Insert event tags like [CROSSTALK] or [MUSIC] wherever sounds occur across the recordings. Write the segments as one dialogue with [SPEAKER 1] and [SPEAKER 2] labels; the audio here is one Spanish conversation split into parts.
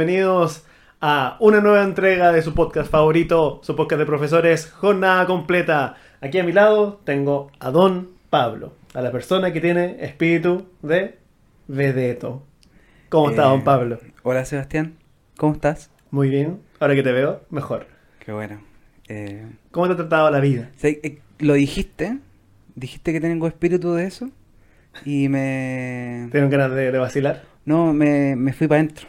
[SPEAKER 1] bienvenidos a una nueva entrega de su podcast favorito, su podcast de profesores, Jornada Completa. Aquí a mi lado tengo a Don Pablo, a la persona que tiene espíritu de vedeto. ¿Cómo está
[SPEAKER 2] Eh,
[SPEAKER 1] Don Pablo?
[SPEAKER 2] Hola Sebastián, ¿cómo estás?
[SPEAKER 1] Muy bien, ahora que te veo, mejor.
[SPEAKER 2] Qué bueno. Eh,
[SPEAKER 1] ¿Cómo te ha tratado la vida?
[SPEAKER 2] eh, lo dijiste, dijiste que tengo espíritu de eso y me...
[SPEAKER 1] ¿Tienen ganas de, de vacilar?
[SPEAKER 2] No, me, me fui para adentro,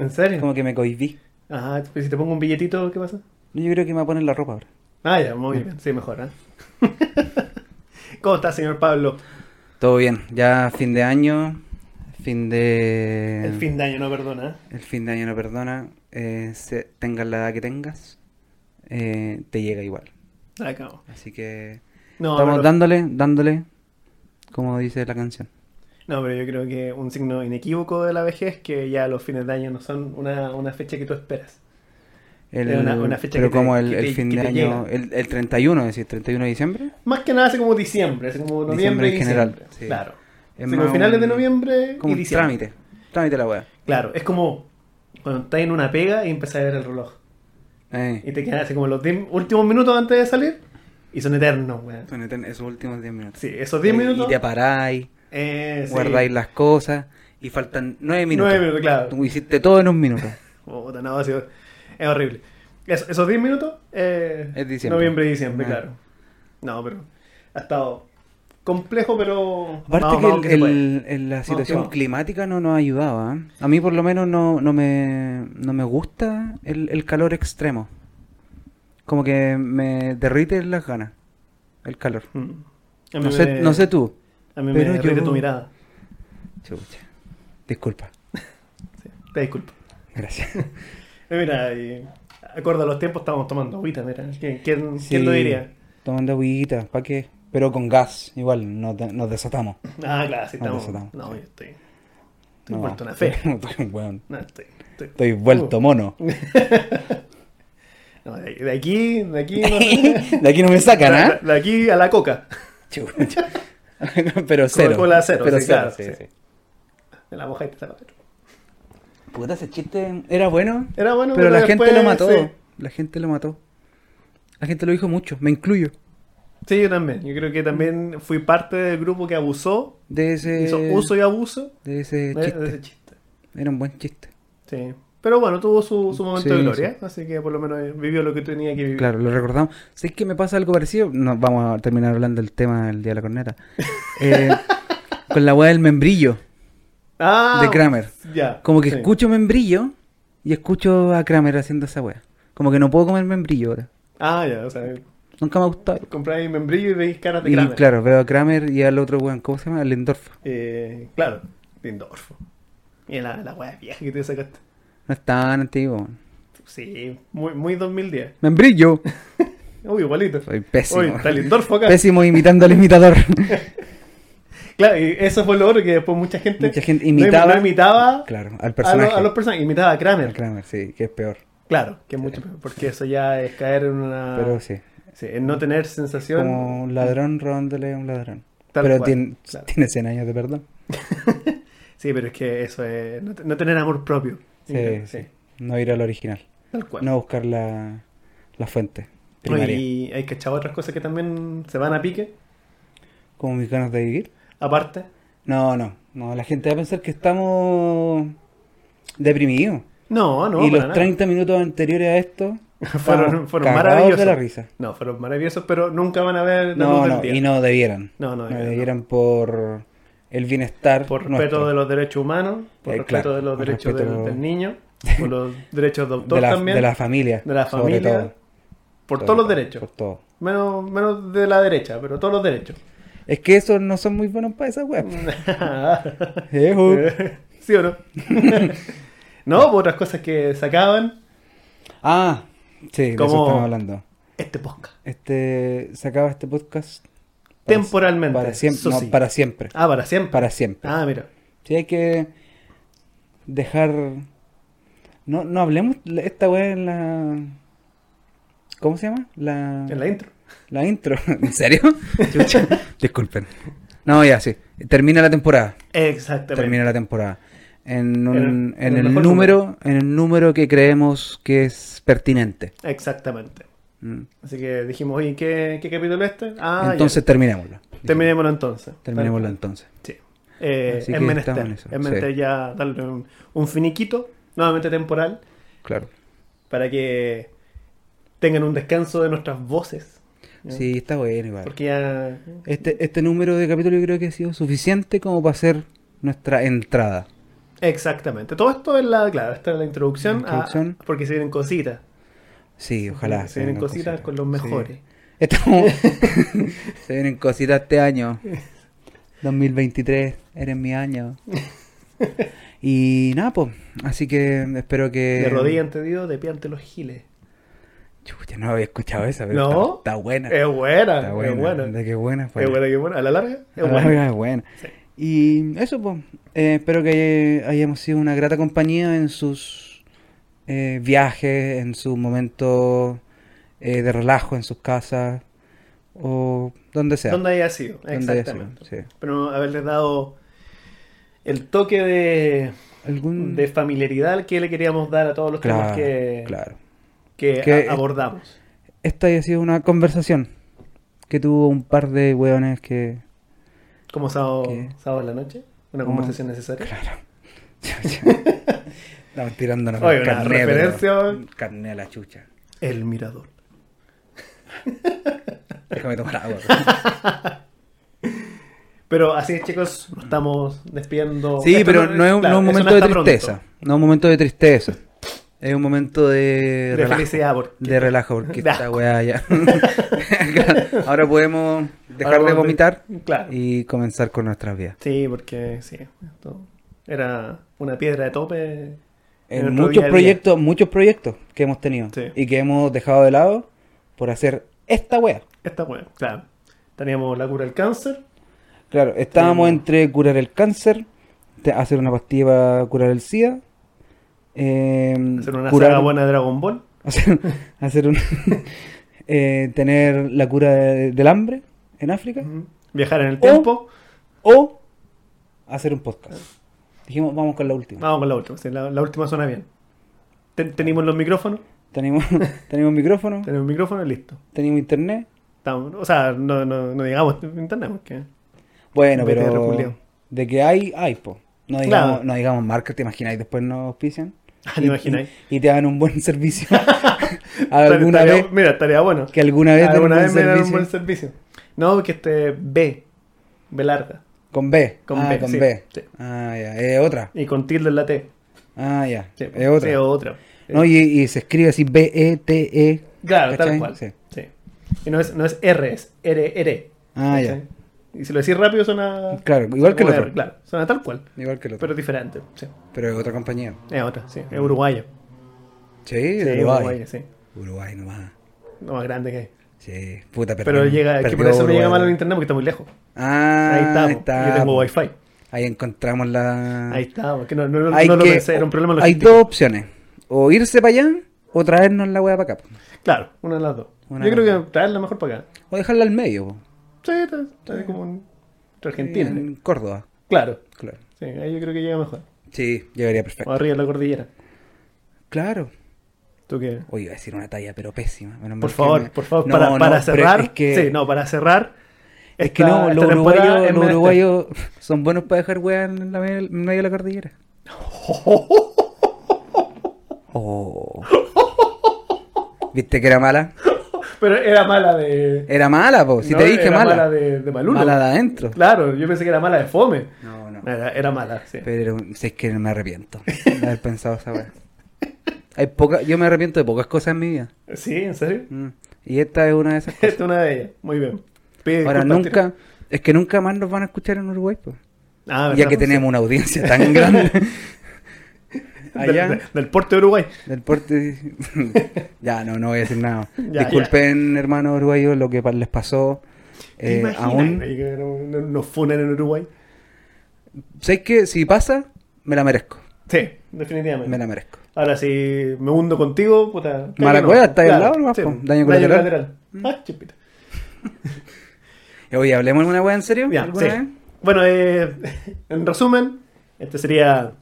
[SPEAKER 1] ¿En serio?
[SPEAKER 2] como que me cohibí.
[SPEAKER 1] Ajá, pues si te pongo un billetito, ¿qué pasa?
[SPEAKER 2] Yo creo que me voy a poner la ropa ahora.
[SPEAKER 1] Ah, ya, muy bien, sí, mejor, ¿eh? [LAUGHS] ¿Cómo está, señor Pablo?
[SPEAKER 2] Todo bien, ya fin de año, fin de...
[SPEAKER 1] El fin de año no perdona.
[SPEAKER 2] El fin de año no perdona, eh, se- tengas la edad que tengas, eh, te llega igual.
[SPEAKER 1] Acabo.
[SPEAKER 2] Así que
[SPEAKER 1] No,
[SPEAKER 2] estamos
[SPEAKER 1] pero-
[SPEAKER 2] dándole, dándole, como dice la canción.
[SPEAKER 1] No, pero yo creo que un signo inequívoco de la vejez es que ya los fines de año no son una, una fecha que tú esperas.
[SPEAKER 2] El,
[SPEAKER 1] una- una fecha
[SPEAKER 2] pero
[SPEAKER 1] que te-
[SPEAKER 2] como el,
[SPEAKER 1] que
[SPEAKER 2] el
[SPEAKER 1] te-
[SPEAKER 2] fin de
[SPEAKER 1] te
[SPEAKER 2] año, el, el 31, es decir, 31 de diciembre.
[SPEAKER 1] Más que nada hace como diciembre, hace como noviembre
[SPEAKER 2] Diciembre
[SPEAKER 1] y
[SPEAKER 2] en general,
[SPEAKER 1] diciembre.
[SPEAKER 2] sí.
[SPEAKER 1] Claro.
[SPEAKER 2] Es
[SPEAKER 1] como finales de noviembre
[SPEAKER 2] Como
[SPEAKER 1] y diciembre.
[SPEAKER 2] trámite, trámite la wea.
[SPEAKER 1] Claro, es como cuando estás en una pega y empiezas a ver el reloj.
[SPEAKER 2] Eh,
[SPEAKER 1] Y te quedas así como los 10 últimos minutos antes de salir y son eternos, weón.
[SPEAKER 2] son eten- esos últimos 10 minutos.
[SPEAKER 1] Sí, esos 10
[SPEAKER 2] Y-
[SPEAKER 1] minutos.
[SPEAKER 2] Y te paráis,
[SPEAKER 1] eh, sí.
[SPEAKER 2] guardáis las cosas y faltan 9 minutos.
[SPEAKER 1] Nueve minutos, claro.
[SPEAKER 2] Tú hiciste todo en un minuto. [LAUGHS]
[SPEAKER 1] Puta, no, ha sido- es horrible. Es- esos 10 minutos, eh,
[SPEAKER 2] Es diciembre.
[SPEAKER 1] noviembre y diciembre,
[SPEAKER 2] Ah.
[SPEAKER 1] claro. No, pero ha estado complejo, pero.
[SPEAKER 2] Aparte que, el-
[SPEAKER 1] que se puede.
[SPEAKER 2] el- el- la situación climática no nos ayudaba. ¿eh? A mí por lo menos no, no, me, no me gusta el, el calor extremo. Como que me derrite las ganas. El calor.
[SPEAKER 1] Mm.
[SPEAKER 2] No sé,
[SPEAKER 1] me-
[SPEAKER 2] no sé tú.
[SPEAKER 1] A mí
[SPEAKER 2] pero
[SPEAKER 1] me
[SPEAKER 2] yo-
[SPEAKER 1] tu mirada.
[SPEAKER 2] Chucha. Disculpa.
[SPEAKER 1] Sí, te disculpo.
[SPEAKER 2] Gracias.
[SPEAKER 1] Eh, [LAUGHS] Mira, y acorde a los tiempos estamos tomando agüita, mira. ¿Quién, quién,
[SPEAKER 2] Sí,
[SPEAKER 1] quién lo diría?
[SPEAKER 2] Tomando agüita, ¿para qué? Pero con gas, igual, nos, de- nos desatamos.
[SPEAKER 1] Ah, claro, sí, estamos.
[SPEAKER 2] desatamos,
[SPEAKER 1] No,
[SPEAKER 2] sí.
[SPEAKER 1] yo estoy. Estoy
[SPEAKER 2] No,
[SPEAKER 1] vuelto una [LAUGHS] fe.
[SPEAKER 2] estoy- weón,
[SPEAKER 1] No, estoy. Estoy,
[SPEAKER 2] estoy vuelto
[SPEAKER 1] Uh.
[SPEAKER 2] mono. [LAUGHS]
[SPEAKER 1] No, de, de aquí, de aquí. No.
[SPEAKER 2] De aquí no me sacan,
[SPEAKER 1] de,
[SPEAKER 2] ¿ah?
[SPEAKER 1] de aquí a la coca.
[SPEAKER 2] Chucha. [LAUGHS] Pero cero.
[SPEAKER 1] Coca-Cola cero,
[SPEAKER 2] Pero
[SPEAKER 1] sí,
[SPEAKER 2] cero,
[SPEAKER 1] claro,
[SPEAKER 2] sí,
[SPEAKER 1] sí. De la te saca otro.
[SPEAKER 2] Puta, ese chiste era bueno.
[SPEAKER 1] Era bueno,
[SPEAKER 2] pero la gente lo mató.
[SPEAKER 1] Sí.
[SPEAKER 2] La gente lo mató. La gente lo dijo mucho, me incluyo.
[SPEAKER 1] Sí, yo también. Yo creo que también fui parte del grupo que abusó,
[SPEAKER 2] De ese,
[SPEAKER 1] hizo uso y abuso
[SPEAKER 2] de ese
[SPEAKER 1] de, de
[SPEAKER 2] chiste.
[SPEAKER 1] ese chiste.
[SPEAKER 2] Era un buen chiste.
[SPEAKER 1] Sí. Pero bueno, tuvo su, su momento
[SPEAKER 2] Sí,
[SPEAKER 1] de gloria, así que por lo menos eh, vivió lo que tenía que vivir.
[SPEAKER 2] Claro, lo recordamos. ¿Sabes que me pasa algo parecido? No, vamos a terminar hablando del tema del Día de la Corneta. [LAUGHS] Eh, con la weá del membrillo
[SPEAKER 1] Ah,
[SPEAKER 2] de Kramer.
[SPEAKER 1] Ya.
[SPEAKER 2] Como que
[SPEAKER 1] sí.
[SPEAKER 2] escucho membrillo y escucho a Kramer haciendo esa weá. Como que no puedo comer membrillo ahora.
[SPEAKER 1] Ah, ya, o sea,
[SPEAKER 2] Nunca me ha gustado.
[SPEAKER 1] compráis membrillo y veis caras de
[SPEAKER 2] Y
[SPEAKER 1] Kramer.
[SPEAKER 2] claro, veo a Kramer y al otro weón, ¿cómo se llama? Al Lindorf.
[SPEAKER 1] Eh, claro, Lindorfo. Y la, la wea vieja que te sacaste.
[SPEAKER 2] No es tan antiguo.
[SPEAKER 1] Sí, muy, muy 2010.
[SPEAKER 2] Membrillo. [LAUGHS]
[SPEAKER 1] Uy, igualito.
[SPEAKER 2] Soy pésimo.
[SPEAKER 1] Uy, está Lindorfo acá.
[SPEAKER 2] Pésimo imitando al imitador. [LAUGHS]
[SPEAKER 1] Claro, y eso fue lo otro que después mucha gente,
[SPEAKER 2] Mucha gente imitaba-
[SPEAKER 1] no imitaba
[SPEAKER 2] claro, al
[SPEAKER 1] a,
[SPEAKER 2] personaje.
[SPEAKER 1] a los personajes, imitaba a Kramer.
[SPEAKER 2] Kramer, sí, que es peor.
[SPEAKER 1] Claro, que es mucho peor, porque eso ya es caer en una...
[SPEAKER 2] Pero sí.
[SPEAKER 1] sí, en no tener sensación...
[SPEAKER 2] Como un ladrón robándole a un ladrón.
[SPEAKER 1] Tal
[SPEAKER 2] pero
[SPEAKER 1] cual,
[SPEAKER 2] tiene,
[SPEAKER 1] claro.
[SPEAKER 2] tiene 100 años de perdón. [LAUGHS]
[SPEAKER 1] Sí, pero es que eso es no tener amor propio.
[SPEAKER 2] Sí, sí. No ir al original.
[SPEAKER 1] Tal cual.
[SPEAKER 2] No buscar la, la fuente primaria.
[SPEAKER 1] y hay que echar otras cosas que también se van a pique,
[SPEAKER 2] Como mis ganas de vivir.
[SPEAKER 1] aparte.
[SPEAKER 2] No, no. No, la gente va a pensar que estamos deprimidos.
[SPEAKER 1] No, no,
[SPEAKER 2] y los
[SPEAKER 1] nada.
[SPEAKER 2] 30 minutos anteriores a esto [LAUGHS]
[SPEAKER 1] fueron, maravillosos.
[SPEAKER 2] de la risa.
[SPEAKER 1] No, fueron maravillosos, pero nunca van a ver la
[SPEAKER 2] No,
[SPEAKER 1] luz del
[SPEAKER 2] no,
[SPEAKER 1] día.
[SPEAKER 2] y no debieran.
[SPEAKER 1] No, no
[SPEAKER 2] No
[SPEAKER 1] debieran,
[SPEAKER 2] debieran por el bienestar
[SPEAKER 1] Por respeto
[SPEAKER 2] nuestro.
[SPEAKER 1] de los derechos humanos, por
[SPEAKER 2] Eh,
[SPEAKER 1] respeto
[SPEAKER 2] claro,
[SPEAKER 1] de los derechos
[SPEAKER 2] respeto
[SPEAKER 1] del,
[SPEAKER 2] de-
[SPEAKER 1] del niño, [LAUGHS] por los derechos de autor
[SPEAKER 2] de la,
[SPEAKER 1] también,
[SPEAKER 2] de la familia.
[SPEAKER 1] de la
[SPEAKER 2] sobre
[SPEAKER 1] familia,
[SPEAKER 2] todo.
[SPEAKER 1] por
[SPEAKER 2] Sobre
[SPEAKER 1] todos los derechos.
[SPEAKER 2] Por todo.
[SPEAKER 1] Menos, menos de la derecha, pero todos los derechos.
[SPEAKER 2] Es que esos no son muy buenos para esa web. [LAUGHS] Ejo. [LAUGHS]
[SPEAKER 1] ¿Sí o no? no, por otras cosas que sacaban
[SPEAKER 2] Ah, sí, de eso
[SPEAKER 1] Como-
[SPEAKER 2] estamos hablando.
[SPEAKER 1] este podcast.
[SPEAKER 2] Este, se acaba este podcast.
[SPEAKER 1] Temporalmente,
[SPEAKER 2] Para siempre.
[SPEAKER 1] eso
[SPEAKER 2] no,
[SPEAKER 1] sí.
[SPEAKER 2] para siempre.
[SPEAKER 1] Ah, para siempre.
[SPEAKER 2] Para siempre.
[SPEAKER 1] Ah, mira.
[SPEAKER 2] Sí, hay que dejar. No, no hablemos esta wea en la. ¿Cómo se llama? La,
[SPEAKER 1] En la intro.
[SPEAKER 2] la intro. [LAUGHS] ¿En serio? Disculpen. No, ya, sí. Termina la temporada.
[SPEAKER 1] Exactamente.
[SPEAKER 2] Termina la temporada. en, un-
[SPEAKER 1] En el-
[SPEAKER 2] en número, en el número que creemos que es pertinente.
[SPEAKER 1] Exactamente.
[SPEAKER 2] Mm.
[SPEAKER 1] Así que dijimos, oye, ¿qué, qué capítulo es este? Ah,
[SPEAKER 2] entonces terminémoslo.
[SPEAKER 1] ya. terminémoslo entonces.
[SPEAKER 2] Terminémoslo
[SPEAKER 1] Tal-
[SPEAKER 2] entonces.
[SPEAKER 1] Sí. Eh,
[SPEAKER 2] que
[SPEAKER 1] menester.
[SPEAKER 2] en
[SPEAKER 1] menester
[SPEAKER 2] sí.
[SPEAKER 1] ya darle un, un finiquito, nuevamente temporal,
[SPEAKER 2] Claro.
[SPEAKER 1] para que tengan un descanso de nuestras voces.
[SPEAKER 2] Sí, está bueno igual.
[SPEAKER 1] Porque ya.
[SPEAKER 2] Este, este número de capítulo yo creo que ha sido suficiente como para hacer nuestra entrada.
[SPEAKER 1] Exactamente. Todo esto es la. Claro, esta es la introducción.
[SPEAKER 2] La
[SPEAKER 1] a-
[SPEAKER 2] introducción.
[SPEAKER 1] porque se vienen cositas.
[SPEAKER 2] Sí, ojalá.
[SPEAKER 1] Se vienen cositas con los
[SPEAKER 2] Sí.
[SPEAKER 1] mejores.
[SPEAKER 2] Estamos... [LAUGHS] se vienen cositas este año. [LAUGHS] 2023, eres mi año. Y nada, pues. Así que espero que.
[SPEAKER 1] De rodilla ante Dios, de pie ante los giles.
[SPEAKER 2] Chucha, no había escuchado esa, pero
[SPEAKER 1] ¿No?
[SPEAKER 2] está, está buena.
[SPEAKER 1] Es buena.
[SPEAKER 2] Está buena.
[SPEAKER 1] Es buena.
[SPEAKER 2] De qué buena.
[SPEAKER 1] Es buena, qué buena. A la larga, es
[SPEAKER 2] A la
[SPEAKER 1] buena.
[SPEAKER 2] larga es buena.
[SPEAKER 1] Sí.
[SPEAKER 2] Y eso, pues. eh, espero que hayamos sido una grata compañía en sus eh, viajes, en sus momentos eh, de relajo en sus casas o donde sea.
[SPEAKER 1] ¿Dónde haya sido?
[SPEAKER 2] Donde haya sido,
[SPEAKER 1] Exactamente.
[SPEAKER 2] sí.
[SPEAKER 1] Pero haberles dado el toque de,
[SPEAKER 2] Algún...
[SPEAKER 1] de familiaridad que le queríamos dar a todos los temas que,
[SPEAKER 2] claro.
[SPEAKER 1] que abordamos.
[SPEAKER 2] Esta haya sido una conversación que tuvo un par de hueones que...
[SPEAKER 1] Como sábado, sábado en la noche. Una conversación necesaria.
[SPEAKER 2] Claro. [LAUGHS] Estamos tirándonos
[SPEAKER 1] Oye, una referencia.
[SPEAKER 2] pero- carné a la chucha.
[SPEAKER 1] El mirador. [LAUGHS]
[SPEAKER 2] Déjame tomar agua.
[SPEAKER 1] Pero así es, chicos, nos estamos despidiendo.
[SPEAKER 2] Sí,
[SPEAKER 1] Esto
[SPEAKER 2] pero no es, un-
[SPEAKER 1] claro,
[SPEAKER 2] no es un
[SPEAKER 1] eso
[SPEAKER 2] momento de
[SPEAKER 1] pronto.
[SPEAKER 2] tristeza. No es un momento de tristeza. Es un momento de,
[SPEAKER 1] De
[SPEAKER 2] relajo.
[SPEAKER 1] felicidad, porque
[SPEAKER 2] De relajo, porque
[SPEAKER 1] De
[SPEAKER 2] esta weá ya. [LAUGHS] Ahora podemos dejar
[SPEAKER 1] Ahora
[SPEAKER 2] de vomitar
[SPEAKER 1] Claro.
[SPEAKER 2] y comenzar con nuestras vidas.
[SPEAKER 1] Sí, porque sí. Esto era una piedra de tope.
[SPEAKER 2] En muchos proyectos, muchos proyectos que hemos tenido
[SPEAKER 1] Sí.
[SPEAKER 2] y que hemos dejado de lado por hacer esta weá.
[SPEAKER 1] Esta buena, claro. Teníamos la cura del cáncer.
[SPEAKER 2] Claro, estábamos entre curar el cáncer, hacer una pastilla para curar el SIDA, eh,
[SPEAKER 1] Hacer una
[SPEAKER 2] curar-
[SPEAKER 1] saga buena de Dragon Ball. [LAUGHS]
[SPEAKER 2] hacer, hacer un [LAUGHS] eh, tener la cura de- del hambre en África.
[SPEAKER 1] Viajar en el tiempo.
[SPEAKER 2] o hacer un podcast. Dijimos, vamos con la última.
[SPEAKER 1] Vamos con la última. sí, la, la última suena bien. Ten- tenemos los micrófonos.
[SPEAKER 2] Tenemos, [LAUGHS] tenemos micrófono,
[SPEAKER 1] Tenemos micrófonos listo.
[SPEAKER 2] tenemos internet.
[SPEAKER 1] Estamos- o sea, no, no, no digamos internet porque.
[SPEAKER 2] Bueno, pero de que hay, hay, po. No digamos,
[SPEAKER 1] Claro.
[SPEAKER 2] no digamos marca, te imagináis, después nos auspician.
[SPEAKER 1] Ah, ¿te
[SPEAKER 2] Y-
[SPEAKER 1] imagináis?
[SPEAKER 2] Y, y te dan un buen servicio. [LAUGHS] [LAUGHS] alguna vez,
[SPEAKER 1] Mira, estaría bueno.
[SPEAKER 2] que alguna vez
[SPEAKER 1] Alguna vez me dan un buen servicio. No, que este B. B larga.
[SPEAKER 2] Con B.
[SPEAKER 1] Con
[SPEAKER 2] ah,
[SPEAKER 1] B,
[SPEAKER 2] con
[SPEAKER 1] sí,
[SPEAKER 2] B.
[SPEAKER 1] sí.
[SPEAKER 2] Ah, ya. Es otra.
[SPEAKER 1] Y con tilde en la T.
[SPEAKER 2] Ah, ya.
[SPEAKER 1] Sí,
[SPEAKER 2] es otra.
[SPEAKER 1] sí, otra.
[SPEAKER 2] No, y, y se escribe así B-E-T-E.
[SPEAKER 1] Claro, tal cual.
[SPEAKER 2] Sí.
[SPEAKER 1] Sí. Y no es, no es R, es R, R.
[SPEAKER 2] Ah,
[SPEAKER 1] ¿cachai? Y si lo decís rápido suena.
[SPEAKER 2] Claro, igual que el otro.
[SPEAKER 1] R, Claro, suena tal cual.
[SPEAKER 2] Igual que el otro.
[SPEAKER 1] Pero es diferente. Sí.
[SPEAKER 2] Pero es otra compañía.
[SPEAKER 1] Es otra, sí. Es uruguayo.
[SPEAKER 2] Sí,
[SPEAKER 1] Sí,
[SPEAKER 2] de
[SPEAKER 1] uruguayo,
[SPEAKER 2] Uruguay.
[SPEAKER 1] sí.
[SPEAKER 2] Uruguay nomás.
[SPEAKER 1] Lo más grande que hay.
[SPEAKER 2] Sí, puta,
[SPEAKER 1] Pero
[SPEAKER 2] perdió-
[SPEAKER 1] llega, que por eso me llega mal el internet porque está muy lejos.
[SPEAKER 2] Ah,
[SPEAKER 1] ahí está,
[SPEAKER 2] ahí está.
[SPEAKER 1] Yo tengo wifi.
[SPEAKER 2] Ahí encontramos la.
[SPEAKER 1] Ahí está, porque no, no, no, no lo pensé, era un problema
[SPEAKER 2] Hay dos opciones. O irse para allá o traernos la weá para acá.
[SPEAKER 1] Claro, una de las dos.
[SPEAKER 2] Una
[SPEAKER 1] Yo creo que traerla mejor para acá.
[SPEAKER 2] O dejarla al medio. po.
[SPEAKER 1] Sí, está, está como en Argentina.
[SPEAKER 2] En Córdoba.
[SPEAKER 1] Claro,
[SPEAKER 2] Claro.
[SPEAKER 1] sí, ahí yo creo que llega mejor.
[SPEAKER 2] Sí, llegaría
[SPEAKER 1] O
[SPEAKER 2] perfecto.
[SPEAKER 1] arriba de la cordillera.
[SPEAKER 2] Claro.
[SPEAKER 1] ¿Tú qué?
[SPEAKER 2] Oye, iba a decir una talla, pero pésima. Menos
[SPEAKER 1] Por favor,
[SPEAKER 2] me-
[SPEAKER 1] por favor,
[SPEAKER 2] No,
[SPEAKER 1] para,
[SPEAKER 2] no,
[SPEAKER 1] para cerrar.
[SPEAKER 2] Es que,
[SPEAKER 1] Sí, no, para cerrar.
[SPEAKER 2] es que no, los uruguayos,
[SPEAKER 1] es
[SPEAKER 2] los
[SPEAKER 1] menester.
[SPEAKER 2] uruguayos [LAUGHS] son buenos para dejar weá en, la, en medio de la cordillera. [LAUGHS] Oh. ¿Viste que era mala?
[SPEAKER 1] Pero era mala de.
[SPEAKER 2] Era mala, po. Si
[SPEAKER 1] no,
[SPEAKER 2] te dije
[SPEAKER 1] era
[SPEAKER 2] mala.
[SPEAKER 1] mala de, de Malulo.
[SPEAKER 2] Mala de adentro.
[SPEAKER 1] Claro, yo pensé que era mala de fome.
[SPEAKER 2] No, no.
[SPEAKER 1] Era, era mala, sí.
[SPEAKER 2] Pero si es que me arrepiento de haber pensado esa weá. Hay poca, yo me arrepiento de pocas cosas en mi vida.
[SPEAKER 1] Sí, ¿en serio?
[SPEAKER 2] Mm. Y esta es una de esas [LAUGHS]
[SPEAKER 1] Esta
[SPEAKER 2] cosas.
[SPEAKER 1] es una de ellas. Muy bien. Pide
[SPEAKER 2] Ahora nunca, es que nunca más nos van a escuchar en Uruguay, pues.
[SPEAKER 1] Ah,
[SPEAKER 2] ya que tenemos una audiencia tan [LAUGHS] grande.
[SPEAKER 1] Del,
[SPEAKER 2] Allá,
[SPEAKER 1] de- del porte de Uruguay.
[SPEAKER 2] del porte. [LAUGHS] ya, no, no voy a decir nada.
[SPEAKER 1] Ya,
[SPEAKER 2] Disculpen, hermanos uruguayos, lo que les pasó.
[SPEAKER 1] ¿Te
[SPEAKER 2] Eh, aún.
[SPEAKER 1] que no- no- nos funen en Uruguay?
[SPEAKER 2] ¿Sabes que Si pasa, me la merezco.
[SPEAKER 1] Sí, definitivamente.
[SPEAKER 2] Me la merezco.
[SPEAKER 1] Ahora, si me hundo contigo, puta.
[SPEAKER 2] Mala
[SPEAKER 1] cállate,
[SPEAKER 2] cueva, está ahí al lado nomás,
[SPEAKER 1] sí,
[SPEAKER 2] po. Daño colateral.
[SPEAKER 1] Ah, chipita. [LAUGHS]
[SPEAKER 2] Oye, ¿hablemos de una weá en serio?
[SPEAKER 1] Ya. Bueno, eh, [LAUGHS] en resumen, este sería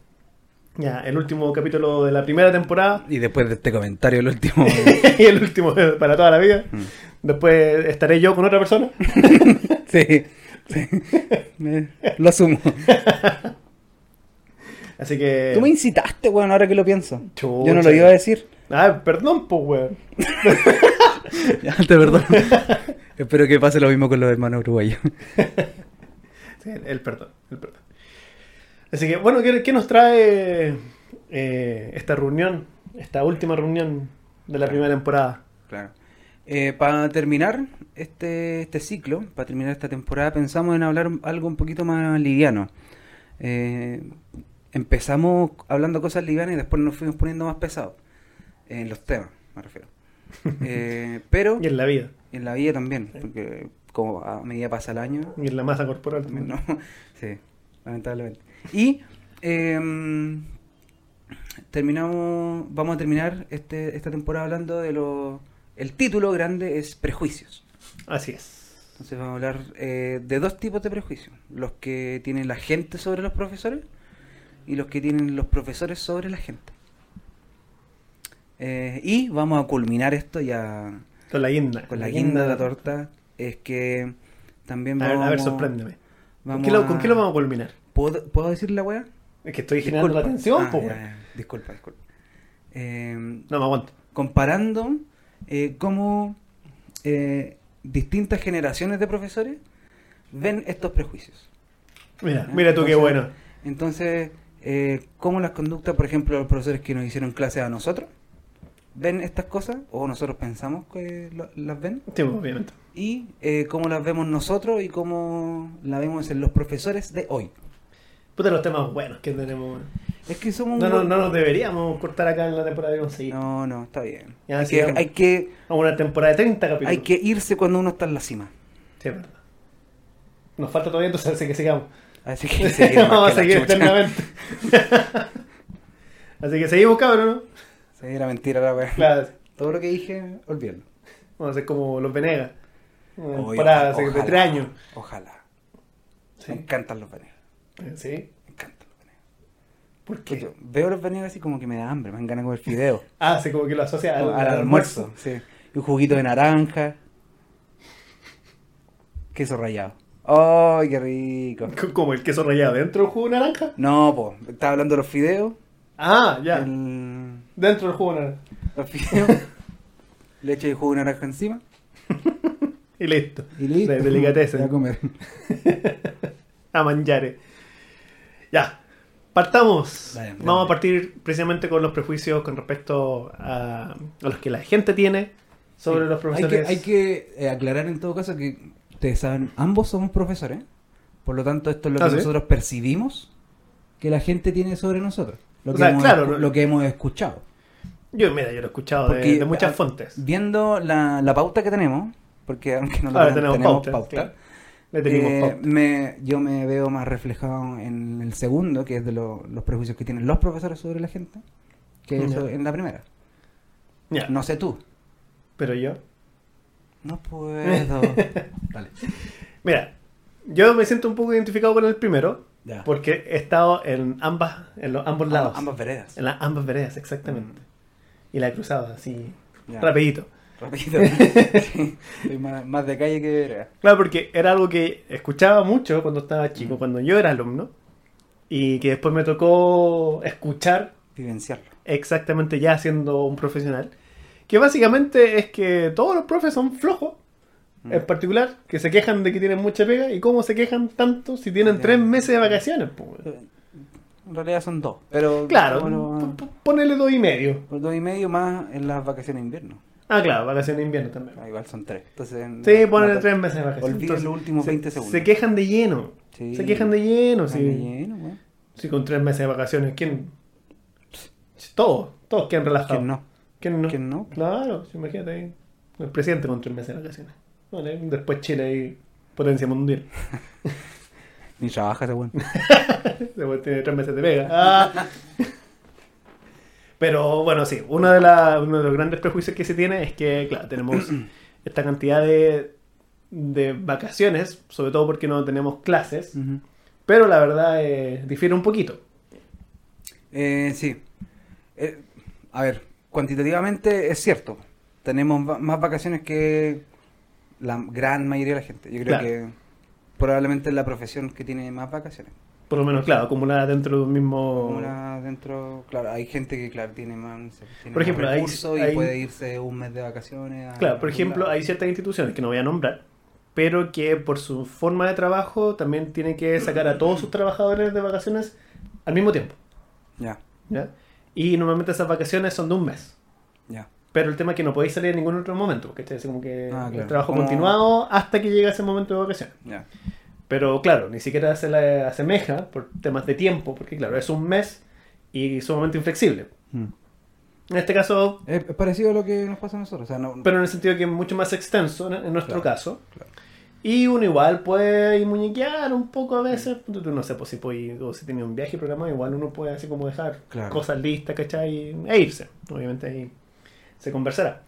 [SPEAKER 1] Ya, el último capítulo de la primera temporada
[SPEAKER 2] Y después de este comentario, el último. [LAUGHS]
[SPEAKER 1] y el último para toda la vida.
[SPEAKER 2] Mm.
[SPEAKER 1] Después estaré yo con otra persona.
[SPEAKER 2] sí, sí. Me- lo asumo.
[SPEAKER 1] Así que.
[SPEAKER 2] Tú me incitaste, weón, ahora que lo pienso.
[SPEAKER 1] Chucha.
[SPEAKER 2] Yo no lo iba a decir.
[SPEAKER 1] Ah, perdón, pues, weón. [LAUGHS]
[SPEAKER 2] Ya, te perdono. [LAUGHS] Espero que pase lo mismo con los hermanos uruguayos. [LAUGHS]
[SPEAKER 1] Sí, el perdón, el perdón. Así que, bueno, ¿qué, qué nos trae eh, esta reunión? Esta última reunión de la
[SPEAKER 2] Claro.
[SPEAKER 1] primera temporada.
[SPEAKER 2] Claro. Eh, para terminar este, este ciclo, para terminar esta temporada, pensamos en hablar algo un poquito más liviano. Eh, empezamos hablando cosas livianas y después nos fuimos poniendo más pesados. En los temas, me refiero. [LAUGHS] Eh, pero
[SPEAKER 1] Y en la vida.
[SPEAKER 2] en la vida también, porque como a medida pasa el año,
[SPEAKER 1] Y en la masa corporal también.
[SPEAKER 2] no, [LAUGHS] sí, lamentablemente. Y em, terminamos, vamos a terminar este, esta temporada hablando de lo... El título grande es prejuicios.
[SPEAKER 1] Así es.
[SPEAKER 2] Entonces vamos a hablar eh, de dos tipos de prejuicios. Los que tienen la gente sobre los profesores y los que tienen los profesores sobre la gente. Eh, y vamos a culminar esto ya
[SPEAKER 1] Con la guinda.
[SPEAKER 2] con la guinda de la torta. Es que también
[SPEAKER 1] A ver,
[SPEAKER 2] vamos...
[SPEAKER 1] a ver, sorpréndeme. ¿Con qué, lo,
[SPEAKER 2] a-
[SPEAKER 1] con qué lo vamos a culminar?
[SPEAKER 2] ¿Puedo, ¿puedo decir la weá?
[SPEAKER 1] Es que estoy generando la atención,
[SPEAKER 2] Ah, ya,
[SPEAKER 1] weón.
[SPEAKER 2] ya. Disculpa, disculpa. Eh,
[SPEAKER 1] No me aguanto.
[SPEAKER 2] comparando eh, cómo distintas generaciones de profesores ven estos prejuicios.
[SPEAKER 1] Mira, mira tú qué bueno.
[SPEAKER 2] Entonces, eh, cómo las conductas, por ejemplo, los profesores que nos hicieron clases a nosotros, ven estas cosas, o nosotros pensamos que lo- las ven,
[SPEAKER 1] Sí, obviamente.
[SPEAKER 2] y eh, cómo las vemos nosotros y cómo la vemos en los profesores de hoy.
[SPEAKER 1] Puta los temas buenos que tenemos.
[SPEAKER 2] Es que somos...
[SPEAKER 1] No, no, no nos deberíamos cortar acá en la temporada de conseguir.
[SPEAKER 2] no, no, está bien.
[SPEAKER 1] Ya,
[SPEAKER 2] hay, que,
[SPEAKER 1] sigamos.
[SPEAKER 2] hay, que,
[SPEAKER 1] A una temporada de 30 capítulos.
[SPEAKER 2] hay que irse cuando uno está en la cima.
[SPEAKER 1] Sí, es verdad. Nos falta todavía, entonces que sigamos.
[SPEAKER 2] Así que [LAUGHS]
[SPEAKER 1] Vamos a seguir eternamente. [LAUGHS] así que seguimos, cabrón, ¿no?
[SPEAKER 2] Sí, era mentira la wea.
[SPEAKER 1] Claro.
[SPEAKER 2] Todo lo que dije, olvídalo.
[SPEAKER 1] Vamos a hacer como los Venegas. Temporada hace
[SPEAKER 2] ojalá,
[SPEAKER 1] tres años.
[SPEAKER 2] Ojalá.
[SPEAKER 1] Sí.
[SPEAKER 2] Me encantan los Venegas.
[SPEAKER 1] Sí.
[SPEAKER 2] Me encantan los Venegas.
[SPEAKER 1] ¿Por qué?
[SPEAKER 2] yo veo los Venegas así como que me da hambre, me dan ganas de comer fideo. [LAUGHS]
[SPEAKER 1] Ah, así como que lo asocia al,
[SPEAKER 2] al, almuerzo, sí. Y un juguito de naranja. Queso rallado. ¡Ay, qué rico! [LAUGHS]
[SPEAKER 1] Como el queso rallado dentro del jugo de naranja.
[SPEAKER 2] No, po, estaba hablando de los fideos.
[SPEAKER 1] Ah, ya.
[SPEAKER 2] el-
[SPEAKER 1] Dentro del jugo de naranja.
[SPEAKER 2] los fideos. [LAUGHS] Le eché el jugo de naranja encima.
[SPEAKER 1] Y listo.
[SPEAKER 2] Y listo.
[SPEAKER 1] De delicatessen.
[SPEAKER 2] Voy a comer. [LAUGHS]
[SPEAKER 1] A manjare. Ya. Partamos. Vamos a partir precisamente con los prejuicios con respecto a, a los que la gente tiene sobre
[SPEAKER 2] Sí.
[SPEAKER 1] los profesores.
[SPEAKER 2] Hay que, hay que eh, aclarar en todo caso que ustedes saben, ambos somos profesores. Por lo tanto, esto es lo que
[SPEAKER 1] Ah, ¿sí?
[SPEAKER 2] nosotros percibimos que la gente tiene sobre nosotros. Lo
[SPEAKER 1] O
[SPEAKER 2] que,
[SPEAKER 1] sea,
[SPEAKER 2] hemos,
[SPEAKER 1] claro,
[SPEAKER 2] lo que hemos escuchado.
[SPEAKER 1] Yo, mira, yo lo he escuchado de,
[SPEAKER 2] Porque,
[SPEAKER 1] de muchas fuentes.
[SPEAKER 2] Viendo la, la pauta que tenemos, porque aunque no lo
[SPEAKER 1] Ahora tenemos,
[SPEAKER 2] pauta.
[SPEAKER 1] Le tenemos
[SPEAKER 2] eh,
[SPEAKER 1] pauta.
[SPEAKER 2] me, yo me veo más reflejado en el segundo, que es de lo- los prejuicios que tienen los profesores sobre la gente, que eso en la primera. No sé tú.
[SPEAKER 1] Pero yo.
[SPEAKER 2] No puedo. [LAUGHS] Dale.
[SPEAKER 1] Mira, yo me siento un poco identificado con el primero.
[SPEAKER 2] Ya.
[SPEAKER 1] Porque he estado en ambas, en los, ambos lados.
[SPEAKER 2] Ambas veredas.
[SPEAKER 1] En las ambas veredas, exactamente. Y la he cruzado así,
[SPEAKER 2] Ya.
[SPEAKER 1] rapidito.
[SPEAKER 2] Rapidito. [LAUGHS] Sí, soy más, más de calle que de vereda.
[SPEAKER 1] Claro, porque era algo que escuchaba mucho cuando estaba chico,
[SPEAKER 2] Mm.
[SPEAKER 1] cuando yo era alumno. Y que después me tocó escuchar
[SPEAKER 2] Vivenciarlo.
[SPEAKER 1] exactamente ya siendo un profesional. Que básicamente es que todos los profes son flojos.
[SPEAKER 2] Mm.
[SPEAKER 1] En particular, que se quejan de que tienen mucha pega. ¿Y cómo se quejan tanto si tienen tres meses de vacaciones? weón?
[SPEAKER 2] En realidad son dos. Pero
[SPEAKER 1] Claro,
[SPEAKER 2] bueno,
[SPEAKER 1] ponele dos y medio.
[SPEAKER 2] por dos y medio más en las vacaciones de invierno.
[SPEAKER 1] Ah, claro, vacaciones de invierno también.
[SPEAKER 2] Ah, igual son tres. Entonces,
[SPEAKER 1] Sí, ponele
[SPEAKER 2] no-
[SPEAKER 1] tres meses de vacaciones.
[SPEAKER 2] Olviden los últimos
[SPEAKER 1] se-
[SPEAKER 2] 20 segundos.
[SPEAKER 1] Se quejan de lleno.
[SPEAKER 2] Sí.
[SPEAKER 1] Se quejan de lleno. Sí.
[SPEAKER 2] de lleno, güey.
[SPEAKER 1] Sí, con tres meses de vacaciones. ¿Quién? Todos, todos quedan relajados.
[SPEAKER 2] ¿Quién no?
[SPEAKER 1] ¿Quién no?
[SPEAKER 2] ¿Quién no?
[SPEAKER 1] Claro, imagínate ahí. El presidente con tres meses de vacaciones. Vale, después Chile ahí, potencia mundial. [LAUGHS]
[SPEAKER 2] Ni trabaja ese güey. [LAUGHS]
[SPEAKER 1] Después tiene tres meses de pega. Ah. Pero bueno, sí, uno de, la- uno de los grandes prejuicios que se tiene es que, claro, tenemos [CLEARS THROAT] esta cantidad de, de vacaciones, sobre todo porque no tenemos clases, pero la verdad eh, difiere un poquito.
[SPEAKER 2] Eh, sí. Eh, a ver, cuantitativamente es cierto. Tenemos más vacaciones que la gran mayoría de la gente. Yo creo
[SPEAKER 1] Claro.
[SPEAKER 2] que probablemente es la profesión que tiene más vacaciones.
[SPEAKER 1] Por lo menos, claro, acumulada dentro de un mismo...
[SPEAKER 2] Una dentro, claro, hay gente que claro tiene más, tiene
[SPEAKER 1] Por
[SPEAKER 2] más
[SPEAKER 1] ejemplo, hay-
[SPEAKER 2] y puede irse un mes de vacaciones. a
[SPEAKER 1] Claro, por ejemplo,
[SPEAKER 2] lado.
[SPEAKER 1] hay ciertas instituciones que no voy a nombrar, pero que por su forma de trabajo también tienen que sacar a todos sus [CLEARS THROAT] trabajadores de vacaciones al mismo tiempo.
[SPEAKER 2] Ya,
[SPEAKER 1] ¿ya? Y normalmente esas vacaciones son de un mes.
[SPEAKER 2] ya.
[SPEAKER 1] Pero el tema es que no podéis salir en ningún otro momento, porque es como que
[SPEAKER 2] Ah,
[SPEAKER 1] el trabajo
[SPEAKER 2] Como-
[SPEAKER 1] continuado hasta que llega ese momento de vacaciones. Pero claro, ni siquiera se le asemeja por temas de tiempo, porque claro, es un mes y sumamente inflexible. En este caso,
[SPEAKER 2] Es parecido a lo que nos pasa a nosotros. O sea, no,
[SPEAKER 1] pero en el sentido que es mucho más extenso en en nuestro
[SPEAKER 2] Claro,
[SPEAKER 1] caso.
[SPEAKER 2] claro.
[SPEAKER 1] Y uno igual puede muñequear un poco a veces. No sé pues, si puede, o si tiene un viaje programado, igual uno puede así como dejar
[SPEAKER 2] Claro.
[SPEAKER 1] cosas listas, ¿cachai? E irse. Obviamente ahí se conversará.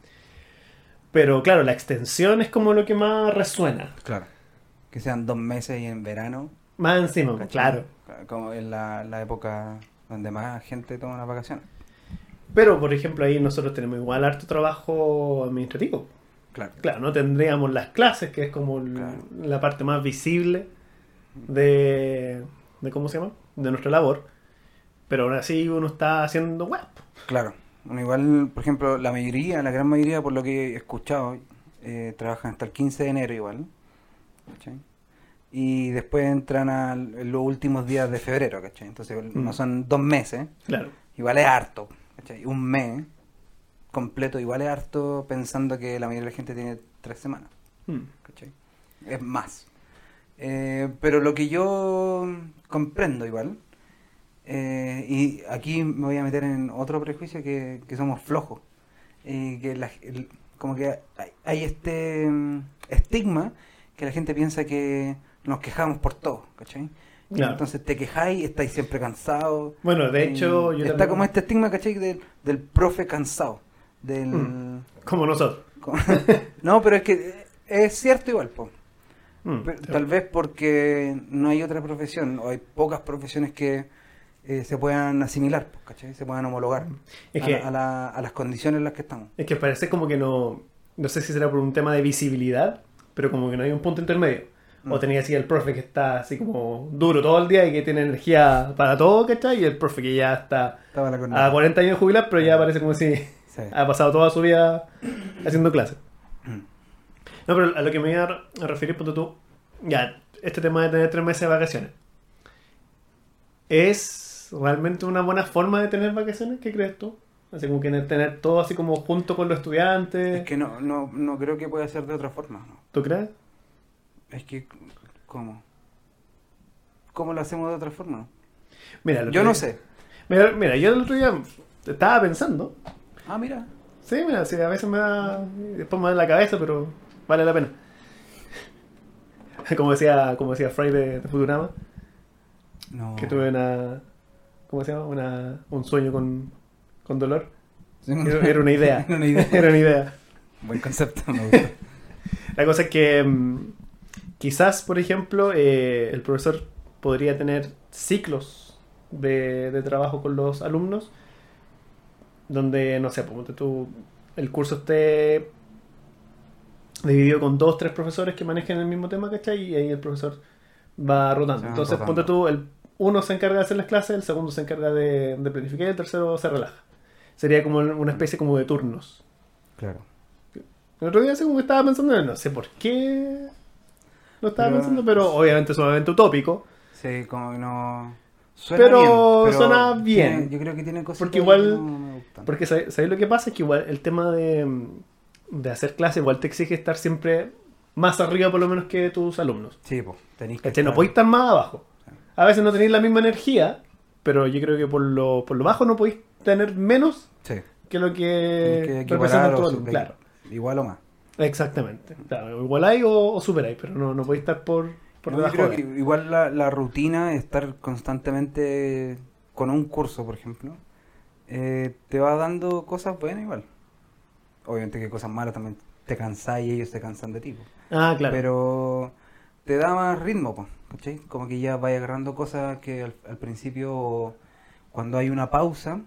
[SPEAKER 1] Pero claro, la extensión es como lo que más resuena.
[SPEAKER 2] Claro. Que sean dos meses y en verano.
[SPEAKER 1] Más encima,
[SPEAKER 2] ¿cachai?
[SPEAKER 1] claro.
[SPEAKER 2] Como en la, la época donde más gente toma las vacaciones.
[SPEAKER 1] Pero, por ejemplo, ahí nosotros tenemos igual harto trabajo administrativo.
[SPEAKER 2] Claro.
[SPEAKER 1] Claro, no tendríamos las clases, que es como
[SPEAKER 2] Claro.
[SPEAKER 1] la parte más visible de, de, ¿cómo se llama? De nuestra labor. Pero aún así uno está haciendo web.
[SPEAKER 2] Claro. Bueno, igual, por ejemplo, la mayoría, la gran mayoría, por lo que he escuchado, eh, trabajan hasta el 15 de enero igual. ¿cachai? Y después entran a los últimos días de febrero, ¿cachai? Entonces
[SPEAKER 1] Mm.
[SPEAKER 2] no son dos meses,
[SPEAKER 1] Claro.
[SPEAKER 2] igual es harto, ¿cachai? Un mes completo igual es harto pensando que la mayoría de la gente tiene tres semanas,
[SPEAKER 1] Mm.
[SPEAKER 2] ¿cachai? Es más. Eh, pero lo que yo comprendo igual, eh, y aquí me voy a meter en otro prejuicio que, que somos flojos, y que la- el- como que hay, hay este mm, estigma que la gente piensa que nos quejamos por todo, ¿cachai?
[SPEAKER 1] Claro.
[SPEAKER 2] Entonces te quejáis, estáis siempre cansados.
[SPEAKER 1] Bueno, de hecho, yo
[SPEAKER 2] está
[SPEAKER 1] también-
[SPEAKER 2] como este estigma, ¿cachai? Del, del profe cansado. Del,
[SPEAKER 1] Mm. Como nosotros. [LAUGHS]
[SPEAKER 2] no, pero es que es cierto igual, po.
[SPEAKER 1] Mm.
[SPEAKER 2] Tal vez porque no hay otra profesión, o hay pocas profesiones que eh, se puedan asimilar, ¿cachai? Se puedan homologar
[SPEAKER 1] Es
[SPEAKER 2] a,
[SPEAKER 1] que-
[SPEAKER 2] la- a la- a las condiciones en las que estamos.
[SPEAKER 1] Es que parece como que no. No sé si será por un tema de visibilidad, pero como que no hay un punto intermedio. O
[SPEAKER 2] Mm.
[SPEAKER 1] tenía así el profe que está así como duro todo el día y que tiene energía para todo, ¿cachai? Y el profe que ya está a 40 años de jubilar, pero ya parece como si
[SPEAKER 2] Sí.
[SPEAKER 1] ha pasado toda su vida haciendo clases.
[SPEAKER 2] Mm.
[SPEAKER 1] No, pero a lo que me iba a re- a referir, punto tú, ya, este tema de tener tres meses de vacaciones. ¿Es realmente una buena forma de tener vacaciones? ¿Qué crees tú? Así como que tener todo así como junto con los estudiantes.
[SPEAKER 2] Es que no, no, no creo que pueda ser de otra forma. ¿no?
[SPEAKER 1] ¿Tú crees?
[SPEAKER 2] Es que, ¿cómo? ¿Cómo lo hacemos de otra forma?
[SPEAKER 1] Mira,
[SPEAKER 2] Yo no
[SPEAKER 1] día-
[SPEAKER 2] sé.
[SPEAKER 1] Mira, mira, yo el otro día estaba pensando.
[SPEAKER 2] Ah, mira.
[SPEAKER 1] Sí, mira, sí, a veces me da. Después me da en la cabeza, pero vale la pena. [LAUGHS] Como decía, como decía Fry de, de Futurama,
[SPEAKER 2] No.
[SPEAKER 1] que tuve una. ¿Cómo se llama? Una, un sueño con, con dolor.
[SPEAKER 2] Sí,
[SPEAKER 1] Era, era una idea. [LAUGHS]
[SPEAKER 2] Era una idea.
[SPEAKER 1] Era una idea.
[SPEAKER 2] Buen concepto, me gusta. [LAUGHS]
[SPEAKER 1] La cosa es que mm, quizás, por ejemplo, eh, el profesor podría tener ciclos de, de trabajo con los alumnos donde, no sé, ponte tú, el curso esté dividido con dos, tres profesores que manejen el mismo tema, ¿cachai? Y ahí el profesor va rotando. Entonces,
[SPEAKER 2] rotando.
[SPEAKER 1] ponte tú, el uno se encarga de hacer las clases, el segundo se encarga de, de planificar y el tercero se relaja. Sería como una especie como de turnos.
[SPEAKER 2] Claro.
[SPEAKER 1] El otro día que estaba pensando, en- no sé por qué lo estaba
[SPEAKER 2] Pero-
[SPEAKER 1] pensando, pero obviamente sumamente utópico.
[SPEAKER 2] Sí, como que no. Suena
[SPEAKER 1] Pero
[SPEAKER 2] bien,
[SPEAKER 1] suena bien.
[SPEAKER 2] tiene- yo creo que tiene cosas
[SPEAKER 1] Porque igual-
[SPEAKER 2] no me gustan.
[SPEAKER 1] Porque ¿sabes sabes lo que pasa? Es que igual el tema de, de hacer clase igual te exige estar siempre más arriba por lo menos que tus alumnos.
[SPEAKER 2] Sí, pues, tenéis que.
[SPEAKER 1] ¿Cachai? No podéis estar más abajo. A veces no tenéis la misma energía, pero yo creo que por lo, por lo bajo no podéis tener menos
[SPEAKER 2] Sí.
[SPEAKER 1] que lo que,
[SPEAKER 2] que
[SPEAKER 1] representa tu alumno. Claro,
[SPEAKER 2] Igual o más.
[SPEAKER 1] exactamente. Claro, igual hay o, o superáis, pero no, no podéis estar por, por
[SPEAKER 2] No, yo creo
[SPEAKER 1] de.
[SPEAKER 2] que igual la, la rutina, estar constantemente con un curso, por ejemplo, eh, te va dando cosas buenas igual. Obviamente que cosas malas también te cansás y ellos se cansan de ti. po.
[SPEAKER 1] Ah, claro.
[SPEAKER 2] Pero te da más ritmo, po, ¿cachai? Como que ya vaya agarrando cosas que al, al principio cuando hay una pausa,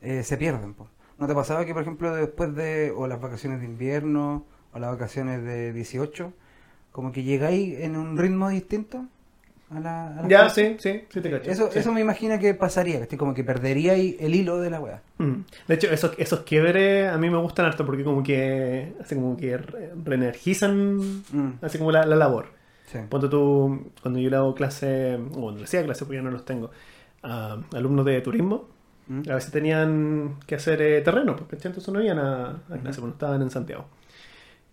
[SPEAKER 2] eh, se pierden. po. ¿No te pasaba que, por ejemplo, después de o las vacaciones de invierno o las vacaciones de 18, como que llegáis en un ritmo distinto a la... a la
[SPEAKER 1] Ya, sí, sí, sí te cacho.
[SPEAKER 2] Eso,
[SPEAKER 1] sí.
[SPEAKER 2] eso me imagino que pasaría, ¿cachai? como que perderíais el hilo de la weá.
[SPEAKER 1] Mm. De hecho, esos, esos quiebres a mí me gustan harto porque como que así como que re- reenergizan
[SPEAKER 2] Mm,
[SPEAKER 1] así como la, la labor.
[SPEAKER 2] sí.
[SPEAKER 1] Ponte tú, cuando yo le hago clase, o cuando le hacía clase porque ya no los tengo, a alumnos de turismo,
[SPEAKER 2] Mm.
[SPEAKER 1] a veces tenían que hacer eh, terreno, porque entonces no iban a, a clase, cuando estaban en Santiago.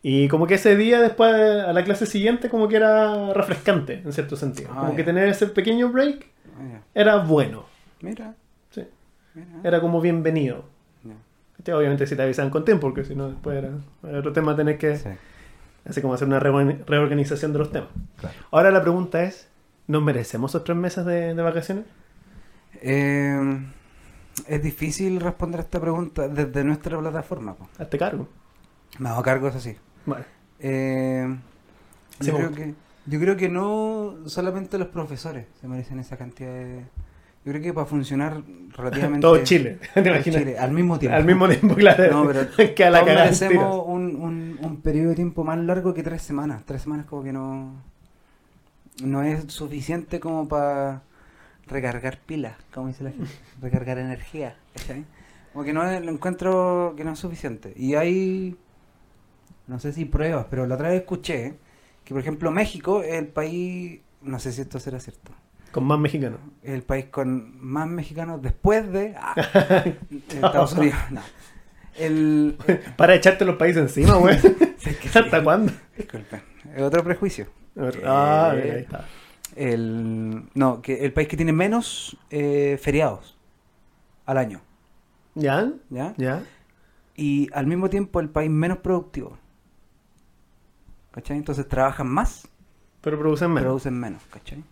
[SPEAKER 1] Y como que ese día después, a la clase siguiente, como que era refrescante, en cierto sentido.
[SPEAKER 2] Ah,
[SPEAKER 1] como que tener ese pequeño break
[SPEAKER 2] Ah,
[SPEAKER 1] era bueno,
[SPEAKER 2] Mira,
[SPEAKER 1] sí.
[SPEAKER 2] mira.
[SPEAKER 1] era como bienvenido. ¿Cachai? Obviamente si te avisaban con tiempo, porque si no después era, era otro tema tener que,
[SPEAKER 2] Sí,
[SPEAKER 1] así como hacer una reorgan- reorganización de los temas.
[SPEAKER 2] claro.
[SPEAKER 1] Ahora la pregunta es, ¿nos merecemos esos tres meses de, de vacaciones?
[SPEAKER 2] Eh, es difícil responder a esta pregunta desde nuestra plataforma.
[SPEAKER 1] Hazte cargo.
[SPEAKER 2] Me hago cargo, eso sí.
[SPEAKER 1] Vale.
[SPEAKER 2] Eh,
[SPEAKER 1] Sí,
[SPEAKER 2] yo, creo que, yo creo que no solamente los profesores se merecen esa cantidad de... Yo creo que para funcionar relativamente...
[SPEAKER 1] Todo Chile, [LAUGHS] ¿te imaginas?
[SPEAKER 2] Chile, al mismo tiempo.
[SPEAKER 1] Al mismo tiempo, claro.
[SPEAKER 2] No, pero [LAUGHS]
[SPEAKER 1] que a la
[SPEAKER 2] todos merecemos un, un, un periodo de tiempo más largo que tres semanas. Tres semanas como que no... No es suficiente como para recargar pilas, como dice la gente. recargar energía. ¿cachai? Como que no es- lo encuentro que no es suficiente. Y hay... No sé si pruebas, pero la otra vez escuché que, por ejemplo, México es el país... No sé si esto será cierto.
[SPEAKER 1] Con más mexicanos.
[SPEAKER 2] El país con más mexicanos después de... ah, [LAUGHS] Estados Unidos. No. El, [LAUGHS]
[SPEAKER 1] Para echarte los países encima, güey. [LAUGHS]
[SPEAKER 2] Es que sí.
[SPEAKER 1] ¿Hasta cuándo?
[SPEAKER 2] Disculpen. Es otro prejuicio.
[SPEAKER 1] Ah,
[SPEAKER 2] Eh,
[SPEAKER 1] ahí está.
[SPEAKER 2] El, no, que el país que tiene menos eh, feriados al año.
[SPEAKER 1] ¿Ya?
[SPEAKER 2] ¿Ya?
[SPEAKER 1] ¿Ya?
[SPEAKER 2] Y al mismo tiempo el país menos productivo. ¿Cachai? Entonces trabajan más,
[SPEAKER 1] Pero producen menos.
[SPEAKER 2] producen menos. ¿Cachai?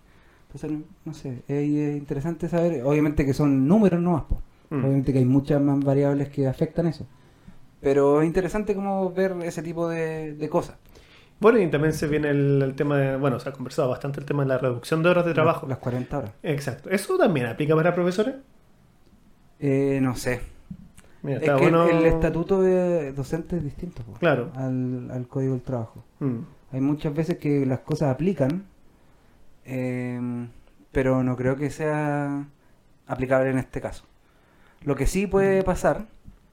[SPEAKER 2] Entonces, no sé, es, es interesante saber. Obviamente que son números nomás. po.
[SPEAKER 1] Mm.
[SPEAKER 2] Obviamente que hay muchas más variables que afectan eso. Pero es interesante como ver ese tipo de, de cosas.
[SPEAKER 1] Bueno, y también se viene el, el tema de... Bueno, se ha conversado bastante el tema de la reducción de horas de trabajo.
[SPEAKER 2] Las 40 horas.
[SPEAKER 1] Exacto. ¿Eso también aplica para profesores?
[SPEAKER 2] Eh, no sé.
[SPEAKER 1] Mira,
[SPEAKER 2] Es que
[SPEAKER 1] bueno...
[SPEAKER 2] el, el estatuto de docente es distinto
[SPEAKER 1] Claro.
[SPEAKER 2] al, al código del trabajo.
[SPEAKER 1] Mm.
[SPEAKER 2] Hay muchas veces que las cosas aplican, eh, pero no creo que sea aplicable en este caso. Lo que sí puede pasar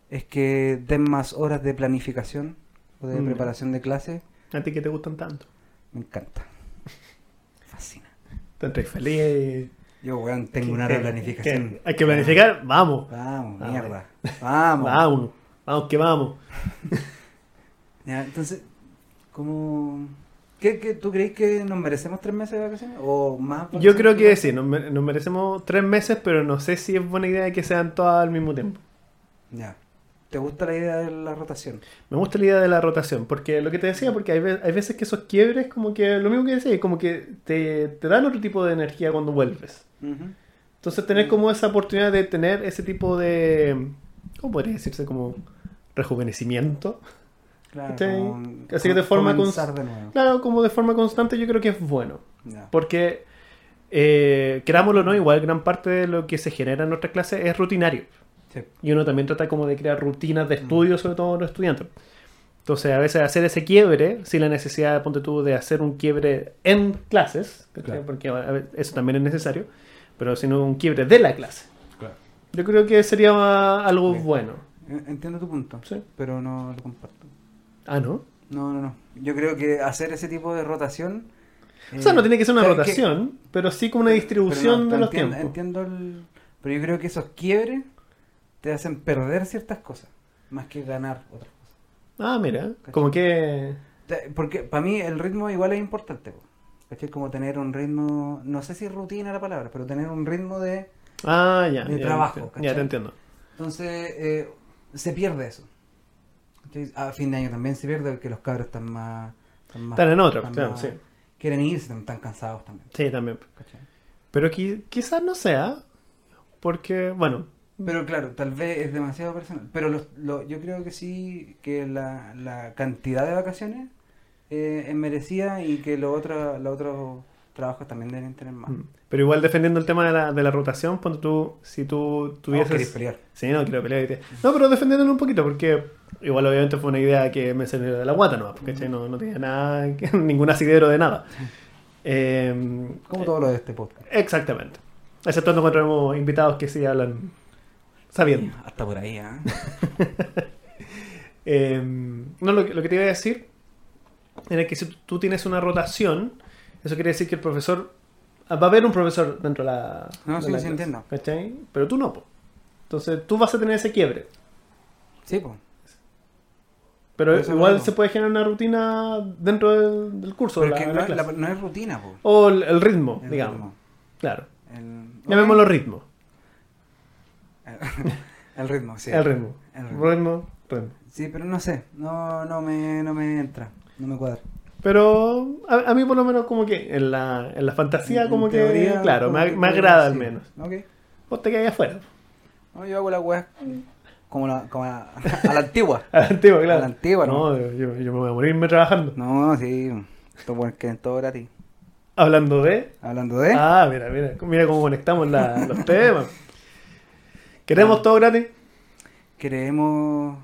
[SPEAKER 2] es que den más horas de planificación o de
[SPEAKER 1] Mm.
[SPEAKER 2] preparación de clase.
[SPEAKER 1] ¿A ti que te gustan tanto?
[SPEAKER 2] Me encanta. [LAUGHS] Fascina.
[SPEAKER 1] Te feliz.
[SPEAKER 2] Yo, weón, tengo
[SPEAKER 1] ¿Qué-
[SPEAKER 2] una planificación.
[SPEAKER 1] ¿Hay que planificar? Vamos.
[SPEAKER 2] Vamos,
[SPEAKER 1] Ah,
[SPEAKER 2] mierda. Vamos.
[SPEAKER 1] Vamos. Vamos que vamos. [LAUGHS]
[SPEAKER 2] Ya, entonces, ¿cómo... ¿Qué, qué, ¿Tú crees que nos merecemos tres meses de vacaciones? ¿O más?
[SPEAKER 1] Yo creo que sí, nos, nos merecemos tres meses, pero no sé si es buena idea que sean todas al mismo tiempo.
[SPEAKER 2] Ya. ¿Te gusta la idea de la rotación?
[SPEAKER 1] Me gusta la idea de la rotación, porque lo que te decía, porque hay, hay veces que esos quiebres, como que lo mismo que decía, como que te, te dan otro tipo de energía cuando vuelves. Entonces tener como esa oportunidad de tener ese tipo de, ¿cómo podría decirse? Como rejuvenecimiento.
[SPEAKER 2] Claro.
[SPEAKER 1] Sí.
[SPEAKER 2] como-
[SPEAKER 1] Así que de forma
[SPEAKER 2] comenzar
[SPEAKER 1] cons-
[SPEAKER 2] de nuevo.
[SPEAKER 1] Claro, como de forma constante yo creo que es bueno. Porque, eh, querámoslo o no, igual gran parte de lo que se genera en nuestra clase es rutinario.
[SPEAKER 2] Sí.
[SPEAKER 1] Y uno también trata como de crear rutinas de estudio, sobre todo los estudiantes. Entonces, a veces hacer ese quiebre, sin la necesidad, ponte tú, de hacer un quiebre en clases, porque eso también es necesario, pero sino un quiebre de la clase.
[SPEAKER 2] Claro.
[SPEAKER 1] Yo creo que sería algo
[SPEAKER 2] Bien.
[SPEAKER 1] bueno.
[SPEAKER 2] Eh, Entiendo tu punto,
[SPEAKER 1] Sí.
[SPEAKER 2] pero no lo comparto.
[SPEAKER 1] Ah, ¿no?
[SPEAKER 2] No, no, no. Yo creo que hacer ese tipo de rotación...
[SPEAKER 1] O sea, no tiene que ser una
[SPEAKER 2] Eh,
[SPEAKER 1] rotación, pero sí como una distribución
[SPEAKER 2] no,
[SPEAKER 1] de los
[SPEAKER 2] entiendo,
[SPEAKER 1] tiempos.
[SPEAKER 2] Entiendo el... Pero yo creo que esos quiebres te hacen perder ciertas cosas, más que ganar otras cosas.
[SPEAKER 1] Ah, mira,
[SPEAKER 2] ¿Cachai?
[SPEAKER 1] como que...
[SPEAKER 2] Porque para mí el ritmo igual es importante. po. ¿Cachai? Como tener un ritmo, no sé si rutina la palabra, pero tener un ritmo de...
[SPEAKER 1] Ah, ya.
[SPEAKER 2] De
[SPEAKER 1] ya,
[SPEAKER 2] trabajo,
[SPEAKER 1] ya. Ya te entiendo.
[SPEAKER 2] Entonces eh, se pierde eso. A fin de año también se pierde porque los cabros están más... Están, más-
[SPEAKER 1] Están en otra,
[SPEAKER 2] están
[SPEAKER 1] claro,
[SPEAKER 2] más-
[SPEAKER 1] sí.
[SPEAKER 2] Quieren irse, están cansados también.
[SPEAKER 1] Sí, también.
[SPEAKER 2] ¿cachai?
[SPEAKER 1] Pero qui- quizás no sea, porque, bueno,
[SPEAKER 2] Pero claro, tal vez es demasiado personal. Pero los- lo- yo creo que sí, que la, la cantidad de vacaciones eh, es merecida y que los otros los otros trabajos también deben tener más.
[SPEAKER 1] mm. Pero igual defendiendo el tema de la, de la rotación, cuando tú, si tú tuvieses...
[SPEAKER 2] querés pelear.
[SPEAKER 1] Sí, no, quiero pelear. No, pero defendiéndolo un poquito, porque igual obviamente fue una idea que me salió de la guata nomás, porque no, no tenía nada, [LAUGHS] ningún asidero de nada. Eh,
[SPEAKER 2] Como todo lo de este podcast.
[SPEAKER 1] Exactamente. Exceptuando cuando tenemos invitados que sí hablan sabiendo.
[SPEAKER 2] Hasta por ahí, ¿ah? [LAUGHS]
[SPEAKER 1] Eh, no, lo, que- lo que te iba a decir era que si tú- tienes una rotación, eso quiere decir que el profesor. ah, Va a haber un profesor dentro de la.
[SPEAKER 2] No,
[SPEAKER 1] de
[SPEAKER 2] sí,
[SPEAKER 1] la
[SPEAKER 2] sí,
[SPEAKER 1] clase,
[SPEAKER 2] entiendo.
[SPEAKER 1] ¿cachai? Pero tú no, po. Entonces tú vas a tener ese quiebre.
[SPEAKER 2] Sí, pues.
[SPEAKER 1] Pero igual se puede generar una rutina dentro del, del curso.
[SPEAKER 2] Pero
[SPEAKER 1] la-
[SPEAKER 2] que no,
[SPEAKER 1] la
[SPEAKER 2] es- la-
[SPEAKER 1] clase.
[SPEAKER 2] no es rutina, pues.
[SPEAKER 1] O el, el ritmo, digamos. Claro.
[SPEAKER 2] El,
[SPEAKER 1] Llamémoslo ritmo. [LAUGHS]
[SPEAKER 2] El ritmo, sí.
[SPEAKER 1] El ritmo.
[SPEAKER 2] El ritmo.
[SPEAKER 1] Ritmo, ritmo.
[SPEAKER 2] Sí, pero no sé. No, no, me, no me entra. No me cuadra.
[SPEAKER 1] Pero a, a mí por lo menos como que en la, en la fantasía
[SPEAKER 2] En
[SPEAKER 1] como que,
[SPEAKER 2] teoría,
[SPEAKER 1] claro,
[SPEAKER 2] como
[SPEAKER 1] me,
[SPEAKER 2] que
[SPEAKER 1] me agrada al menos.
[SPEAKER 2] Ok.
[SPEAKER 1] Vos te quedas afuera.
[SPEAKER 2] No, yo hago la weá como, la, como la- [LAUGHS] [LAUGHS] a la antigua.
[SPEAKER 1] A la antigua, claro.
[SPEAKER 2] A la antigua, ¿no?
[SPEAKER 1] yo, yo- yo me voy a morirme trabajando.
[SPEAKER 2] No, sí. Buenos quieren todo gratis.
[SPEAKER 1] Hablando de...
[SPEAKER 2] Hablando de.
[SPEAKER 1] Ah, mira, mira, mira cómo conectamos la- los temas. ¿Queremos
[SPEAKER 2] Ah.
[SPEAKER 1] todo gratis?
[SPEAKER 2] Queremos.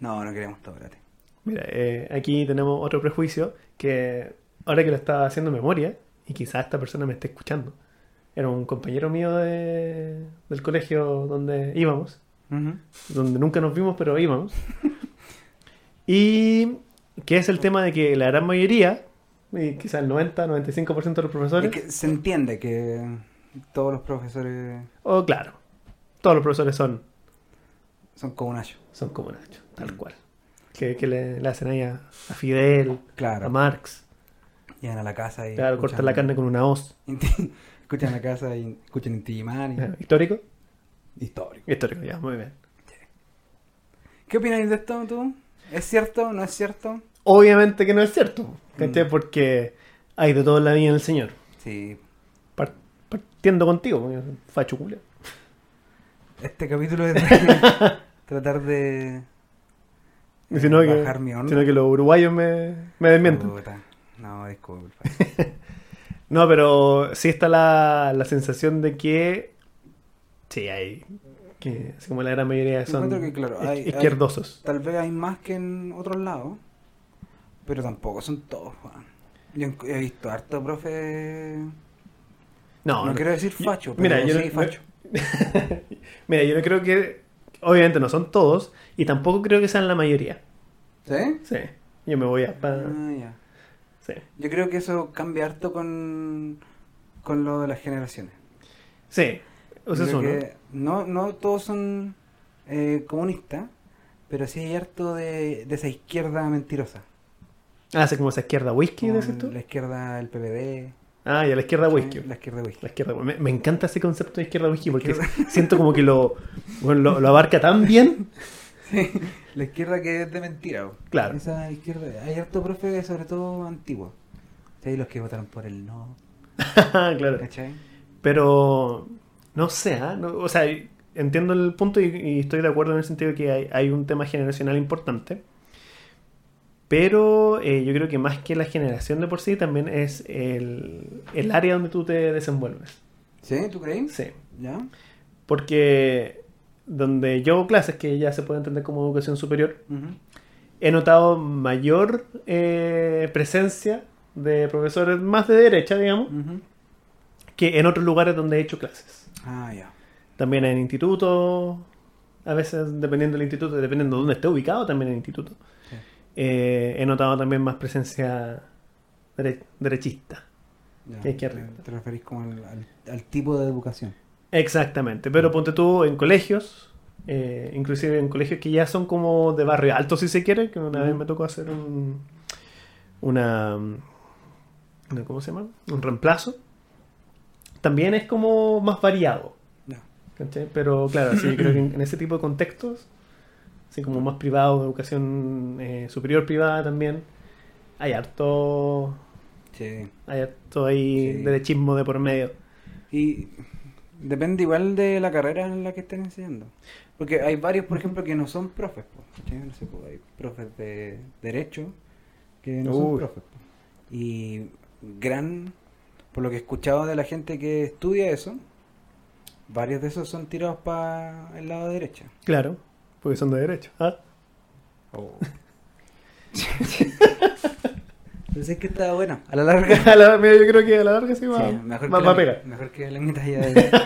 [SPEAKER 2] No, no queremos todo gratis.
[SPEAKER 1] Mira, eh, aquí tenemos otro prejuicio que ahora que lo estaba haciendo memoria, y quizás esta persona me esté escuchando, era un compañero mío de- del colegio donde íbamos, donde nunca nos vimos, pero íbamos. [LAUGHS] y que es el tema de que la gran mayoría, y quizás el 90, 95% de los profesores,
[SPEAKER 2] Es que se entiende que todos los profesores
[SPEAKER 1] o claro, todos los profesores son,
[SPEAKER 2] son como Nacho.
[SPEAKER 1] son como Nacho, tal cual. Que, que le, le hacen ahí a, a Fidel, a
[SPEAKER 2] Claro.
[SPEAKER 1] Marx,
[SPEAKER 2] Llegan a la casa y.
[SPEAKER 1] claro, cortan la carne con una hoz. [LAUGHS]
[SPEAKER 2] Escuchan la casa y escuchan Intimani.
[SPEAKER 1] Ah, ¿Histórico?
[SPEAKER 2] Histórico.
[SPEAKER 1] Histórico, ya, muy bien.
[SPEAKER 2] ¿Qué opináis de esto tú? ¿Es cierto? ¿No es cierto?
[SPEAKER 1] Obviamente que no es cierto.
[SPEAKER 2] Mm.
[SPEAKER 1] Porque hay de todo en la vida del Señor.
[SPEAKER 2] Sí.
[SPEAKER 1] Par- partiendo contigo, porque facho culiao.
[SPEAKER 2] Este capítulo es [LAUGHS] de tratar de.
[SPEAKER 1] Y si no, que,
[SPEAKER 2] bajar mi onda.
[SPEAKER 1] sino que los uruguayos me, me desmienten.
[SPEAKER 2] No, disculpa. [LAUGHS]
[SPEAKER 1] No, pero sí está la, la sensación de que. Sí, hay. Que así como la gran mayoría
[SPEAKER 2] Yo
[SPEAKER 1] son
[SPEAKER 2] que, claro, hay- hay-
[SPEAKER 1] izquierdosos.
[SPEAKER 2] Tal vez hay más que en otros lados, pero tampoco son todos, Juan. Yo he- visto harto profe.
[SPEAKER 1] No,
[SPEAKER 2] No,
[SPEAKER 1] no.
[SPEAKER 2] quiero decir
[SPEAKER 1] Yo-
[SPEAKER 2] facho, pero
[SPEAKER 1] mira, yo
[SPEAKER 2] sí
[SPEAKER 1] no-
[SPEAKER 2] facho. [LAUGHS]
[SPEAKER 1] Mira, yo no creo que. Obviamente no son todos, y tampoco creo que sean la mayoría.
[SPEAKER 2] ¿Sí?
[SPEAKER 1] Sí, yo me voy a.
[SPEAKER 2] Ah, ya.
[SPEAKER 1] sí.
[SPEAKER 2] Yo creo que eso cambia harto con, con lo de las generaciones.
[SPEAKER 1] Sí, uno.
[SPEAKER 2] que no, no todos son eh, comunistas, pero sí hay harto de, de esa izquierda mentirosa.
[SPEAKER 1] Ah, hace como esa izquierda whisky, decís tú.
[SPEAKER 2] La izquierda, el PPD.
[SPEAKER 1] Ah, y a la izquierda whisky.
[SPEAKER 2] La izquierda whisky.
[SPEAKER 1] La izquierda, me, me encanta ese concepto de izquierda whisky porque [LAUGHS] siento como que lo, bueno, lo, lo abarca tan bien. [LAUGHS]
[SPEAKER 2] La izquierda que es de mentira.
[SPEAKER 1] Claro.
[SPEAKER 2] Esa izquierda. Hay harto profe, sobre todo antiguo. Sí, los que votaron por el no. [LAUGHS]
[SPEAKER 1] claro.
[SPEAKER 2] ¿Cachai?
[SPEAKER 1] Pero no sé, ¿ah? No, o sea, entiendo el punto y, y estoy de acuerdo en el sentido de que hay, hay un tema generacional importante. Pero eh, yo creo que más que la generación de por sí, también es el, el área donde tú te desenvuelves.
[SPEAKER 2] ¿Sí? ¿Tú crees?
[SPEAKER 1] Sí.
[SPEAKER 2] ¿Ya?
[SPEAKER 1] Porque donde yo hago clases, que ya se puede entender como educación superior, he notado mayor eh, presencia de profesores más de derecha, digamos, que en otros lugares donde he hecho clases.
[SPEAKER 2] Ah, ya.
[SPEAKER 1] También en institutos, a veces dependiendo del instituto, dependiendo de dónde esté ubicado, también en instituto. Eh, he notado también más presencia dere- derechista.
[SPEAKER 2] Ya.
[SPEAKER 1] Que
[SPEAKER 2] te, te referís como al, al- al tipo de educación.
[SPEAKER 1] Exactamente, pero ponte tú en colegios, eh, inclusive en colegios que ya son como de barrio alto si se quiere, que una vez me tocó hacer un, una, una- ¿cómo se llama? Un reemplazo. También es como más variado. Pero claro, sí, yo creo que en, en ese tipo de contextos, así como más privado, educación eh, superior privada también, hay harto,
[SPEAKER 2] Sí.
[SPEAKER 1] hay harto ahí
[SPEAKER 2] Sí.
[SPEAKER 1] derechismo de por medio.
[SPEAKER 2] Y depende igual de la carrera en la que estén enseñando. Porque hay varios, por ejemplo, que no son profes. hay profes de derecho que no son profes. Y gran por lo que he escuchado de la gente que estudia eso, varios de esos son tirados para el lado derecho.
[SPEAKER 1] Claro, porque son de derecho. ¿ah?
[SPEAKER 2] Pensé que estaba bueno. A la larga. [LAUGHS]
[SPEAKER 1] A la- mira, yo creo que a la larga sí va,
[SPEAKER 2] Sí, mejor,
[SPEAKER 1] va-
[SPEAKER 2] que
[SPEAKER 1] va
[SPEAKER 2] la, mejor que la mitad ya de... [LAUGHS]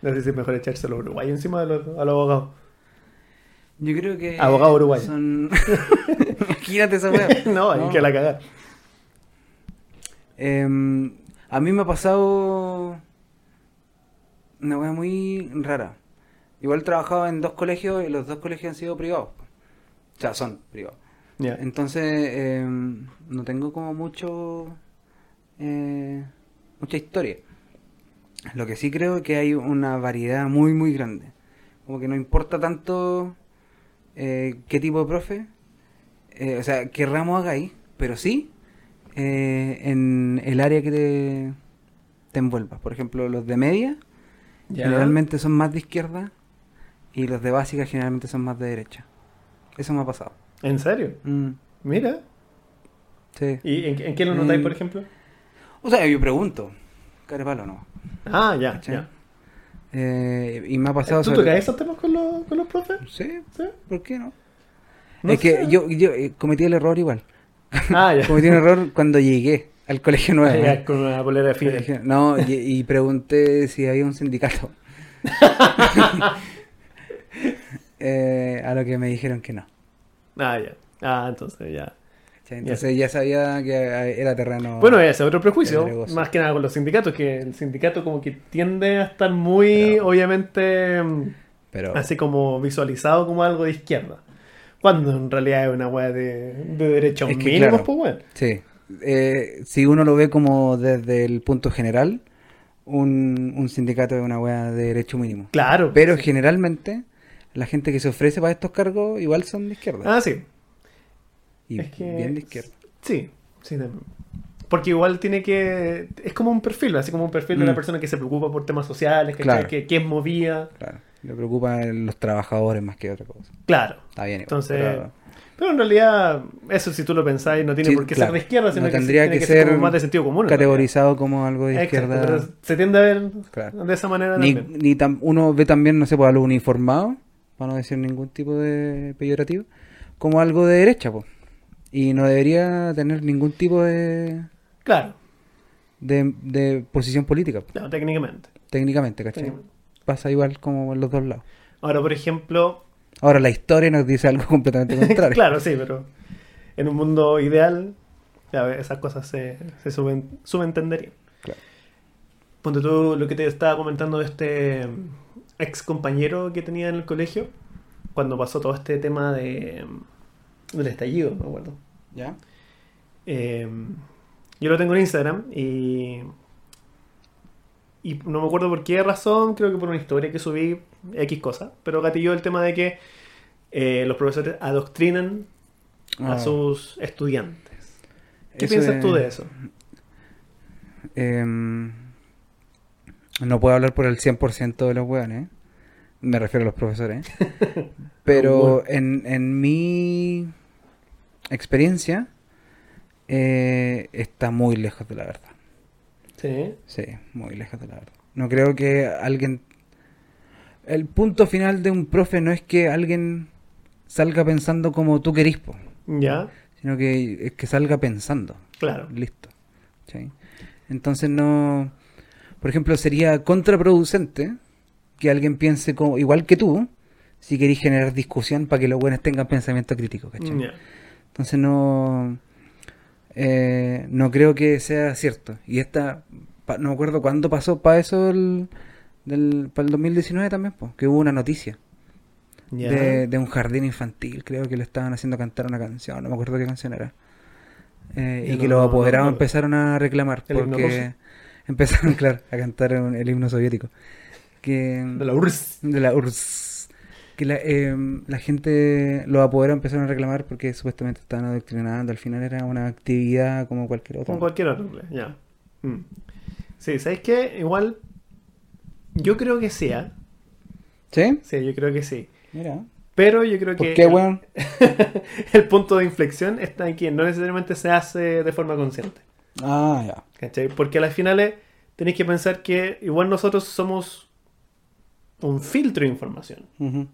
[SPEAKER 1] No sé si es mejor echárselo a Uruguay encima de los, a los abogados.
[SPEAKER 2] Yo creo que...
[SPEAKER 1] Abogado uruguayo.
[SPEAKER 2] Son... [LAUGHS] Imagínate esa wea.
[SPEAKER 1] no, hay que la cagar.
[SPEAKER 2] Em, a mí me ha pasado una wea muy rara. Igual he trabajado en dos colegios y los dos colegios han sido privados. O sea, son privados. Entonces, em, no tengo como mucho... eh, mucha historia. Lo que sí creo es que hay una variedad muy, muy grande. Como que no importa tanto eh, qué tipo de profe, eh, o sea, qué ramo hagáis, pero sí eh, en el área que te, te envuelvas. Por ejemplo, los de media generalmente son más de izquierda y los de básica generalmente son más de derecha. Eso me ha pasado.
[SPEAKER 1] ¿En serio?
[SPEAKER 2] Mm,
[SPEAKER 1] Mira.
[SPEAKER 2] sí.
[SPEAKER 1] ¿Y en, en qué lo notáis,
[SPEAKER 2] Mm.
[SPEAKER 1] por ejemplo?
[SPEAKER 2] O sea, yo pregunto. Carepalo no.
[SPEAKER 1] Ah, ya, ya.
[SPEAKER 2] Eh, y me ha pasado
[SPEAKER 1] ¿Tú
[SPEAKER 2] sobre-
[SPEAKER 1] tocas esos temas con los, con los profes?
[SPEAKER 2] Sí,
[SPEAKER 1] ¿Sí?
[SPEAKER 2] ¿por qué no?
[SPEAKER 1] No
[SPEAKER 2] es que yo, yo eh, cometí el error igual.
[SPEAKER 1] Ah, ya. [LAUGHS]
[SPEAKER 2] Cometí un error cuando llegué al colegio nuevo.
[SPEAKER 1] Ya,
[SPEAKER 2] ¿eh?
[SPEAKER 1] con una polera de
[SPEAKER 2] No, y, y pregunté si había un sindicato. [LAUGHS] [LAUGHS] Eh, a lo que me dijeron que no.
[SPEAKER 1] Ah, ya. Ah, entonces ya.
[SPEAKER 2] Entonces ya sabía que era terreno.
[SPEAKER 1] Bueno, ese es otro prejuicio, más que nada con los sindicatos, que el sindicato como que tiende a estar muy,
[SPEAKER 2] Pero-
[SPEAKER 1] obviamente,
[SPEAKER 2] pero
[SPEAKER 1] así como visualizado como algo de izquierda. Cuando en realidad es una weá de, de derechos mínimos,
[SPEAKER 2] claro.
[SPEAKER 1] pues bueno.
[SPEAKER 2] sí. Eh, si uno lo ve como desde el punto general, un, un sindicato es una wea de derecho mínimo.
[SPEAKER 1] Claro.
[SPEAKER 2] Pero
[SPEAKER 1] sí.
[SPEAKER 2] generalmente la gente que se ofrece para estos cargos igual son de izquierda.
[SPEAKER 1] Ah, sí.
[SPEAKER 2] y
[SPEAKER 1] es que-
[SPEAKER 2] bien de izquierda.
[SPEAKER 1] Sí, sí. de- Porque igual tiene que... Es como un perfil, así como un perfil de una
[SPEAKER 2] Mm.
[SPEAKER 1] persona que se preocupa por temas sociales, ¿cachai?
[SPEAKER 2] Claro.
[SPEAKER 1] que, que es movida.
[SPEAKER 2] Claro. Le preocupan los trabajadores más que otra cosa.
[SPEAKER 1] Claro.
[SPEAKER 2] Está bien. igual,
[SPEAKER 1] Entonces,
[SPEAKER 2] pero-
[SPEAKER 1] Pero en realidad, eso si tú lo pensáis, no tiene
[SPEAKER 2] Sí,
[SPEAKER 1] por qué
[SPEAKER 2] claro.
[SPEAKER 1] ser de izquierda, sino
[SPEAKER 2] No
[SPEAKER 1] que
[SPEAKER 2] tendría
[SPEAKER 1] tiene
[SPEAKER 2] que
[SPEAKER 1] ser, como más de sentido común.
[SPEAKER 2] categorizado como algo de izquierda.
[SPEAKER 1] Pero se tiende a ver de esa manera
[SPEAKER 2] Ni,
[SPEAKER 1] también.
[SPEAKER 2] ni tam- uno ve también, no sé, pues a los uniformados, para no decir ningún tipo de peyorativo, como algo de derecha, pues. Y no debería tener ningún tipo de,
[SPEAKER 1] Claro,
[SPEAKER 2] de, de posición política, po,
[SPEAKER 1] claro, técnicamente.
[SPEAKER 2] técnicamente, ¿cachai?
[SPEAKER 1] Técnicamente.
[SPEAKER 2] Pasa igual como en los dos lados.
[SPEAKER 1] Ahora, por ejemplo,
[SPEAKER 2] Ahora, la historia nos dice algo [LAUGHS] completamente [LAUGHS] contrario.
[SPEAKER 1] claro, sí, pero en un mundo ideal, ya, esas cosas se, se suben, subentenderían.
[SPEAKER 2] Claro.
[SPEAKER 1] Ponte tú lo que te estaba comentando de este ex compañero que tenía en el colegio, cuando pasó todo este tema de del estallido, me acuerdo.
[SPEAKER 2] ¿Ya?
[SPEAKER 1] Eh, yo lo tengo en Instagram y. Y no me acuerdo por qué razón, creo que por una historia que subí, X cosa, pero gatilló el tema de que eh, los profesores adoctrinan a
[SPEAKER 2] Ah,
[SPEAKER 1] sus estudiantes. ¿Qué
[SPEAKER 2] eso
[SPEAKER 1] piensas tú de eso?
[SPEAKER 2] Em, no puedo hablar por el 100% de los hueones. ¿eh? Me refiero a los profesores. [LAUGHS] Pero en, en mi experiencia eh, está muy lejos de la verdad.
[SPEAKER 1] Sí.
[SPEAKER 2] Sí, muy lejos de la verdad. No creo que alguien... El punto final de un profe no es que alguien salga pensando como tú querís, po,
[SPEAKER 1] Ya,
[SPEAKER 2] sino que es que salga pensando.
[SPEAKER 1] claro.
[SPEAKER 2] Listo. ¿Sí? Entonces no... Por ejemplo, sería contraproducente que alguien piense como, igual que tú, si querís generar discusión para que los buenos tengan pensamiento crítico, ¿cachai? Entonces no... eh, no creo que sea cierto. Y esta... pa- no me acuerdo cuándo pasó para eso el... Del, para el 2019 también, pues, que hubo una noticia de, de un jardín infantil, creo que le estaban haciendo cantar una canción, no me acuerdo qué canción era. Eh, y que los apoderados
[SPEAKER 1] no-
[SPEAKER 2] empezaron a reclamar
[SPEAKER 1] ¿El himno
[SPEAKER 2] porque? Empezaron, [LAUGHS] claro, a cantar un- el himno soviético. Que,
[SPEAKER 1] De la URSS.
[SPEAKER 2] de la URSS. Que la, eh, la gente, los apoderados empezaron a reclamar porque supuestamente estaban adoctrinando. Al final era una actividad como cualquier otra.
[SPEAKER 1] Como cualquier otro, ya. Mm. Sí, ¿sabes qué? Igual, yo creo que sí, ¿ah?
[SPEAKER 2] ¿Sí?
[SPEAKER 1] Sí, yo creo que sí.
[SPEAKER 2] Mira.
[SPEAKER 1] Pero yo creo
[SPEAKER 2] ¿Por
[SPEAKER 1] que
[SPEAKER 2] qué,
[SPEAKER 1] el,
[SPEAKER 2] weón? [LAUGHS]
[SPEAKER 1] el punto de inflexión está en que no necesariamente se hace de forma consciente.
[SPEAKER 2] Ah, ya.
[SPEAKER 1] ¿Cachai? Porque a las finales tenéis que pensar que igual nosotros somos un filtro de información.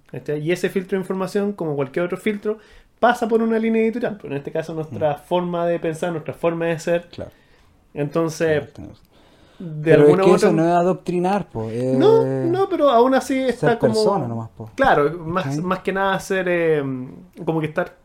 [SPEAKER 1] ¿cachai? Y ese filtro de información, como cualquier otro filtro, pasa por una línea editorial. Pero en este caso nuestra forma de pensar, nuestra forma de ser.
[SPEAKER 2] Claro.
[SPEAKER 1] Entonces,
[SPEAKER 2] claro,
[SPEAKER 1] de
[SPEAKER 2] Pero es
[SPEAKER 1] alguna
[SPEAKER 2] que
[SPEAKER 1] u otra...
[SPEAKER 2] eso no es adoctrinar, po. es
[SPEAKER 1] No, no, pero aún así está
[SPEAKER 2] ser
[SPEAKER 1] como...
[SPEAKER 2] persona nomás, po.
[SPEAKER 1] Claro, más, más que nada ser eh, como que estar...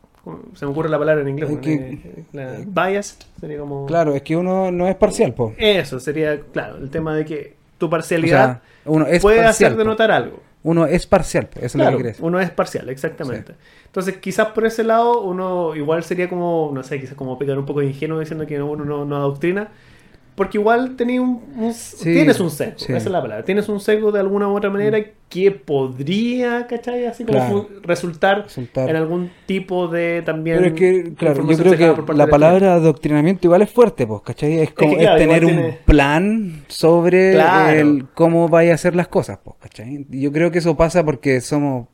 [SPEAKER 1] Se me ocurre la palabra en inglés.
[SPEAKER 2] Es que-
[SPEAKER 1] Eh, la- biased sería como...
[SPEAKER 2] Claro, es que uno no es parcial, po.
[SPEAKER 1] Eso sería, claro, el tema de que tu
[SPEAKER 2] O
[SPEAKER 1] parcialidad
[SPEAKER 2] sea, uno es
[SPEAKER 1] puede
[SPEAKER 2] parcial.
[SPEAKER 1] hacer de
[SPEAKER 2] po.
[SPEAKER 1] notar algo.
[SPEAKER 2] Uno es parcial, po. eso es lo
[SPEAKER 1] Claro,
[SPEAKER 2] que querés.
[SPEAKER 1] uno es parcial, exactamente. Entonces, quizás por ese lado, uno igual sería como, no sé, quizás como pegar un poco de ingenuo diciendo que uno no, no adoctrina. Porque igual tenés un, un-
[SPEAKER 2] Sí,
[SPEAKER 1] tienes un sesgo,
[SPEAKER 2] sí.
[SPEAKER 1] esa es la palabra. Tienes un sesgo de alguna u otra manera que podría, ¿cachai? Así como
[SPEAKER 2] Claro.
[SPEAKER 1] fu- resultar,
[SPEAKER 2] Resultar.
[SPEAKER 1] en algún tipo de también.
[SPEAKER 2] Pero es que, claro, yo creo que la palabra adoctrinamiento igual es fuerte, pues, ¿cachai? Es como
[SPEAKER 1] que, claro,
[SPEAKER 2] es tener un plan sobre
[SPEAKER 1] Claro.
[SPEAKER 2] el cómo vaya a hacer las cosas, pues, ¿cachai? Yo creo que eso pasa porque somos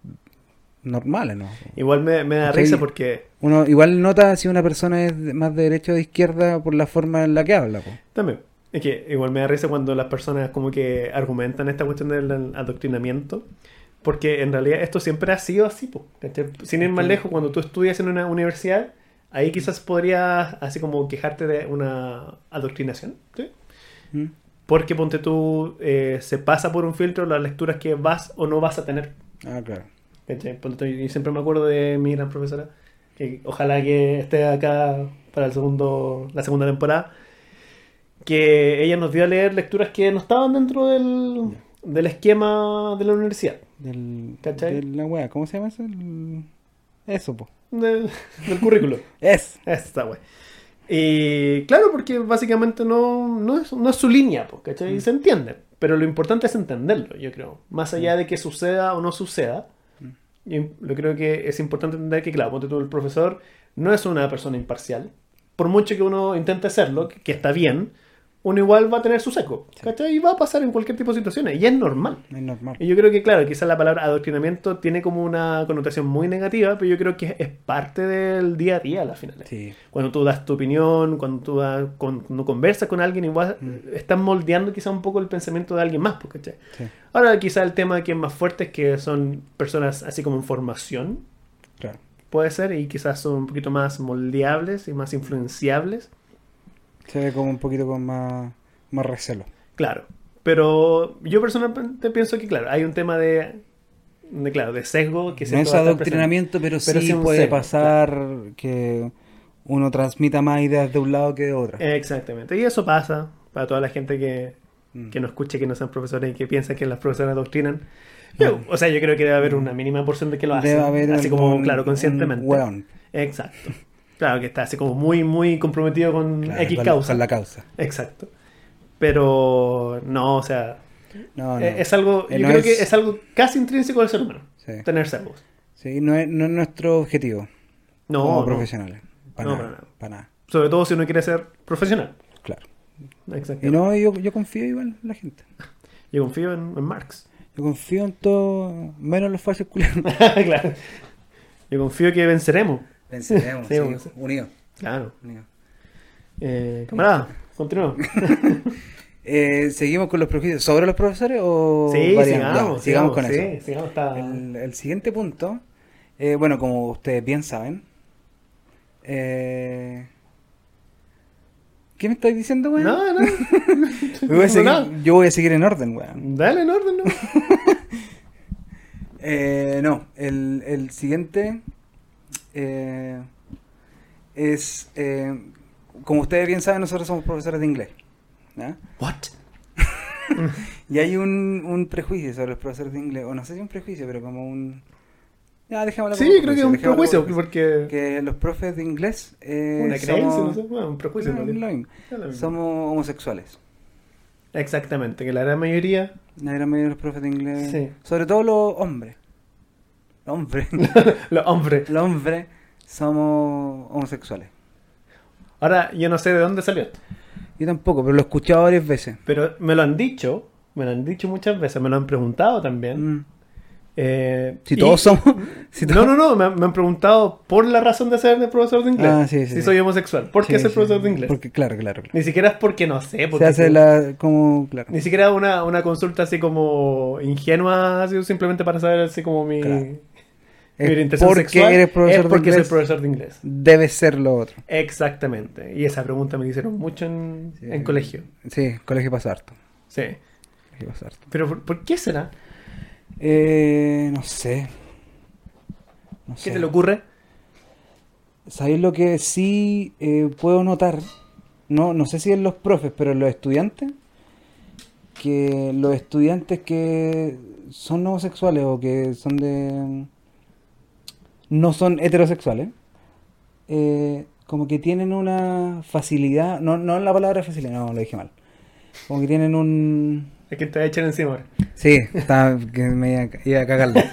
[SPEAKER 2] normales, ¿no?
[SPEAKER 1] Igual me, me da risa porque
[SPEAKER 2] Uno igual nota si una persona es más de derecha o de izquierda por la forma en la que habla, pues.
[SPEAKER 1] También. Es que igual me da risa cuando las personas como que argumentan esta cuestión del adoctrinamiento. Porque en realidad esto siempre ha sido así, po. Sin ir más lejos, cuando tú estudias en una universidad, ahí quizás podrías así como quejarte de una adoctrinación, ¿sí?
[SPEAKER 2] ¿Mm?
[SPEAKER 1] Porque ponte tú, eh, se pasa por un filtro las lecturas que vas o no vas a tener.
[SPEAKER 2] Ah, claro.
[SPEAKER 1] ¿Cachai? Yo siempre me acuerdo de mi gran profesora, que ojalá que esté acá para el segundo, la segunda temporada, que ella nos dio a leer lecturas que no estaban dentro del, del esquema de la universidad,
[SPEAKER 2] Del,
[SPEAKER 1] ¿Cachai?
[SPEAKER 2] de la wea, ¿cómo se llama eso? El- Eso, pues.
[SPEAKER 1] del, del currículo. [LAUGHS]
[SPEAKER 2] Es.
[SPEAKER 1] Esta wey. Y claro, porque básicamente no, no, es, no es su línea, pues, ¿cachai? Y se entiende. Pero lo importante es entenderlo, yo creo. Más allá de que suceda o no suceda, yo creo que es importante entender que, claro, ponte tú, el profesor no es una persona imparcial. Por mucho que uno intente hacerlo, que está bien, uno igual va a tener su seco, ¿cachai? Y va a pasar en cualquier tipo de situaciones. Y es normal.
[SPEAKER 2] Es normal.
[SPEAKER 1] Y yo creo que, claro, quizás la palabra adoctrinamiento tiene como una connotación muy negativa, pero yo creo que es parte del día a día a las finales.
[SPEAKER 2] Sí.
[SPEAKER 1] Cuando tú das tu opinión, cuando tú das- cuando conversas con alguien, igual estás moldeando quizás un poco el pensamiento de alguien más, pues, ¿cachai?
[SPEAKER 2] Sí.
[SPEAKER 1] Ahora quizás el tema que es más fuerte es que son personas así como en formación,
[SPEAKER 2] Claro.
[SPEAKER 1] puede ser, y quizás son un poquito más moldeables y más influenciables.
[SPEAKER 2] Se ve como un poquito con más, más recelo.
[SPEAKER 1] Claro. Pero yo personalmente pienso que, claro, hay un tema de, de claro, de sesgo que
[SPEAKER 2] no
[SPEAKER 1] siempre
[SPEAKER 2] es adoctrinamiento, pero,
[SPEAKER 1] Pero
[SPEAKER 2] sí puede
[SPEAKER 1] sesgo,
[SPEAKER 2] pasar que uno transmita más ideas de un lado que de otro.
[SPEAKER 1] Exactamente. Y eso pasa para toda la gente que,
[SPEAKER 2] Mm.
[SPEAKER 1] que no escuche que no sean profesores y que piensa que las profesoras adoctrinan. Yo, o sea, yo creo que debe haber una mínima porción de que lo hacen.
[SPEAKER 2] Debe haber
[SPEAKER 1] así como, claro, conscientemente. Exacto. [LAUGHS] Claro, que está así como muy, muy comprometido con
[SPEAKER 2] Claro,
[SPEAKER 1] X
[SPEAKER 2] con-
[SPEAKER 1] causa.
[SPEAKER 2] con la causa.
[SPEAKER 1] Exacto. Pero no, o sea,
[SPEAKER 2] No, no.
[SPEAKER 1] eh, es algo,
[SPEAKER 2] Eh,
[SPEAKER 1] yo
[SPEAKER 2] no
[SPEAKER 1] creo
[SPEAKER 2] es-
[SPEAKER 1] que es algo casi intrínseco del ser humano,
[SPEAKER 2] Sí.
[SPEAKER 1] tener sesgos.
[SPEAKER 2] Sí, no es, no es nuestro objetivo
[SPEAKER 1] No,
[SPEAKER 2] como profesionales. Para
[SPEAKER 1] No,
[SPEAKER 2] nada,
[SPEAKER 1] para nada.
[SPEAKER 2] para nada.
[SPEAKER 1] Sobre todo si uno quiere ser profesional.
[SPEAKER 2] Claro.
[SPEAKER 1] Exacto.
[SPEAKER 2] Y no, yo, yo confío igual en la gente. [LAUGHS]
[SPEAKER 1] Yo confío en, en Marx.
[SPEAKER 2] Yo confío en todo, menos en los falsos culiados. [LAUGHS]
[SPEAKER 1] claro. Yo confío que venceremos.
[SPEAKER 2] Venceremos,
[SPEAKER 1] Sí,
[SPEAKER 2] sí,
[SPEAKER 1] vamos.
[SPEAKER 2] unidos.
[SPEAKER 1] Claro.
[SPEAKER 2] unidos.
[SPEAKER 1] Eh, camarada, continuamos. [LAUGHS]
[SPEAKER 2] Eh, ¿Seguimos con los prejuicios sobre los profesores o
[SPEAKER 1] Sí, sigamos,
[SPEAKER 2] Ya, sigamos con eso?
[SPEAKER 1] sigamos,
[SPEAKER 2] El, el siguiente punto, eh, bueno, como ustedes bien saben, eh, ¿qué me estáis diciendo, weón?
[SPEAKER 1] No, no. [LAUGHS]
[SPEAKER 2] Voy yo voy a seguir en orden, weón.
[SPEAKER 1] Dale en orden, ¿no? [LAUGHS]
[SPEAKER 2] Eh, no, el, el siguiente eh, es, eh, como ustedes bien saben, nosotros somos profesores de inglés. ¿ya?
[SPEAKER 1] What? [LAUGHS]
[SPEAKER 2] Y hay un, un prejuicio sobre los profesores de inglés, o no sé si un prejuicio, pero como un... Ya, dejémoslo
[SPEAKER 1] Sí, creo que es un prejuicio,
[SPEAKER 2] como
[SPEAKER 1] porque...
[SPEAKER 2] Que los profes de inglés... eh,
[SPEAKER 1] Una creencia,
[SPEAKER 2] somos-
[SPEAKER 1] no sé, bueno, un prejuicio.
[SPEAKER 2] No, mismo. Somos homosexuales.
[SPEAKER 1] Exactamente, que la gran mayoría...
[SPEAKER 2] La gran mayoría de los profes de inglés,
[SPEAKER 1] Sí.
[SPEAKER 2] sobre todo los hombres. Los hombres. [LAUGHS]
[SPEAKER 1] Los hombres.
[SPEAKER 2] los hombres somos homosexuales.
[SPEAKER 1] Ahora, yo no sé de dónde salió esto.
[SPEAKER 2] Yo tampoco, pero lo he escuchado varias veces.
[SPEAKER 1] Pero me lo han dicho, me lo han dicho muchas veces, me lo han preguntado también.
[SPEAKER 2] Mm.
[SPEAKER 1] Eh,
[SPEAKER 2] Si
[SPEAKER 1] y-
[SPEAKER 2] todos somos. [LAUGHS] si
[SPEAKER 1] no,
[SPEAKER 2] todos-
[SPEAKER 1] no, no, me, han- me han preguntado por la razón de ser profesor de inglés.
[SPEAKER 2] Ah, sí, sí,
[SPEAKER 1] si soy homosexual. ¿Por qué
[SPEAKER 2] Sí,
[SPEAKER 1] ser
[SPEAKER 2] sí,
[SPEAKER 1] profesor de inglés?
[SPEAKER 2] Porque, claro, claro, claro.
[SPEAKER 1] Ni siquiera es porque no sé.
[SPEAKER 2] Se
[SPEAKER 1] Porque
[SPEAKER 2] hace la. como. Claro.
[SPEAKER 1] Ni siquiera una, una consulta así como ingenua, así, simplemente para saber así como mi,
[SPEAKER 2] Claro.
[SPEAKER 1] Mi orientación
[SPEAKER 2] porque
[SPEAKER 1] sexual.
[SPEAKER 2] eres profesor
[SPEAKER 1] es
[SPEAKER 2] de
[SPEAKER 1] porque
[SPEAKER 2] inglés.
[SPEAKER 1] soy profesor de inglés.
[SPEAKER 2] Debe ser lo otro.
[SPEAKER 1] Exactamente. Y esa pregunta me hicieron mucho en,
[SPEAKER 2] Sí.
[SPEAKER 1] en colegio.
[SPEAKER 2] Sí, colegio pasa harto.
[SPEAKER 1] Sí.
[SPEAKER 2] Colegio pasa harto.
[SPEAKER 1] Pero ¿por, por qué será?
[SPEAKER 2] Eh, no sé. No
[SPEAKER 1] ¿Qué
[SPEAKER 2] sé.
[SPEAKER 1] te le ocurre?
[SPEAKER 2] ¿Sabéis lo que sí eh, puedo notar? No, no sé si en los profes, pero en los estudiantes. Que los estudiantes que son homosexuales o que son de. No son heterosexuales. eh, como que tienen una facilidad. No, no la palabra facilidad, no, lo dije mal. Como que tienen un.
[SPEAKER 1] Es que te voy a echar encima ahora.
[SPEAKER 2] Sí, estaba, que me iba a, cagarlo. [LAUGHS]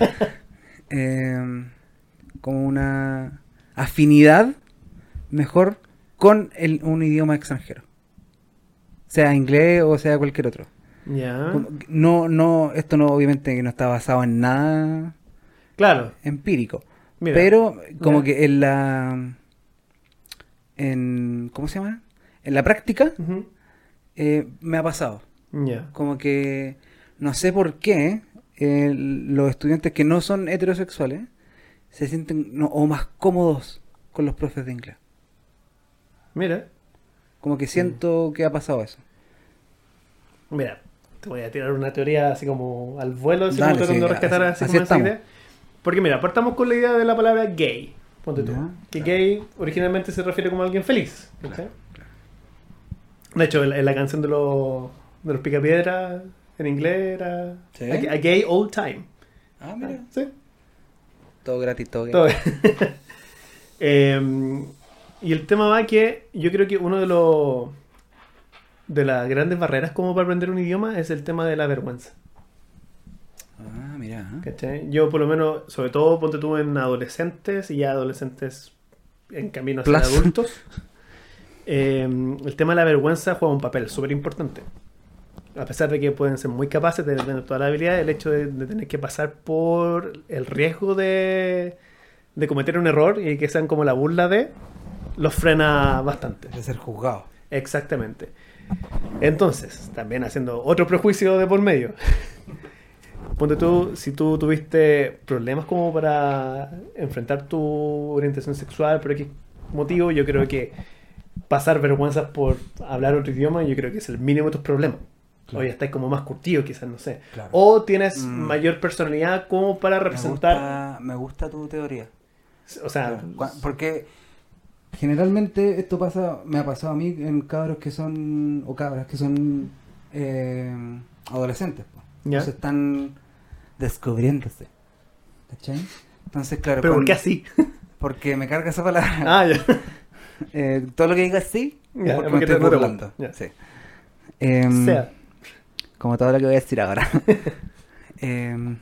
[SPEAKER 2] Eh, como una afinidad mejor con el, un idioma extranjero. Sea inglés o sea cualquier otro.
[SPEAKER 1] Ya.
[SPEAKER 2] No, no, esto no obviamente que no está basado en nada
[SPEAKER 1] Claro.
[SPEAKER 2] empírico.
[SPEAKER 1] Mira.
[SPEAKER 2] pero como que en la en ¿cómo se llama? En la práctica eh, me ha pasado. Como que no sé por qué eh, los estudiantes que no son heterosexuales se sienten no, o más cómodos con los profes de inglés.
[SPEAKER 1] Mira.
[SPEAKER 2] Como que siento que ha pasado eso.
[SPEAKER 1] Mira. Te voy a tirar una teoría así como al vuelo, así
[SPEAKER 2] Dale,
[SPEAKER 1] como tratando
[SPEAKER 2] sí,
[SPEAKER 1] de rescatar
[SPEAKER 2] así-
[SPEAKER 1] así,
[SPEAKER 2] así
[SPEAKER 1] como
[SPEAKER 2] estamos.
[SPEAKER 1] idea. Porque mira, partamos con la idea de la palabra gay. Ponte tú. Que
[SPEAKER 2] claro.
[SPEAKER 1] gay originalmente se refiere como a alguien feliz. ¿cachai? De hecho, en la, canción de los, de los Picapiedra, en inglés era
[SPEAKER 2] ¿Sí?
[SPEAKER 1] a, a gay old time.
[SPEAKER 2] Ah,
[SPEAKER 1] ¿Sí?
[SPEAKER 2] Todo gratis, todo
[SPEAKER 1] Todo bien. [LAUGHS] Em, y el tema va que yo creo que uno de los de las grandes barreras como para aprender un idioma es el tema de la vergüenza.
[SPEAKER 2] Ah, mira.
[SPEAKER 1] ¿cachai? Yo por lo menos, sobre todo ponte tú en adolescentes y ya adolescentes en camino a ser
[SPEAKER 2] Plus.
[SPEAKER 1] adultos, [LAUGHS] em, el tema de la vergüenza juega un papel súper importante. A pesar de que pueden ser muy capaces de tener toda la habilidad, el hecho de, de tener que pasar por el riesgo de, de cometer un error y que sean como la burla de, los frena bastante.
[SPEAKER 2] De ser juzgado.
[SPEAKER 1] Exactamente. Entonces, también haciendo otro prejuicio de por medio. Ponte tú, si tú tuviste problemas como para enfrentar tu orientación sexual por X motivo, yo creo que pasar vergüenzas por hablar otro idioma, yo creo que es el mínimo de tus problemas.
[SPEAKER 2] Claro.
[SPEAKER 1] O ya estás como más curtido, quizás, no sé.
[SPEAKER 2] Claro.
[SPEAKER 1] O tienes
[SPEAKER 2] Mm.
[SPEAKER 1] mayor personalidad como para representar.
[SPEAKER 2] Me gusta, me gusta tu teoría.
[SPEAKER 1] O sea,
[SPEAKER 2] Porque generalmente esto pasa, me ha pasado a mí en cabros que son, o cabras que son eh, adolescentes.
[SPEAKER 1] Ya.
[SPEAKER 2] Entonces están descubriéndose. ¿Cachai? Entonces, claro,
[SPEAKER 1] pero ¿por qué así? [LAUGHS]
[SPEAKER 2] porque me carga esa palabra.
[SPEAKER 1] ah, ya. [LAUGHS]
[SPEAKER 2] Eh, todo lo que diga sí, porque,
[SPEAKER 1] porque
[SPEAKER 2] me estoy burlando. Sí. Em,
[SPEAKER 1] sea.
[SPEAKER 2] Como todo lo que voy a decir ahora. [LAUGHS] Em,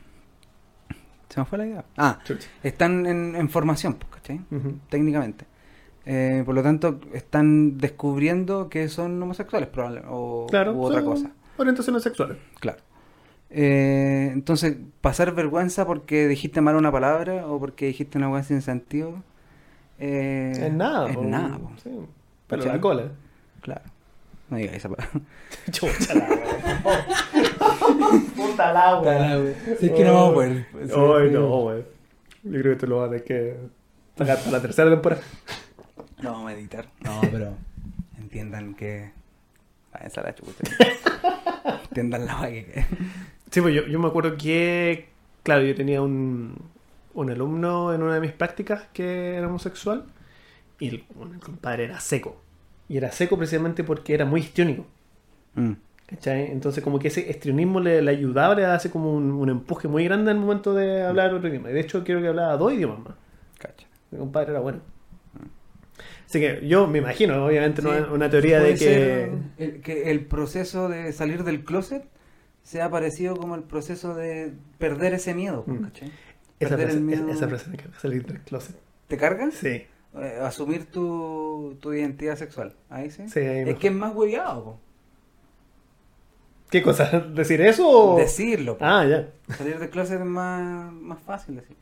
[SPEAKER 2] se me fue la idea. Ah,
[SPEAKER 1] Chucha.
[SPEAKER 2] están en, en formación, pues, ¿cachai? Técnicamente. Eh, por lo tanto, están descubriendo que son homosexuales, probablemente, o
[SPEAKER 1] Claro,
[SPEAKER 2] u otra
[SPEAKER 1] son
[SPEAKER 2] cosa.
[SPEAKER 1] Orientaciones sexuales.
[SPEAKER 2] Claro. Eh, entonces, pasar vergüenza porque dijiste mal una palabra o porque dijiste una cosa sin sentido. eh,
[SPEAKER 1] es nada.
[SPEAKER 2] Es
[SPEAKER 1] po.
[SPEAKER 2] nada, po.
[SPEAKER 1] Sí. Pero la cola.
[SPEAKER 2] Claro. No digas esa palabra. [LAUGHS]
[SPEAKER 1] Chucha la wea. [LAUGHS] Puta la wea.
[SPEAKER 2] Si es que no vamos a poder.
[SPEAKER 1] Ay, no, wey. Yo creo que te lo vas a tener que sacar para la tercera temporada.
[SPEAKER 2] No vamos a editar. No, pero entiendan que. Váyanse a la chucha. [LAUGHS] entiendan la vaga que.
[SPEAKER 1] Sí, pues yo, yo me acuerdo que, claro, yo tenía un, un alumno en una de mis prácticas que era homosexual y el, bueno, el compadre era seco. Y era seco precisamente porque era muy histriónico.
[SPEAKER 2] Mm,
[SPEAKER 1] ¿cachai? Entonces como que ese histrionismo le, le ayudaba, le hace como un, un empuje muy grande al momento de hablar otro idioma. Y de hecho creo que hablaba dos idiomas más.
[SPEAKER 2] cacha.
[SPEAKER 1] Mi compadre era bueno. Así que yo me imagino, obviamente, no
[SPEAKER 2] Sí,
[SPEAKER 1] es una teoría de que...
[SPEAKER 2] el, que el proceso de salir del closet sea parecido como el proceso de perder ese miedo,
[SPEAKER 1] Mm.
[SPEAKER 2] ¿cachai?
[SPEAKER 1] Esa frase,
[SPEAKER 2] el miedo.
[SPEAKER 1] esa frase salir del closet.
[SPEAKER 2] ¿Te cargas?
[SPEAKER 1] Sí.
[SPEAKER 2] Eh, asumir tu, tu identidad sexual. Ahí sí.
[SPEAKER 1] Sí, ahí
[SPEAKER 2] es que es más hueveado, po.
[SPEAKER 1] ¿Qué cosa? [LAUGHS] ¿Decir eso o...?
[SPEAKER 2] Decirlo. po.
[SPEAKER 1] Ah, ya.
[SPEAKER 2] Salir del closet es más, más fácil decirlo.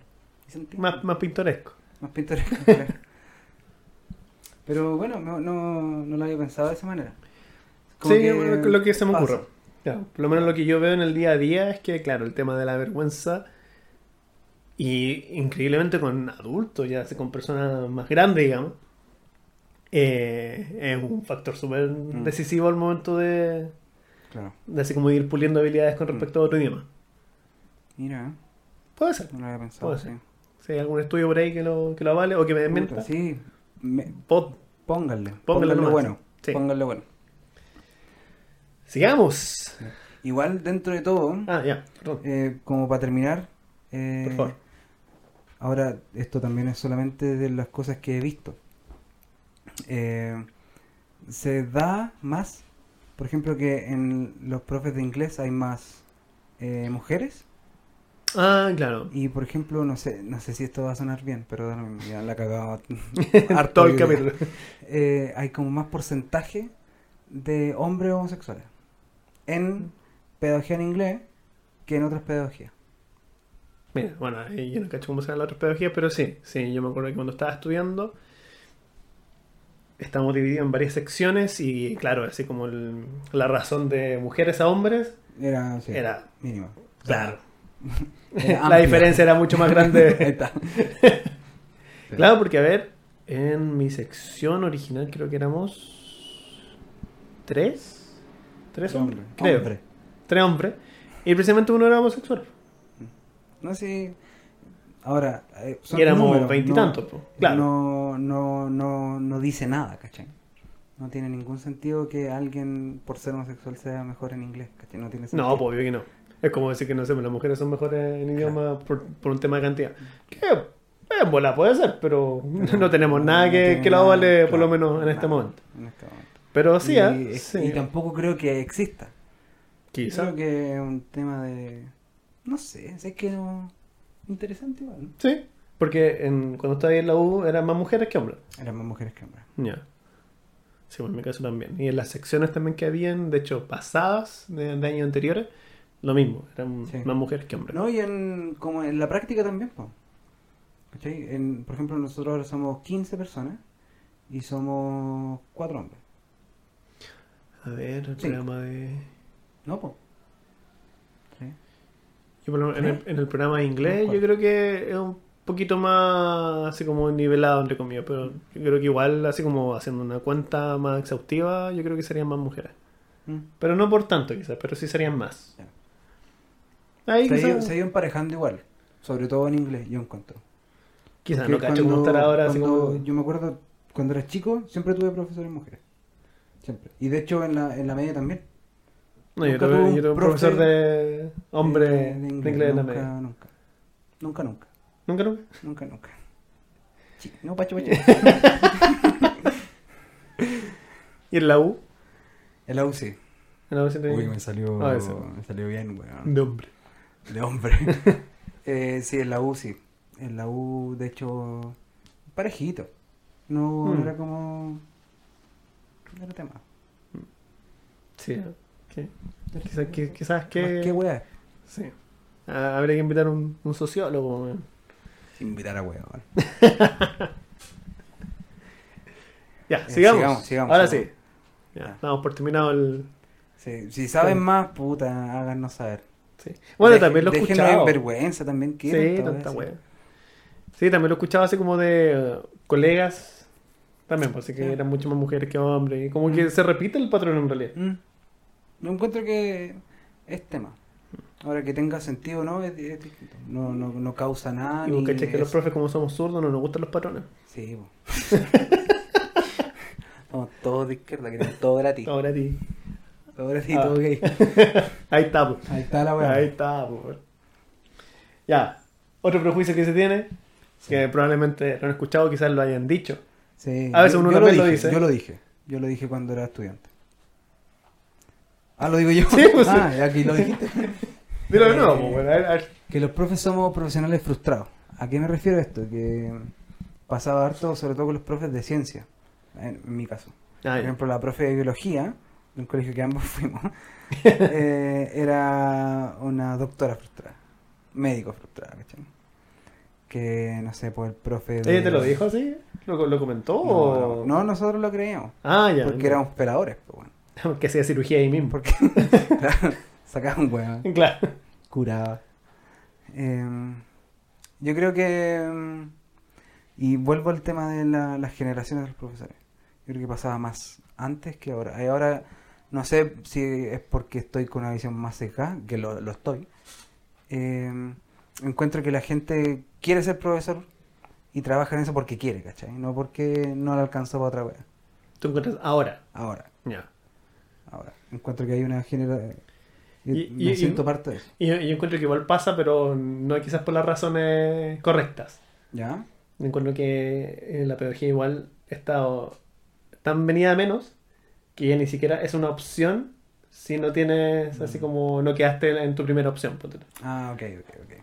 [SPEAKER 1] Más, más pintoresco.
[SPEAKER 2] Más pintoresco. [LAUGHS] Pero bueno, no, no, no lo había pensado de esa manera. Como
[SPEAKER 1] Sí,
[SPEAKER 2] que
[SPEAKER 1] lo que- se me ocurre. Por lo menos lo que yo veo en el día a día es que, claro, el tema de la vergüenza y increíblemente con adultos, ya sea con personas más grandes, digamos, eh, es un factor súper
[SPEAKER 2] Mm.
[SPEAKER 1] decisivo al momento de,
[SPEAKER 2] Claro.
[SPEAKER 1] de así como ir puliendo habilidades con respecto a otro idioma.
[SPEAKER 2] Mira,
[SPEAKER 1] Puede ser.
[SPEAKER 2] no lo había pensado.
[SPEAKER 1] Puede
[SPEAKER 2] sí.
[SPEAKER 1] ser. Si hay algún estudio por ahí que lo, que lo avale o que me desmienta,
[SPEAKER 2] sí, me- pónganle.
[SPEAKER 1] Pónganle
[SPEAKER 2] bueno.
[SPEAKER 1] Sí.
[SPEAKER 2] Pónganle bueno.
[SPEAKER 1] Sigamos.
[SPEAKER 2] Igual dentro de todo,
[SPEAKER 1] Ah, ya, perdón.
[SPEAKER 2] eh, como para terminar, eh,
[SPEAKER 1] Por favor.
[SPEAKER 2] ahora esto también es solamente de las cosas que he visto. Eh, se da más, por ejemplo, que en los profes de inglés hay más eh, mujeres
[SPEAKER 1] Ah, claro.
[SPEAKER 2] y, por ejemplo, no sé, no sé si esto va a sonar bien, pero ya la he cagado [LAUGHS] harto [LAUGHS]
[SPEAKER 1] el capítulo.
[SPEAKER 2] Hay como más porcentaje de hombres homosexuales en pedagogía en inglés que en otras pedagogías.
[SPEAKER 1] Mira, bueno, ahí yo no cacho cómo se llama la otra pedagogía, pero sí, sí, yo me acuerdo que cuando estaba estudiando estamos divididos en varias secciones y claro, así como el- la razón de mujeres a hombres
[SPEAKER 2] Era, sí,
[SPEAKER 1] era,
[SPEAKER 2] mínima.
[SPEAKER 1] claro, [LAUGHS]
[SPEAKER 2] Era
[SPEAKER 1] la diferencia era mucho más grande. [LAUGHS] [LAUGHS] claro, porque a ver, en mi sección original creo que éramos tres, tres hombres, creo,
[SPEAKER 2] Hombre.
[SPEAKER 1] tres hombres, y precisamente uno era homosexual.
[SPEAKER 2] No sé. Ahora, eh, son
[SPEAKER 1] Y éramos veintitantos,
[SPEAKER 2] no-
[SPEAKER 1] po, claro.
[SPEAKER 2] No, no, no, no dice nada, ¿cachai? No tiene ningún sentido que alguien, por ser homosexual, sea mejor en inglés, ¿cachai? No tiene sentido.
[SPEAKER 1] No, pues obvio que no. Es como decir que no sé, las mujeres son mejores en idioma por, por un tema de cantidad. Que en bola puede ser, pero
[SPEAKER 2] Pero [LAUGHS]
[SPEAKER 1] no tenemos nada
[SPEAKER 2] no
[SPEAKER 1] que, que lo
[SPEAKER 2] nada,
[SPEAKER 1] vale por
[SPEAKER 2] claro,
[SPEAKER 1] lo menos en este momento.
[SPEAKER 2] En este momento.
[SPEAKER 1] Pero sí,
[SPEAKER 2] y,
[SPEAKER 1] ¿eh? sí.
[SPEAKER 2] y tampoco creo que exista.
[SPEAKER 1] Quizá.
[SPEAKER 2] Creo que es un tema de. No sé, es que no. Interesante igual. ¿no?
[SPEAKER 1] Sí, porque en, cuando estaba ahí en la U eran más mujeres que hombres.
[SPEAKER 2] Eran más mujeres que hombres.
[SPEAKER 1] Ya. Sí, bueno, en mi caso también. Y en las secciones también que habían, de hecho, pasadas de, de años anteriores, lo mismo, eran
[SPEAKER 2] Sí.
[SPEAKER 1] más mujeres que hombres.
[SPEAKER 2] No, y en, como en la práctica también, po. ¿Cachai? En, por ejemplo, nosotros ahora somos 15 personas y somos 4 hombres.
[SPEAKER 1] A ver, el
[SPEAKER 2] Sí.
[SPEAKER 1] programa de...
[SPEAKER 2] ¿No, po? Sí.
[SPEAKER 1] Yo por lo- en, el, en el programa de inglés yo creo que es un poquito más así como nivelado entre comillas, pero yo creo que igual así como haciendo una cuenta más exhaustiva, yo creo que serían más mujeres.
[SPEAKER 2] Mm.
[SPEAKER 1] Pero no por tanto quizás, pero sí serían más.
[SPEAKER 2] Ya.
[SPEAKER 1] Ahí
[SPEAKER 2] Se,
[SPEAKER 1] quizás,
[SPEAKER 2] se ha ido emparejando igual, sobre todo en inglés, yo encuentro.
[SPEAKER 1] quizás no cacho cómo estar ahora así como...
[SPEAKER 2] Yo me acuerdo, cuando era chico, siempre tuve profesores mujeres. Siempre. Y de hecho en la, en la media también.
[SPEAKER 1] No, yo
[SPEAKER 2] nunca
[SPEAKER 1] tuve,
[SPEAKER 2] un
[SPEAKER 1] yo tuve un
[SPEAKER 2] profe
[SPEAKER 1] profesor de hombre
[SPEAKER 2] Eh,
[SPEAKER 1] de inglés, en la
[SPEAKER 2] nunca,
[SPEAKER 1] media.
[SPEAKER 2] nunca. Nunca, nunca.
[SPEAKER 1] ¿Nunca, nunca?
[SPEAKER 2] Nunca, nunca. Chi- No, pacho, pacho. [LAUGHS]
[SPEAKER 1] ¿Y en la U?
[SPEAKER 2] En la UCI.
[SPEAKER 1] En la U siempre-
[SPEAKER 2] Uy, me salió,
[SPEAKER 1] Ah, eso.
[SPEAKER 2] me salió bien, weón.
[SPEAKER 1] De hombre.
[SPEAKER 2] De hombre. [LAUGHS] eh, sí, en la U sí. En la U, de hecho, parejito. No, no
[SPEAKER 1] Mm.
[SPEAKER 2] era como... Era tema.
[SPEAKER 1] Sí. ¿Qué? Quizás, que, quizás que...
[SPEAKER 2] Que weá.
[SPEAKER 1] Sí. Ah, habría que invitar a un, un sociólogo. weón.
[SPEAKER 2] Invitar a weón. [LAUGHS]
[SPEAKER 1] Ya,
[SPEAKER 2] Eh,
[SPEAKER 1] sigamos.
[SPEAKER 2] sigamos, sigamos,
[SPEAKER 1] Ahora
[SPEAKER 2] sigamos.
[SPEAKER 1] sí. Ya,
[SPEAKER 2] Ya.
[SPEAKER 1] damos por terminado el...
[SPEAKER 2] Sí, si saben
[SPEAKER 1] Sí.
[SPEAKER 2] más, puta, háganos saber.
[SPEAKER 1] Sí. Bueno,
[SPEAKER 2] Deje-
[SPEAKER 1] también lo he
[SPEAKER 2] déjenos
[SPEAKER 1] escuchado.
[SPEAKER 2] en vergüenza también. ¿qué
[SPEAKER 1] Sí,
[SPEAKER 2] tanta.
[SPEAKER 1] Sí, también lo he escuchado así como de eh, colegas. También, pues así que
[SPEAKER 2] Sí.
[SPEAKER 1] eran mucho más mujeres que hombres. Y como que
[SPEAKER 2] Mm.
[SPEAKER 1] se repite el patrón en realidad.
[SPEAKER 2] Mm. Yo encuentro que es tema. Ahora que tenga sentido no, es, es distinto. No, no, no causa nada.
[SPEAKER 1] y vos
[SPEAKER 2] ni
[SPEAKER 1] cachai que los
[SPEAKER 2] es-
[SPEAKER 1] profes, como somos zurdos, no nos gustan los patrones.
[SPEAKER 2] Sí, po. [LAUGHS] Somos todos de izquierda, queremos todo gratis.
[SPEAKER 1] Ahora ti.
[SPEAKER 2] Todo gratis,
[SPEAKER 1] Ah.
[SPEAKER 2] todo gay. [LAUGHS]
[SPEAKER 1] Ahí está, pues.
[SPEAKER 2] Ahí está la weá.
[SPEAKER 1] Ahí está, pues. Ya. Otro prejuicio que se tiene, que probablemente lo han escuchado, quizás lo hayan dicho.
[SPEAKER 2] Sí.
[SPEAKER 1] A veces uno
[SPEAKER 2] yo
[SPEAKER 1] lo
[SPEAKER 2] dije,
[SPEAKER 1] dice.
[SPEAKER 2] Yo lo dije. Yo lo dije cuando era estudiante. Ah, lo digo yo.
[SPEAKER 1] Sí, pues, [LAUGHS]
[SPEAKER 2] ah, ya aquí lo dijiste. [LAUGHS]
[SPEAKER 1] Dilo
[SPEAKER 2] Eh,
[SPEAKER 1] pues, bueno, a ver, a ver.
[SPEAKER 2] Que los profes somos profesionales frustrados. ¿A qué me refiero esto? Que pasaba harto, sobre todo con los profes de ciencia, en, en mi caso.
[SPEAKER 1] Ah,
[SPEAKER 2] Por ejemplo, la profe de biología de un colegio que ambos [LAUGHS] fuimos, eh, era una doctora frustrada, médico frustrada, ¿cachai? Que, no sé, pues el profe... de-
[SPEAKER 1] ¿Ella te lo dijo así? ¿Lo, lo comentó?
[SPEAKER 2] No,
[SPEAKER 1] o-
[SPEAKER 2] no, no, nosotros lo creíamos.
[SPEAKER 1] Ah, ya.
[SPEAKER 2] Porque éramos peladores, pues bueno. [LAUGHS]
[SPEAKER 1] Porque hacía cirugía ahí mismo.
[SPEAKER 2] Porque [LAUGHS] claro, sacaba un huevo, [LAUGHS]
[SPEAKER 1] Claro.
[SPEAKER 2] curaba. Eh, yo creo que... mm, Y vuelvo al tema de la- las generaciones de los profesores. Yo creo que pasaba más antes que ahora. Y ahora no sé si es porque estoy con una visión más sesgada, que lo, lo estoy. Eh, encuentro que la gente quiere ser profesor y trabaja en eso porque quiere, ¿cachai? No porque no le alcanzó para otra wea.
[SPEAKER 1] ¿Tú encuentras ahora?
[SPEAKER 2] Ahora,
[SPEAKER 1] Ya.
[SPEAKER 2] ahora. Encuentro que hay una generación...
[SPEAKER 1] Y-
[SPEAKER 2] me
[SPEAKER 1] y- y-
[SPEAKER 2] siento parte de eso.
[SPEAKER 1] Y yo, yo encuentro que igual pasa, pero no quizás por las razones correctas.
[SPEAKER 2] ¿Ya?
[SPEAKER 1] Encuentro que la pedagogía igual está tan venida a menos que ya ni siquiera es una opción si no tienes así como no quedaste en tu primera opción.
[SPEAKER 2] Ah, ok, ok, ok.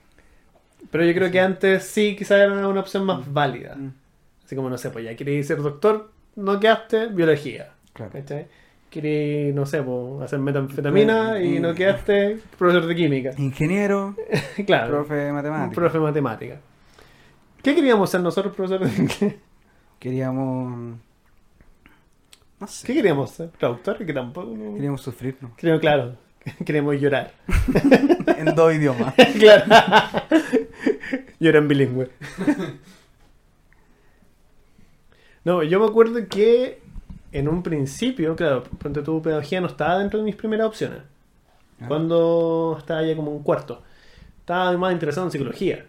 [SPEAKER 1] Pero yo creo que antes sí quizás era una opción más válida.
[SPEAKER 2] Mm,
[SPEAKER 1] Así como, no sé, pues ya querías ser doctor, no quedaste, biología.
[SPEAKER 2] claro.
[SPEAKER 1] ¿Cachai? No sé, pues, hacer metanfetamina y no
[SPEAKER 2] Mm.
[SPEAKER 1] quedaste profesor de química.
[SPEAKER 2] Ingeniero, [LAUGHS]
[SPEAKER 1] claro.
[SPEAKER 2] profe de
[SPEAKER 1] un
[SPEAKER 2] matemáticas.
[SPEAKER 1] profe de matemática. ¿Qué queríamos ser nosotros, profesores de inglés? [LAUGHS]
[SPEAKER 2] Queríamos... No sé.
[SPEAKER 1] ¿Qué queríamos ser? ¿Traductor? Que tampoco. no-
[SPEAKER 2] Queríamos sufrir, ¿no?
[SPEAKER 1] Queríamos, claro. [LAUGHS] Queríamos llorar.
[SPEAKER 2] en dos idiomas.
[SPEAKER 1] claro. Llorar en bilingüe. no, yo me acuerdo que en un principio, claro, ponte tu pedagogía no estaba dentro de mis primeras opciones.
[SPEAKER 2] Ah.
[SPEAKER 1] Cuando estaba ya como un cuarto. Estaba más interesado en psicología.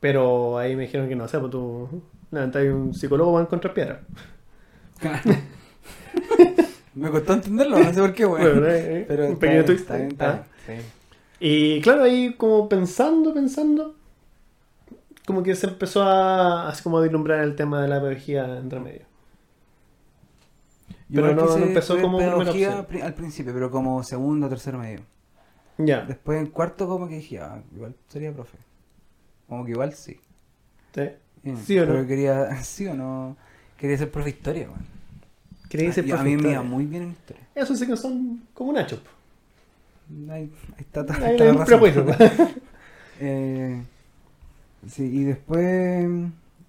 [SPEAKER 1] Pero ahí me dijeron que no, o sea, pues tú levantas un psicólogo va a encontrar piedra. [LAUGHS]
[SPEAKER 2] Me costó entenderlo, no sé por qué, güey.
[SPEAKER 1] Bueno, eh, eh,
[SPEAKER 2] Pero
[SPEAKER 1] un
[SPEAKER 2] está
[SPEAKER 1] pequeño
[SPEAKER 2] bien,
[SPEAKER 1] twist.
[SPEAKER 2] está
[SPEAKER 1] Ah.
[SPEAKER 2] está sí.
[SPEAKER 1] Y claro, ahí como pensando, pensando, como que se empezó a, así como a vislumbrar el tema de la pedagogía entre medio.
[SPEAKER 2] Yo
[SPEAKER 1] Pero no- no empezó como
[SPEAKER 2] pedagogía al principio, pero como segundo o tercero medio.
[SPEAKER 1] Ya,
[SPEAKER 2] Después en cuarto como que dije, ah, igual sería profe. Como que igual sí.
[SPEAKER 1] ¿sí? ¿Sí o no?
[SPEAKER 2] Pero quería, [LAUGHS] sí o no, quería ser profe de historia, güey.
[SPEAKER 1] Quería ser
[SPEAKER 2] Y a
[SPEAKER 1] profe
[SPEAKER 2] mí me iba muy bien en historia.
[SPEAKER 1] Eso sí que son como Nacho. po.
[SPEAKER 2] Ahí, ahí está, ahí
[SPEAKER 1] Ahí
[SPEAKER 2] está
[SPEAKER 1] hay un. [LAUGHS]
[SPEAKER 2] Eh, sí, y después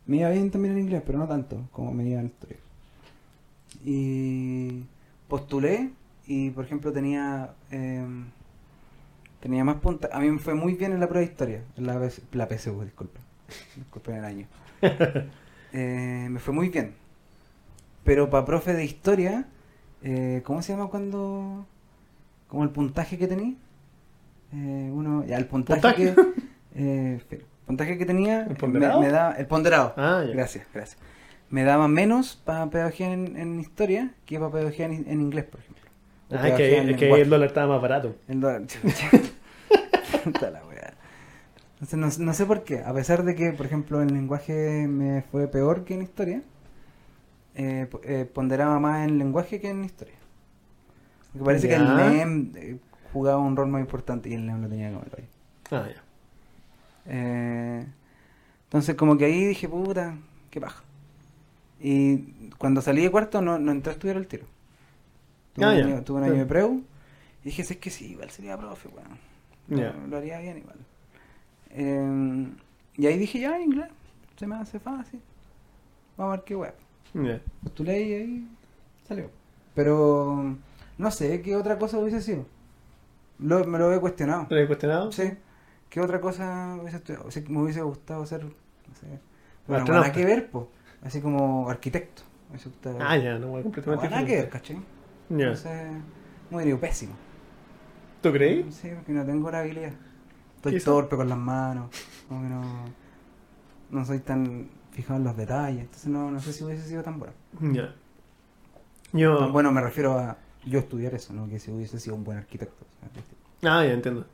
[SPEAKER 2] me iba bien también en inglés, pero no tanto como me iba en historia. Y postulé y, por ejemplo, tenía eh, tenía más punta. A mí me fue muy bien en la prueba de historia, en la, la PSU, disculpen. [LAUGHS] Disculpen el año. [LAUGHS] Eh, me fue muy bien. Pero para profe de historia, eh, ¿cómo se llama cuando... como el puntaje que tenía? Eh, uno, ya, el puntaje,
[SPEAKER 1] ¿Puntaje?
[SPEAKER 2] que... [LAUGHS] el puntaje que tenía...
[SPEAKER 1] ¿El
[SPEAKER 2] me-
[SPEAKER 1] ponderado?
[SPEAKER 2] Me, da, el ponderado.
[SPEAKER 1] Ah, ya.
[SPEAKER 2] Gracias, gracias. Me daba menos para pedagogía en, en historia que para pedagogía en, en inglés, por ejemplo. O
[SPEAKER 1] Ah, es que, es el dólar estaba más barato.
[SPEAKER 2] El dólar. [LAUGHS] La wea. Entonces, no, no sé por qué. A pesar de que, por ejemplo, en lenguaje me fue peor que en historia, eh, eh, ponderaba más en lenguaje que en historia. Porque parece que el. NEM eh, jugaba un rol más importante y el NEM lo tenía como el hoyo.
[SPEAKER 1] Ah, ya.
[SPEAKER 2] Eh, entonces, como que ahí dije, puta, qué paja. Y cuando salí de cuarto, no, no entré a estudiar el tiro. Tuve,
[SPEAKER 1] Ah,
[SPEAKER 2] un, año, tuve un año de preu. Y dije, si es que sí, igual sería profe, bueno. Lo, haría bien igual. Eh, y ahí dije, ya, inglés, se me hace fácil. Vamos a ver qué web. Postulé y ahí salió. Pero no sé qué otra cosa hubiese sido. Lo- me lo he cuestionado.
[SPEAKER 1] ¿Lo he cuestionado?
[SPEAKER 2] Sí. ¿Qué otra cosa hubiese estudiado? O sea, me hubiese gustado ser, no sé, bueno, nada que ver, po. Así como arquitecto. Me hubiese gustado-
[SPEAKER 1] Ah, ya, no,
[SPEAKER 2] No,
[SPEAKER 1] completamente
[SPEAKER 2] nada que ver. ¿cachai?
[SPEAKER 1] Ya.
[SPEAKER 2] Entonces, muy digo, pésimo.
[SPEAKER 1] ¿Tú creí?
[SPEAKER 2] Sí, porque no tengo la habilidad. Estoy torpe con las manos. Como que no, no soy tan fijado en los detalles. Entonces no, no sé si hubiese sido tan bueno.
[SPEAKER 1] Ya. Yo...
[SPEAKER 2] Bueno, me refiero a yo estudiar eso, ¿no? Que si hubiese sido un buen arquitecto. o sea, ¿viste?
[SPEAKER 1] Ah, ya entiendo.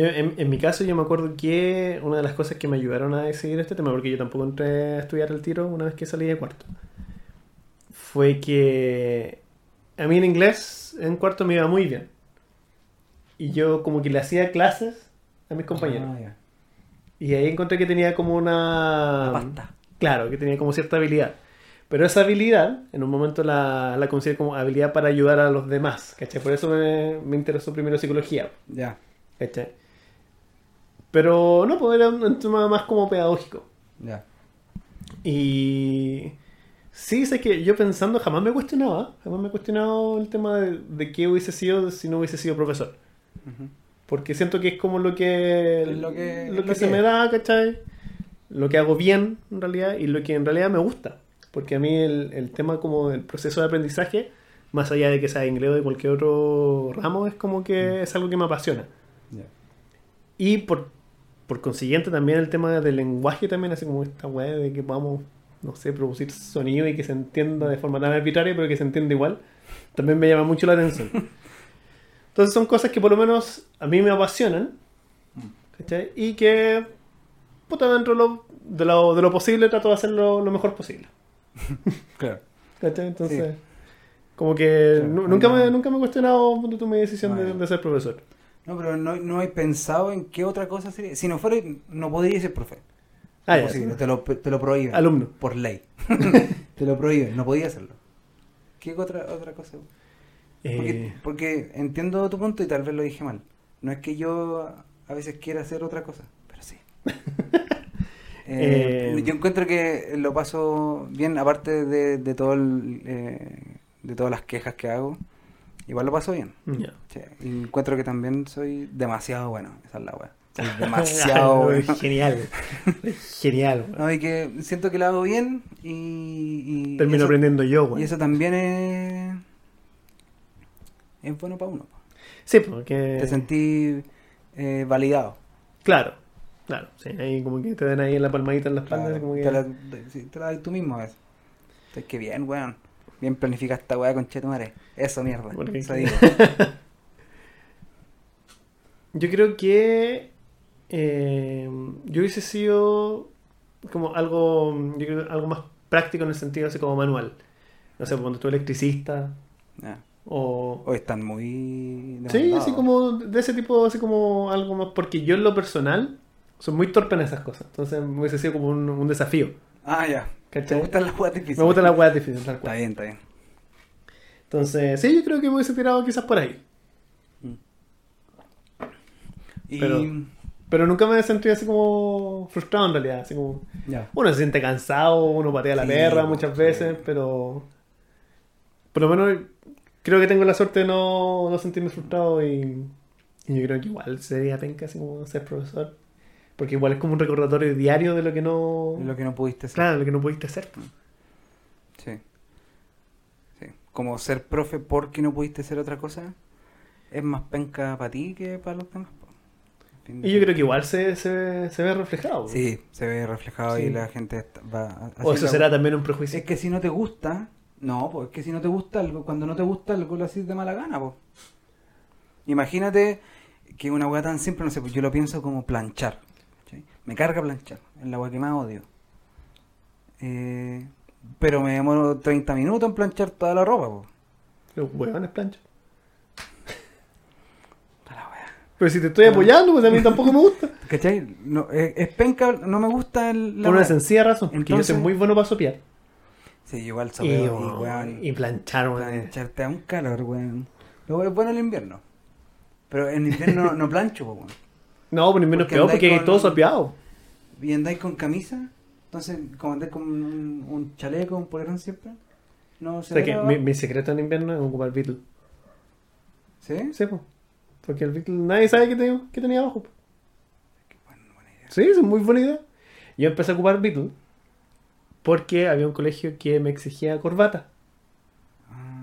[SPEAKER 1] En, en mi caso, yo me acuerdo que una de las cosas que me ayudaron a decidir este tema, porque yo tampoco entré a estudiar el tiro una vez que salí de cuarto, fue que a mí en inglés en cuarto me iba muy bien. Y yo como que le hacía clases a mis compañeros.
[SPEAKER 2] Ah, ya.
[SPEAKER 1] Y ahí encontré que tenía como una...
[SPEAKER 2] La pasta.
[SPEAKER 1] Claro, que tenía como cierta habilidad. Pero esa habilidad, en un momento la, la considero como habilidad para ayudar a los demás, ¿cachai? Por eso me, me interesó primero psicología,
[SPEAKER 2] Ya,
[SPEAKER 1] ¿cachai? Pero no, pues era un tema más como pedagógico.
[SPEAKER 2] ya.
[SPEAKER 1] Y sí, sé que yo pensando jamás me cuestionaba, jamás me he cuestionado el tema de, de qué hubiese sido si no hubiese sido profesor. Porque siento que es como lo que,
[SPEAKER 2] Es lo que-
[SPEAKER 1] lo
[SPEAKER 2] es
[SPEAKER 1] que
[SPEAKER 2] lo
[SPEAKER 1] se me da, ¿cachai? Lo que hago bien, en realidad, y lo que en realidad me gusta. Porque a mí el, el tema como del proceso de aprendizaje, más allá de que sea inglés o de cualquier otro ramo, es como
[SPEAKER 2] Mm.
[SPEAKER 1] que es algo que me apasiona.
[SPEAKER 2] Ya.
[SPEAKER 1] Y por, por consiguiente también el tema del lenguaje también, así como esta weá de que podamos, no sé, producir sonido y que se entienda de forma tan arbitraria, pero que se entienda igual, también me llama mucho la atención. [LAUGHS] Entonces son cosas que por lo menos a mí me apasionan, ¿cachai? Y que, puta, dentro de lo, de lo, de lo posible trato de hacerlo lo mejor posible. [LAUGHS]
[SPEAKER 2] Claro.
[SPEAKER 1] ¿Cachai? Entonces,
[SPEAKER 2] Sí.
[SPEAKER 1] como que
[SPEAKER 2] Claro,
[SPEAKER 1] nunca, me, nunca me he cuestionado tú, mi decisión de, de ser profesor.
[SPEAKER 2] No, pero no, no he pensado en qué otra cosa sería. Si no fuera, no podría ser profe.
[SPEAKER 1] Ah, ya, sí.
[SPEAKER 2] te, lo, te lo prohíben.
[SPEAKER 1] Alumno.
[SPEAKER 2] Por ley. [LAUGHS] te lo prohíben, no podía hacerlo. ¿Qué otra, otra cosa? Porque,
[SPEAKER 1] Eh,
[SPEAKER 2] porque entiendo tu punto y tal vez lo dije mal. No es que yo a veces quiera hacer otra cosa, pero sí. [LAUGHS] Eh,
[SPEAKER 1] Eh,
[SPEAKER 2] yo encuentro que lo paso bien, aparte de, de todo el, eh, de todas las quejas que hago, igual lo paso bien.
[SPEAKER 1] ya.
[SPEAKER 2] Sí, y encuentro que también soy demasiado bueno, esa es la weá. [LAUGHS] Demasiado bueno.
[SPEAKER 1] Genial. [LAUGHS] Genial. weón.
[SPEAKER 2] No, y que siento que lo hago bien y, y
[SPEAKER 1] Termino
[SPEAKER 2] eso,
[SPEAKER 1] aprendiendo yo, güey.
[SPEAKER 2] y eso también es, es bueno para uno.
[SPEAKER 1] Sí, porque.
[SPEAKER 2] Te sentí eh, validado.
[SPEAKER 1] Claro, claro. Sí, ahí como que te den ahí la palmadita en la espalda.
[SPEAKER 2] Claro,
[SPEAKER 1] como que...
[SPEAKER 2] te, la, sí, te la das tú mismo a veces. Entonces, qué bien, weón. Bien planificada esta weá con Chetumare. Eso, mierda.
[SPEAKER 1] Porque-
[SPEAKER 2] Eso digo. [LAUGHS]
[SPEAKER 1] Yo creo que. eh, yo hubiese sido como algo. Yo creo algo más práctico en el sentido así como manual. No sé, cuando tú electricista o.
[SPEAKER 2] Hoy están muy.
[SPEAKER 1] Sí, así como de ese tipo, así como algo más. Porque yo en lo personal soy muy torpe en esas cosas. Entonces me hubiese sido como un, un desafío.
[SPEAKER 2] Ah, ya. ¿Te
[SPEAKER 1] ¿Cachai?
[SPEAKER 2] gustan las weas difíciles?
[SPEAKER 1] Me gustan las weas difíciles, tal
[SPEAKER 2] Está
[SPEAKER 1] cual.
[SPEAKER 2] bien, está bien.
[SPEAKER 1] Entonces, sí, yo creo que me hubiese tirado quizás por ahí.
[SPEAKER 2] Y.
[SPEAKER 1] Pero- Pero nunca me he sentido así como frustrado en realidad. Así como.
[SPEAKER 2] Ya.
[SPEAKER 1] Uno se siente cansado, uno patea la
[SPEAKER 2] Sí,
[SPEAKER 1] perra
[SPEAKER 2] po,
[SPEAKER 1] muchas
[SPEAKER 2] sí.
[SPEAKER 1] veces, pero. Por lo menos creo que tengo la suerte de no, no sentirme frustrado y, y yo creo que igual sería penca así como ser profesor. Porque igual es como un recordatorio diario de lo que no.
[SPEAKER 2] Lo que no pudiste hacer.
[SPEAKER 1] Claro, lo que no pudiste hacer.
[SPEAKER 2] Sí. Sí. Como ser profe porque no pudiste hacer otra cosa es más penca para ti que para los demás.
[SPEAKER 1] Y yo creo que igual se, se, se ve reflejado.
[SPEAKER 2] Sí, se ve reflejado
[SPEAKER 1] Sí.
[SPEAKER 2] y la gente va a-
[SPEAKER 1] O eso
[SPEAKER 2] la-
[SPEAKER 1] será también un prejuicio.
[SPEAKER 2] Es que si no te gusta, no, pues es que si no te gusta algo, cuando no te gusta algo lo haces de mala gana, pues. Imagínate que una weá tan simple, no sé, pues yo lo pienso como planchar. Me carga planchar, es la weá que más odio. Eh, pero me demoro 30 minutos en planchar toda la ropa, pues.
[SPEAKER 1] Los huevones plancha.
[SPEAKER 2] Toda la weá.
[SPEAKER 1] Pero si te estoy apoyando, pues a mí tampoco me gusta. [LAUGHS]
[SPEAKER 2] ¿Cachai? No, es, es penca, no me gusta el, la
[SPEAKER 1] Por una sencilla razón. Porque yo soy
[SPEAKER 2] Entonces-
[SPEAKER 1] muy bueno para sopear.
[SPEAKER 2] Sí, igual
[SPEAKER 1] Y,
[SPEAKER 2] sobeo, y,
[SPEAKER 1] oh,
[SPEAKER 2] weón,
[SPEAKER 1] y planchar, weón.
[SPEAKER 2] Planchar te da un calor, weón. Luego es bueno el invierno. Pero en invierno [LAUGHS] no plancho, po, weón.
[SPEAKER 1] No, por menos
[SPEAKER 2] Porque
[SPEAKER 1] peor, porque hay
[SPEAKER 2] con-
[SPEAKER 1] todo sopeado.
[SPEAKER 2] Y andáis con camisa, entonces, como andáis con un, un chaleco, un polerón siempre, no
[SPEAKER 1] O
[SPEAKER 2] se
[SPEAKER 1] sea
[SPEAKER 2] ve
[SPEAKER 1] que mi, mi secreto en invierno es ocupar Beatle.
[SPEAKER 2] ¿Sí?
[SPEAKER 1] Sí, po. Porque el Beatle nadie sabe qué, tenía- qué tenía abajo.
[SPEAKER 2] Bueno, buena idea.
[SPEAKER 1] Sí, es muy buena idea. Yo empecé a ocupar Beatle porque había un colegio que me exigía corbata.
[SPEAKER 2] Ah,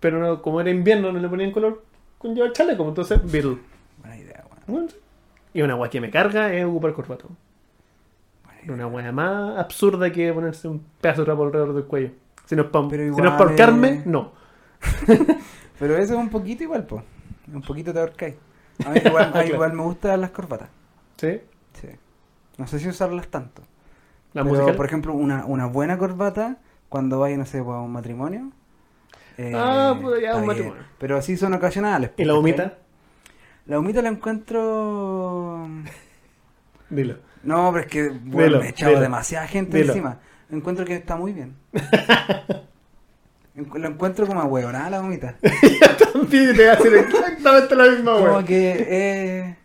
[SPEAKER 1] Pero no, como era invierno, no le ponían color con llevar chaleco. Entonces, Beatle.
[SPEAKER 2] buena idea.
[SPEAKER 1] Bueno, sí. Y una weá que me carga es ocupar
[SPEAKER 2] idea.
[SPEAKER 1] Una weá más absurda que ponerse un pedazo de trapo alrededor del cuello. Si no es para si no ahorcarme,
[SPEAKER 2] es-
[SPEAKER 1] no. [LAUGHS]
[SPEAKER 2] Pero eso es un poquito igual, po. Un poquito te ahorcáis. A mí igual, [LAUGHS]
[SPEAKER 1] Claro.
[SPEAKER 2] igual me gustan las corbatas.
[SPEAKER 1] ¿Sí?
[SPEAKER 2] Sí. No sé si usarlas tanto.
[SPEAKER 1] La
[SPEAKER 2] Pero,
[SPEAKER 1] música.
[SPEAKER 2] por ejemplo, una, una buena corbata cuando vaya, no sé, pues, a un matrimonio. eh,
[SPEAKER 1] Ah, pues, ya, un matrimonio.
[SPEAKER 2] Pero así son ocasionales.
[SPEAKER 1] ¿Y la humita?
[SPEAKER 2] La humita la encuentro.
[SPEAKER 1] Dilo.
[SPEAKER 2] No, pero es que bueno,
[SPEAKER 1] Dilo,
[SPEAKER 2] me he echado
[SPEAKER 1] dilo.
[SPEAKER 2] demasiada gente
[SPEAKER 1] Dilo.
[SPEAKER 2] encima. encuentro que está muy bien. [LAUGHS] Lo encuentro como a huevonada la gomita. [LAUGHS]
[SPEAKER 1] También te voy a decir exactamente la misma
[SPEAKER 2] Como
[SPEAKER 1] wea.
[SPEAKER 2] que es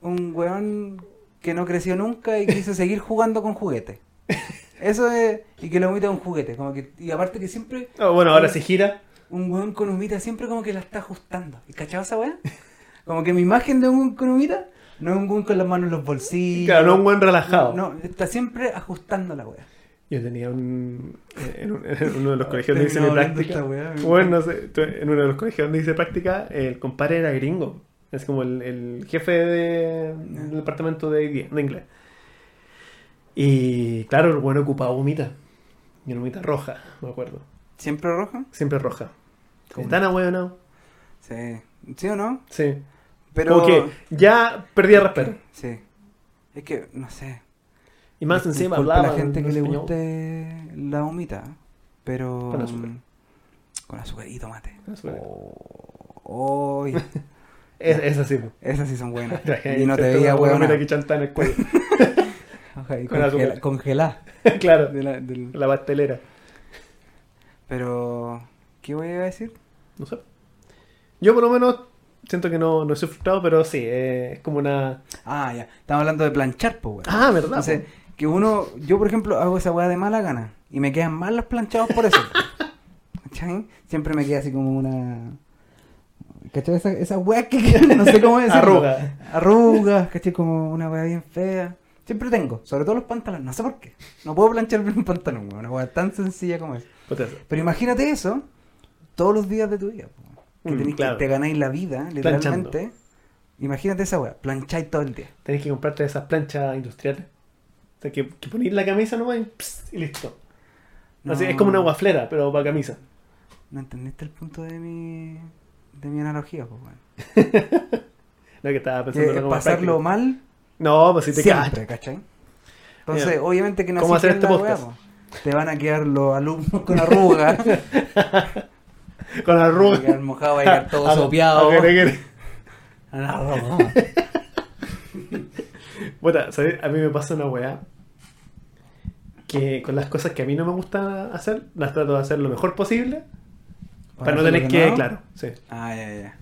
[SPEAKER 2] un weón que no creció nunca y quiso seguir jugando con juguetes. Eso es. Y que la gomita es un juguete. Como que, y aparte que siempre.
[SPEAKER 1] Oh, bueno, ahora se gira.
[SPEAKER 2] Un weón con humita siempre como que la está ajustando. ¿Y cachado esa weá? Como que mi imagen de un humita no es un weón con las manos en los bolsillos.
[SPEAKER 1] Claro, no un buen relajado.
[SPEAKER 2] No, está siempre ajustando la weá.
[SPEAKER 1] Yo tenía un. En, un- en uno de los [LAUGHS] colegios donde hice mi práctica.
[SPEAKER 2] me
[SPEAKER 1] Bueno, no sé. En uno de los colegios donde hice práctica, el compadre era gringo. Es como el, el jefe de- del departamento de, de inglés. Y claro, el bueno ocupaba humita. Y una humita roja, me acuerdo.
[SPEAKER 2] ¿Siempre rojo?
[SPEAKER 1] Siempre roja.
[SPEAKER 2] ¿Cómo?
[SPEAKER 1] Tan ahueonado.
[SPEAKER 2] Sí. ¿Sí o no?
[SPEAKER 1] Sí.
[SPEAKER 2] Pero.
[SPEAKER 1] Como que ya perdía respeto.
[SPEAKER 2] Sí. Es que, no sé.
[SPEAKER 1] Y más encima
[SPEAKER 2] Disculpe
[SPEAKER 1] hablaba.
[SPEAKER 2] la gente
[SPEAKER 1] en
[SPEAKER 2] que le guste la humita, pero
[SPEAKER 1] Con azúcar.
[SPEAKER 2] con azúcar y tomate.
[SPEAKER 1] Con azúcar.
[SPEAKER 2] Oh, uy, [LAUGHS]
[SPEAKER 1] Es, es así. po.
[SPEAKER 2] esas sí son buenas. [LAUGHS] Y no te veía huevona.
[SPEAKER 1] que chanta en el cuello. [LAUGHS]
[SPEAKER 2] Ajá, y
[SPEAKER 1] con
[SPEAKER 2] congela-
[SPEAKER 1] azúcar.
[SPEAKER 2] congelá.
[SPEAKER 1] claro.
[SPEAKER 2] de la- del-
[SPEAKER 1] La pastelera.
[SPEAKER 2] Pero, ¿qué voy a decir?
[SPEAKER 1] No sé. Yo por lo menos siento que no, no soy frustrado, pero sí, eh, es como una...
[SPEAKER 2] Ah, ya. Estamos hablando de planchar, pues, weón.
[SPEAKER 1] Ah, ¿verdad?
[SPEAKER 2] Entonces, que uno, yo por ejemplo hago esa weá de mala gana y me quedan mal los planchados por eso. [LAUGHS] ¿Cachai? Siempre me queda así como una. ¿Cachai? Esa, esa weá que no sé cómo decirlo.
[SPEAKER 1] Arruga.
[SPEAKER 2] Arrugas, ¿cachai? Como una weá bien fea. Siempre tengo, sobre todo los pantalones, no sé por qué. No puedo planchar bien un pantalón, una weá tan sencilla como es. Pero imagínate eso todos los días de tu vida. po. Que, tenés
[SPEAKER 1] claro.
[SPEAKER 2] que te ganáis la vida,
[SPEAKER 1] Planchando.
[SPEAKER 2] literalmente. Imagínate esa weá, plancháis todo el día.
[SPEAKER 1] Tenés que comprarte esas planchas industriales. O sea, que, que ponís la camisa nomás y, pss, y listo. Así,
[SPEAKER 2] No.
[SPEAKER 1] es como una guaflera, pero para camisa.
[SPEAKER 2] No entendiste el punto de mi, de mi analogía, pues, weón. [LAUGHS]
[SPEAKER 1] No que estaba pensando más
[SPEAKER 2] pasarlo
[SPEAKER 1] práctico.
[SPEAKER 2] mal
[SPEAKER 1] No, pues si te
[SPEAKER 2] siempre. ¿cachai? Entonces,
[SPEAKER 1] Mira,
[SPEAKER 2] obviamente que no
[SPEAKER 1] ¿cómo hacer este
[SPEAKER 2] la
[SPEAKER 1] podcast?
[SPEAKER 2] po. Te van a quedar los alumnos con arrugas, [LAUGHS] [LAUGHS]
[SPEAKER 1] Con
[SPEAKER 2] van a
[SPEAKER 1] arruga.
[SPEAKER 2] quedar mojados, va a quedar todo [LAUGHS]
[SPEAKER 1] Ah,
[SPEAKER 2] sopeado. [LAUGHS] Arrugas.
[SPEAKER 1] Puta, ¿sabes? A mí me pasa una weá. Que con las cosas que a mí no me gusta hacer, las trato de hacer lo mejor posible. Para, no tener que. Claro, sí.
[SPEAKER 2] Ah, ya, ya.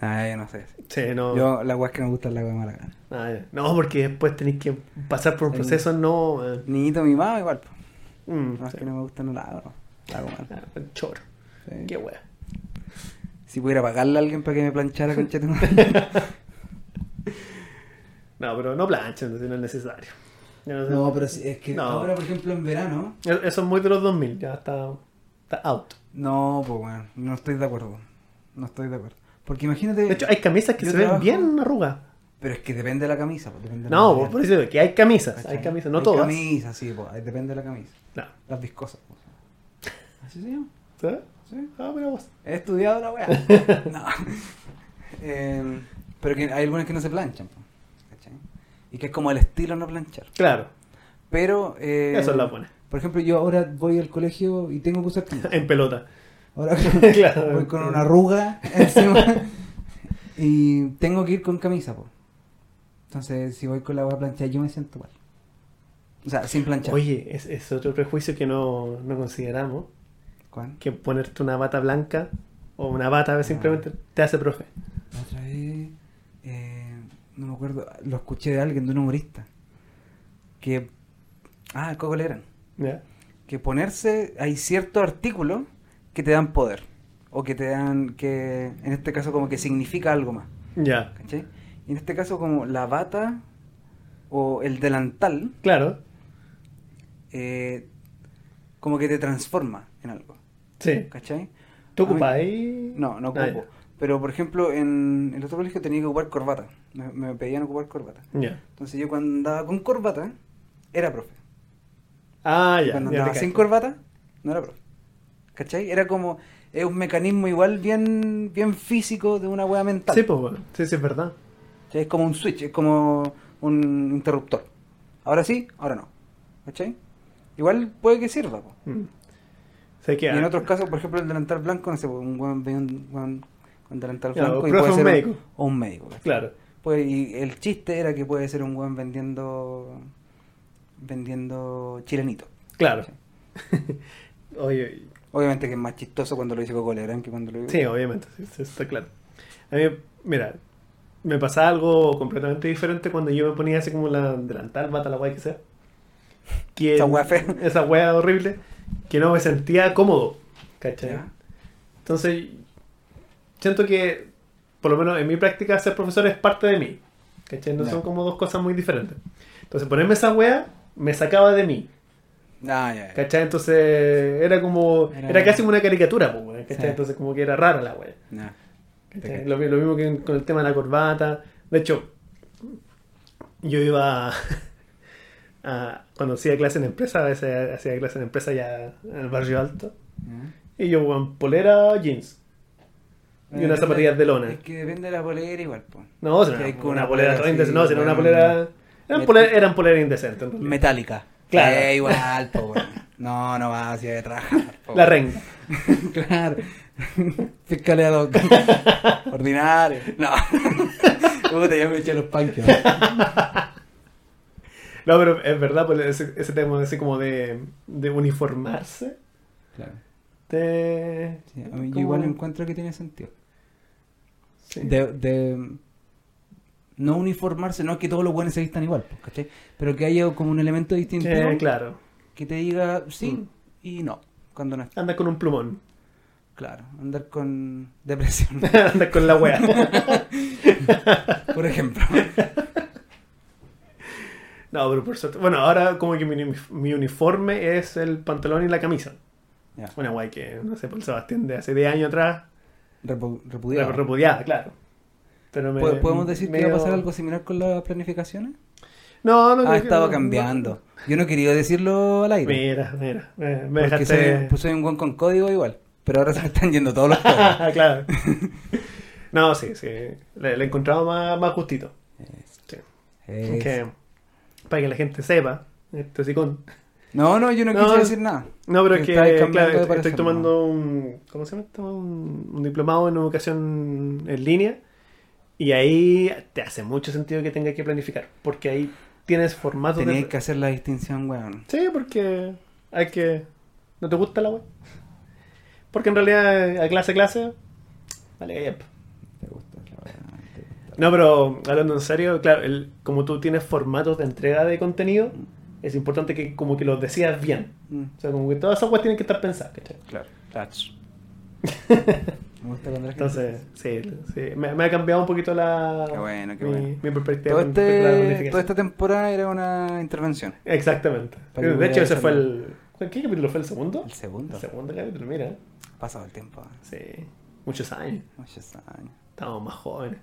[SPEAKER 2] Ah, ya no sé.
[SPEAKER 1] Sí, no.
[SPEAKER 2] Yo, la weá que me gusta es la weá mala.
[SPEAKER 1] Ah, ya. No, porque después tenéis que pasar por un proceso, no. eh,
[SPEAKER 2] Niñito mimado igual,
[SPEAKER 1] mm,
[SPEAKER 2] No, es que no me gusta, no la hago. La hago mal.
[SPEAKER 1] Ah, el choro.
[SPEAKER 2] Sí.
[SPEAKER 1] Qué wea.
[SPEAKER 2] Si pudiera pagarle a alguien para que me planchara [LAUGHS] con
[SPEAKER 1] No, pero no planchen, si no es necesario. No sé.
[SPEAKER 2] No, pero sí, es que
[SPEAKER 1] No.
[SPEAKER 2] ahora, por ejemplo, en verano.
[SPEAKER 1] E- Eso es muy de los 2000, ya está, está out.
[SPEAKER 2] No, pues bueno, no estoy de acuerdo. No estoy de acuerdo. Porque imagínate.
[SPEAKER 1] De hecho, hay camisas que se ven bien arrugadas.
[SPEAKER 2] Pero es que depende de la camisa. pues, depende de la
[SPEAKER 1] No,
[SPEAKER 2] material,
[SPEAKER 1] por eso digo que hay camisas,
[SPEAKER 2] ¿cachai?
[SPEAKER 1] hay camisas, no
[SPEAKER 2] Hay
[SPEAKER 1] todas.
[SPEAKER 2] camisas, sí, pues, depende de la camisa.
[SPEAKER 1] No.
[SPEAKER 2] Las viscosas. pues. [LAUGHS] Así se llama.
[SPEAKER 1] ¿Sabes?
[SPEAKER 2] Sí.
[SPEAKER 1] Ah, vos.
[SPEAKER 2] He estudiado la weá. [LAUGHS] no. Eh, pero que hay algunas que no se planchan. ¿cachai? Y que es como el estilo no planchar.
[SPEAKER 1] Claro,
[SPEAKER 2] Pero. Eh,
[SPEAKER 1] eso es la buena.
[SPEAKER 2] Por ejemplo, yo ahora voy al colegio y tengo que usar camisa. [LAUGHS]
[SPEAKER 1] En pelota.
[SPEAKER 2] Ahora
[SPEAKER 1] Claro. [LAUGHS]
[SPEAKER 2] voy con una arruga encima y tengo que ir con camisa, po. Entonces, si voy con la hueá planchada, yo me siento mal. O sea, sin planchar.
[SPEAKER 1] Oye, es, es otro prejuicio que no, no consideramos.
[SPEAKER 2] ¿Cuál?
[SPEAKER 1] Que ponerte una bata blanca o una bata simplemente te hace profe.
[SPEAKER 2] La otra vez, eh, no me acuerdo, lo escuché de alguien, de un humorista. Que. Ah, el Coco Legrand.
[SPEAKER 1] ¿Ya?
[SPEAKER 2] Que ponerse. Hay ciertos artículos que te dan poder. O que te dan. que En este caso, como que significa algo más.
[SPEAKER 1] Ya,
[SPEAKER 2] ¿Cachai? Y en este caso, como la bata o el delantal,
[SPEAKER 1] claro.
[SPEAKER 2] eh, como que te transforma en algo.
[SPEAKER 1] Sí.
[SPEAKER 2] ¿Cachai?
[SPEAKER 1] ¿Tú ahí?
[SPEAKER 2] No, no
[SPEAKER 1] Ah,
[SPEAKER 2] ocupo. Pero, por ejemplo, en el otro colegio tenía que ocupar corbata. Me, me pedían ocupar corbata. Entonces yo cuando andaba con corbata, era profe.
[SPEAKER 1] Ah, ya.
[SPEAKER 2] cuando andaba sin corbata, no era profe. ¿Cachai? Era como, es un mecanismo igual bien, bien físico de una wea mental.
[SPEAKER 1] Sí, pues, bueno. sí, sí, es verdad.
[SPEAKER 2] ¿Cachai? Es como un switch, es como un interruptor. Ahora sí, ahora no. ¿Cachai? Igual puede que sirva. po.
[SPEAKER 1] Mm.
[SPEAKER 2] Y en otros casos, por ejemplo, el delantal blanco, no sé, po, un ve un delantal blanco
[SPEAKER 1] o
[SPEAKER 2] y puede ser
[SPEAKER 1] un
[SPEAKER 2] un-
[SPEAKER 1] médico.
[SPEAKER 2] o un médico. ¿cachai?
[SPEAKER 1] Claro.
[SPEAKER 2] Pues, y el chiste era que puede ser un weón vendiendo vendiendo chilenito.
[SPEAKER 1] Claro. [LAUGHS] Oye,
[SPEAKER 2] Obviamente que es más chistoso cuando lo dice Coco Legrand que cuando lo digo.
[SPEAKER 1] sí, obviamente, sí, sí, está claro. A mí, mira, me pasaba algo completamente diferente cuando yo me ponía así como la delantal, bata, la guay que sea. Que-
[SPEAKER 2] Esa wea fea.
[SPEAKER 1] Esa wea horrible, que no me sentía cómodo, ¿cachai?
[SPEAKER 2] Ya.
[SPEAKER 1] Entonces, siento que, por lo menos en mi práctica, ser profesor es parte de mí. ¿Cachai? No son como dos cosas muy diferentes. Entonces, ponerme esa wea me sacaba de mí.
[SPEAKER 2] Ah.
[SPEAKER 1] ¿Cachai? Entonces, era como.
[SPEAKER 2] Era-
[SPEAKER 1] Era, casi como una caricatura, weón, ¿cachai? Entonces, como que era rara la wea. Lo, lo mismo que con el tema de la corbata. De hecho, yo iba. A- cuando hacía clase en empresa, a veces hacía clase en empresa ya en el barrio alto.
[SPEAKER 2] Ya.
[SPEAKER 1] Y yo, con polera, jeans. Y unas
[SPEAKER 2] Eh,
[SPEAKER 1] zapatillas de lona.
[SPEAKER 2] Es que depende de la polera igual, po.
[SPEAKER 1] No,
[SPEAKER 2] hay
[SPEAKER 1] una, polera
[SPEAKER 2] polera así.
[SPEAKER 1] No, si una
[SPEAKER 2] weón.
[SPEAKER 1] polera. Eran polera indecente. en realidad.
[SPEAKER 2] Metálica.
[SPEAKER 1] Claro.
[SPEAKER 2] Eh, igual, [LAUGHS] po, weón. No, no va hacia de trabajar. po.
[SPEAKER 1] La renga. [LAUGHS]
[SPEAKER 2] claro. [LAUGHS] Fiscaleado. Ordinario. No. Puta, ya me eché los panques.
[SPEAKER 1] No, pero es verdad, pues, ese, ese tema así como de, de uniformarse.
[SPEAKER 2] Claro.
[SPEAKER 1] De,
[SPEAKER 2] Sí, a mí yo igual encuentro que tiene sentido.
[SPEAKER 1] sí.
[SPEAKER 2] De, de no uniformarse, no es que todos los buenos se vistan igual, pues, ¿cachai? Pero que haya como un elemento distintivo
[SPEAKER 1] Sí, claro.
[SPEAKER 2] que te diga sí
[SPEAKER 1] Mm.
[SPEAKER 2] y no, cuando no.
[SPEAKER 1] Anda con un plumón.
[SPEAKER 2] Claro, andar con depresión, [LAUGHS]
[SPEAKER 1] Anda con la wea. [LAUGHS]
[SPEAKER 2] por ejemplo. [LAUGHS]
[SPEAKER 1] No, pero por suerte. Bueno, ahora como que mi, mi uniforme es el pantalón y la camisa.
[SPEAKER 2] Ya,
[SPEAKER 1] Una guay que, no sé, por Sebastián de hace 10 años atrás.
[SPEAKER 2] repu- repudiado.
[SPEAKER 1] Rep- Repudiada, claro. Pero me,
[SPEAKER 2] ¿Po- ¿Podemos decir que va a pasar algo similar con las planificaciones?
[SPEAKER 1] No, no
[SPEAKER 2] Ha
[SPEAKER 1] que-
[SPEAKER 2] estado cambiando. Yo no quería decirlo al aire.
[SPEAKER 1] Mira, mira. Me, me
[SPEAKER 2] porque
[SPEAKER 1] dejaste.
[SPEAKER 2] soy, pues soy un buen con código igual. Pero ahora se me están yendo todos los [LAUGHS] códigos.
[SPEAKER 1] Ah, claro. [LAUGHS] No, sí, sí. Le, le encontraba más, más justito. Sí.
[SPEAKER 2] Es-
[SPEAKER 1] Que- para que la gente sepa. Este sicón.
[SPEAKER 2] No, no, yo no,
[SPEAKER 1] No,
[SPEAKER 2] quise decir nada.
[SPEAKER 1] No, pero es que, claro, estoy,
[SPEAKER 2] parecer,
[SPEAKER 1] tomando un. ¿Cómo se llama esto? Un, un diplomado en educación en línea. Y ahí te hace mucho sentido que tengas que planificar. Porque ahí tienes formatos de.
[SPEAKER 2] Teníais que hacer la distinción, weón.
[SPEAKER 1] Sí, porque hay que. ¿No te gusta la web? [LAUGHS] Porque en realidad a clase a clase. Vale, ya.
[SPEAKER 2] Te gusta la weá, te gusta.
[SPEAKER 1] No, pero hablando en serio, claro, el, como tú tienes formatos de entrega de contenido, es importante que como que los decías bien.
[SPEAKER 2] Mm,
[SPEAKER 1] O sea, como que todas esas cosas tienen que estar pensadas, ¿cachai?
[SPEAKER 2] claro, touch. [LAUGHS] Me gusta cuando la gente
[SPEAKER 1] Entonces, sí, sí. Me, me ha cambiado un poquito la.
[SPEAKER 2] Qué bueno, qué
[SPEAKER 1] mi,
[SPEAKER 2] bueno.
[SPEAKER 1] mi perspectiva.
[SPEAKER 2] Todo este, toda esta temporada era una intervención.
[SPEAKER 1] Exactamente.
[SPEAKER 2] Para
[SPEAKER 1] De hecho, ese fue el. ¿Qué capítulo fue el segundo?
[SPEAKER 2] El segundo.
[SPEAKER 1] El segundo capítulo, mira.
[SPEAKER 2] Ha pasado el tiempo.
[SPEAKER 1] Sí. Muchos años.
[SPEAKER 2] Muchos años.
[SPEAKER 1] Estamos más jóvenes.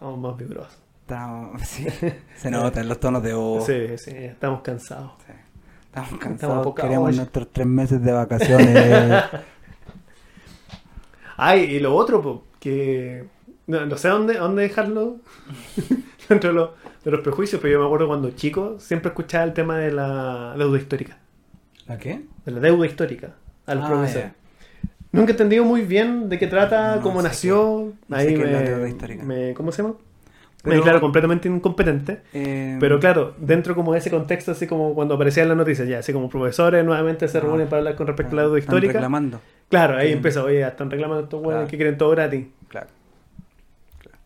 [SPEAKER 1] Estamos más vigorosos.
[SPEAKER 2] Estamos, [LAUGHS] sí, se nota en los tonos de voz.
[SPEAKER 1] Sí, sí, estamos cansados.
[SPEAKER 2] Sí. Estamos
[SPEAKER 1] Estamos
[SPEAKER 2] cansados.
[SPEAKER 1] poca
[SPEAKER 2] Queremos
[SPEAKER 1] olla.
[SPEAKER 2] nuestros tres meses de vacaciones. [LAUGHS]
[SPEAKER 1] Ay, y lo otro, po, que no, no sé dónde, dónde dejarlo [LAUGHS] dentro de, los- de los prejuicios, pero yo me acuerdo cuando chico siempre escuchaba el tema de la deuda histórica.
[SPEAKER 2] ¿La qué?
[SPEAKER 1] De la deuda histórica al
[SPEAKER 2] Ah,
[SPEAKER 1] profesor.
[SPEAKER 2] ya.
[SPEAKER 1] Nunca he entendido muy bien de qué trata,
[SPEAKER 2] No
[SPEAKER 1] cómo nació.
[SPEAKER 2] qué- no
[SPEAKER 1] Ahí me,
[SPEAKER 2] la
[SPEAKER 1] me- ¿Cómo se llama? Me declaro completamente incompetente.
[SPEAKER 2] Eh,
[SPEAKER 1] Pero claro, dentro como de ese contexto, así como cuando aparecían las noticias, ya, así como profesores nuevamente se
[SPEAKER 2] Ah.
[SPEAKER 1] reúnen para hablar con respecto a la deuda
[SPEAKER 2] están
[SPEAKER 1] histórica.
[SPEAKER 2] reclamando.
[SPEAKER 1] Claro, ahí empieza, oye, están reclamando estos
[SPEAKER 2] Claro.
[SPEAKER 1] que quieren todo gratis.
[SPEAKER 2] Claro. claro.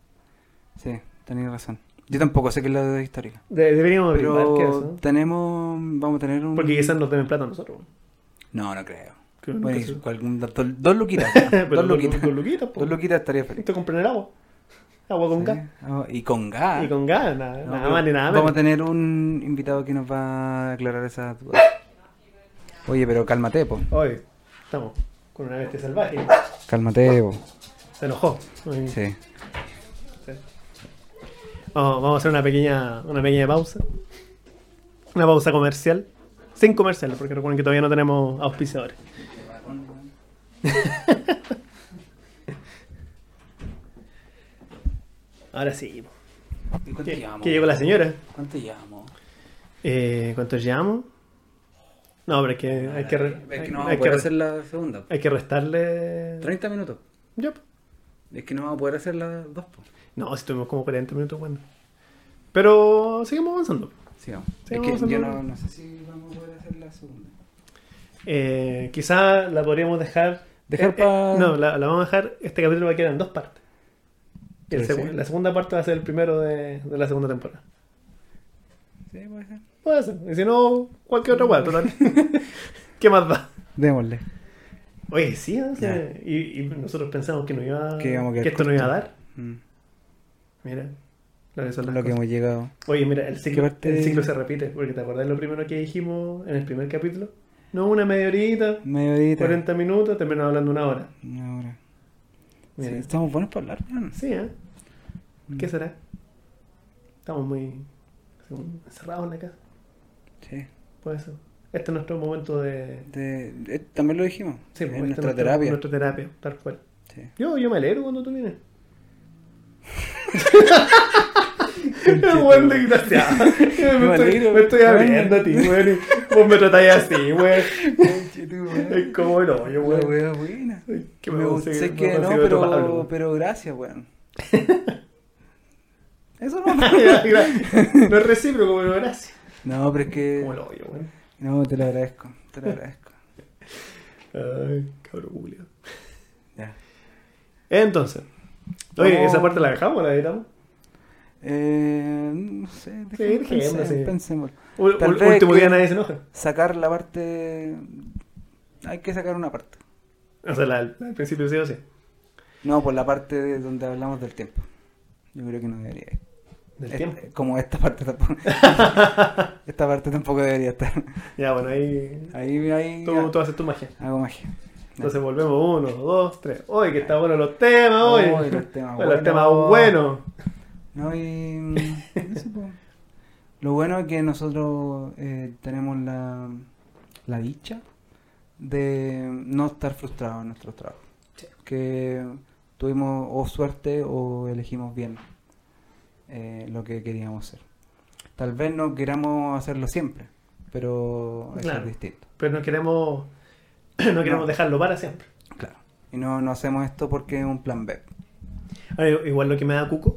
[SPEAKER 2] Sí, tenéis razón. Yo tampoco sé qué es la deuda histórica.
[SPEAKER 1] De- deberíamos averiguar qué es
[SPEAKER 2] tenemos, vamos a tener un...
[SPEAKER 1] Porque quizás nos deben plata a nosotros.
[SPEAKER 2] No, no creo. Bueno, algún dos luquitas. [LAUGHS]
[SPEAKER 1] Pero
[SPEAKER 2] dos luquitas.
[SPEAKER 1] Dos luquitas.
[SPEAKER 2] Dos luquitas estaría feliz.
[SPEAKER 1] Te compran el agua. Agua con
[SPEAKER 2] Sí.
[SPEAKER 1] gas.
[SPEAKER 2] Ah, Y con gas.
[SPEAKER 1] Y con gas, nada,
[SPEAKER 2] No,
[SPEAKER 1] nada más ni nada
[SPEAKER 2] Vamos a
[SPEAKER 1] menos.
[SPEAKER 2] tener un invitado que nos va a aclarar esas dudas. Oye, pero cálmate, po.
[SPEAKER 1] Hoy estamos con una bestia salvaje.
[SPEAKER 2] Cálmate, po.
[SPEAKER 1] Se enojó. Ay,
[SPEAKER 2] Sí.
[SPEAKER 1] sí. Vamos, vamos a hacer una pequeña, una pequeña pausa. Una pausa comercial. Sin comerciales, porque recuerden que todavía no tenemos auspiciadores. Ahora sí.
[SPEAKER 2] ¿Y cuánto llevamos?
[SPEAKER 1] que llegó la señora.
[SPEAKER 2] ¿Cuánto llevamos?
[SPEAKER 1] Eh, ¿Cuántos llevamos? No, pero es que hay que, re-
[SPEAKER 2] Es que no
[SPEAKER 1] hay,
[SPEAKER 2] vamos a poder hacer la segunda.
[SPEAKER 1] hay que restarle.
[SPEAKER 2] 30 minutos.
[SPEAKER 1] Yup.
[SPEAKER 2] Es que no vamos a poder hacer las dos, po.
[SPEAKER 1] No, si tuvimos como 40 minutos, bueno. Pero seguimos avanzando.
[SPEAKER 2] Sigamos. Es que
[SPEAKER 1] a
[SPEAKER 2] yo no, no sé si vamos a poder hacer la segunda.
[SPEAKER 1] Eh, quizá la podríamos dejar.
[SPEAKER 2] Dejar
[SPEAKER 1] eh,
[SPEAKER 2] pa-
[SPEAKER 1] eh, no, la, la vamos a dejar. Este capítulo va a quedar en dos partes. El
[SPEAKER 2] Sí,
[SPEAKER 1] segu-
[SPEAKER 2] sí.
[SPEAKER 1] La segunda parte va a ser el primero de, de la segunda temporada.
[SPEAKER 2] Sí, puede ser.
[SPEAKER 1] Puede ser. Y si no, cualquier otra weá, total. [LAUGHS] ¿Qué más da?
[SPEAKER 2] Démosle.
[SPEAKER 1] Oye, sí, o sea, y, y nosotros pensamos que, no iba,
[SPEAKER 2] Que
[SPEAKER 1] que esto no iba a dar.
[SPEAKER 2] Mm.
[SPEAKER 1] Mira, lo que son las
[SPEAKER 2] Lo que
[SPEAKER 1] cosas.
[SPEAKER 2] hemos llegado.
[SPEAKER 1] Oye, mira, el ciclo,
[SPEAKER 2] ¿Qué parte-
[SPEAKER 1] el ciclo se repite, porque te acordás lo primero que dijimos en el primer capítulo. No, una media horita,
[SPEAKER 2] Media horita.
[SPEAKER 1] 40 minutos, terminamos hablando una hora.
[SPEAKER 2] Una hora. Sí, estamos buenos para hablar, weón.
[SPEAKER 1] Sí, ¿eh?
[SPEAKER 2] Mm.
[SPEAKER 1] ¿Qué será? Estamos muy encerrados en la casa.
[SPEAKER 2] Sí.
[SPEAKER 1] Puede ser. Este es nuestro momento de...
[SPEAKER 2] De- eh, también lo dijimos.
[SPEAKER 1] Sí,
[SPEAKER 2] es
[SPEAKER 1] pues, este
[SPEAKER 2] nuestra
[SPEAKER 1] nuestro-
[SPEAKER 2] terapia.
[SPEAKER 1] Nuestra terapia, tal cual.
[SPEAKER 2] Sí.
[SPEAKER 1] Yo, yo me alegro cuando tú vienes. [LAUGHS] Es buen desgraciado. [LAUGHS] Me, estoy, me estoy abriendo a ti, y Vos me tratáis así, güey. Es como el hoyo, güey.
[SPEAKER 2] wea buena.
[SPEAKER 1] Que
[SPEAKER 2] Me gusta- sé que no, pero, pero gracias, weón. [LAUGHS] Eso [LAUGHS] no.
[SPEAKER 1] No es recíproco, pero gracias.
[SPEAKER 2] No, pero es que.
[SPEAKER 1] Como el hoyo, güey.
[SPEAKER 2] No, te lo agradezco. Te lo agradezco.
[SPEAKER 1] Ay, cabrón, Julio.
[SPEAKER 2] Ya.
[SPEAKER 1] Entonces. Oye, ¿esa parte la dejamos o la editamos?
[SPEAKER 2] Eh, no sé,
[SPEAKER 1] Sí,
[SPEAKER 2] pensemos,
[SPEAKER 1] sí.
[SPEAKER 2] pensemos. Tal vez
[SPEAKER 1] último día nadie se enoja.
[SPEAKER 2] Sacar la parte. Hay que sacar una parte.
[SPEAKER 1] O sea, la, la al principio sí o sí.
[SPEAKER 2] No, por la parte de donde hablamos del tiempo. Yo creo que no debería ir.
[SPEAKER 1] Del
[SPEAKER 2] Este-
[SPEAKER 1] tiempo.
[SPEAKER 2] Como esta parte tampoco. [LAUGHS] esta parte tampoco debería estar.
[SPEAKER 1] Ya, bueno, ahí.
[SPEAKER 2] Ahí, ahí.
[SPEAKER 1] Tú,
[SPEAKER 2] ya,
[SPEAKER 1] tú haces tu magia.
[SPEAKER 2] Hago magia.
[SPEAKER 1] Entonces volvemos uno, dos, tres. Oye, que está bueno los temas, hoy.
[SPEAKER 2] Los temas
[SPEAKER 1] Oye, [LAUGHS] los
[SPEAKER 2] buenos.
[SPEAKER 1] temas buenos.
[SPEAKER 2] No, y. mm, eso. Lo bueno es que nosotros eh, tenemos la, la dicha de no estar frustrados en nuestros trabajos.
[SPEAKER 1] Sí.
[SPEAKER 2] Que tuvimos o suerte o elegimos bien eh, lo que queríamos hacer. Tal vez no queramos hacerlo siempre, pero eso
[SPEAKER 1] Claro.
[SPEAKER 2] es distinto.
[SPEAKER 1] Pero no queremos, [CLEARS THROAT] no queremos
[SPEAKER 2] No.
[SPEAKER 1] dejarlo para siempre.
[SPEAKER 2] Claro. Y no, no hacemos esto porque es un plan B.
[SPEAKER 1] Ahora, igual lo que me da cuco,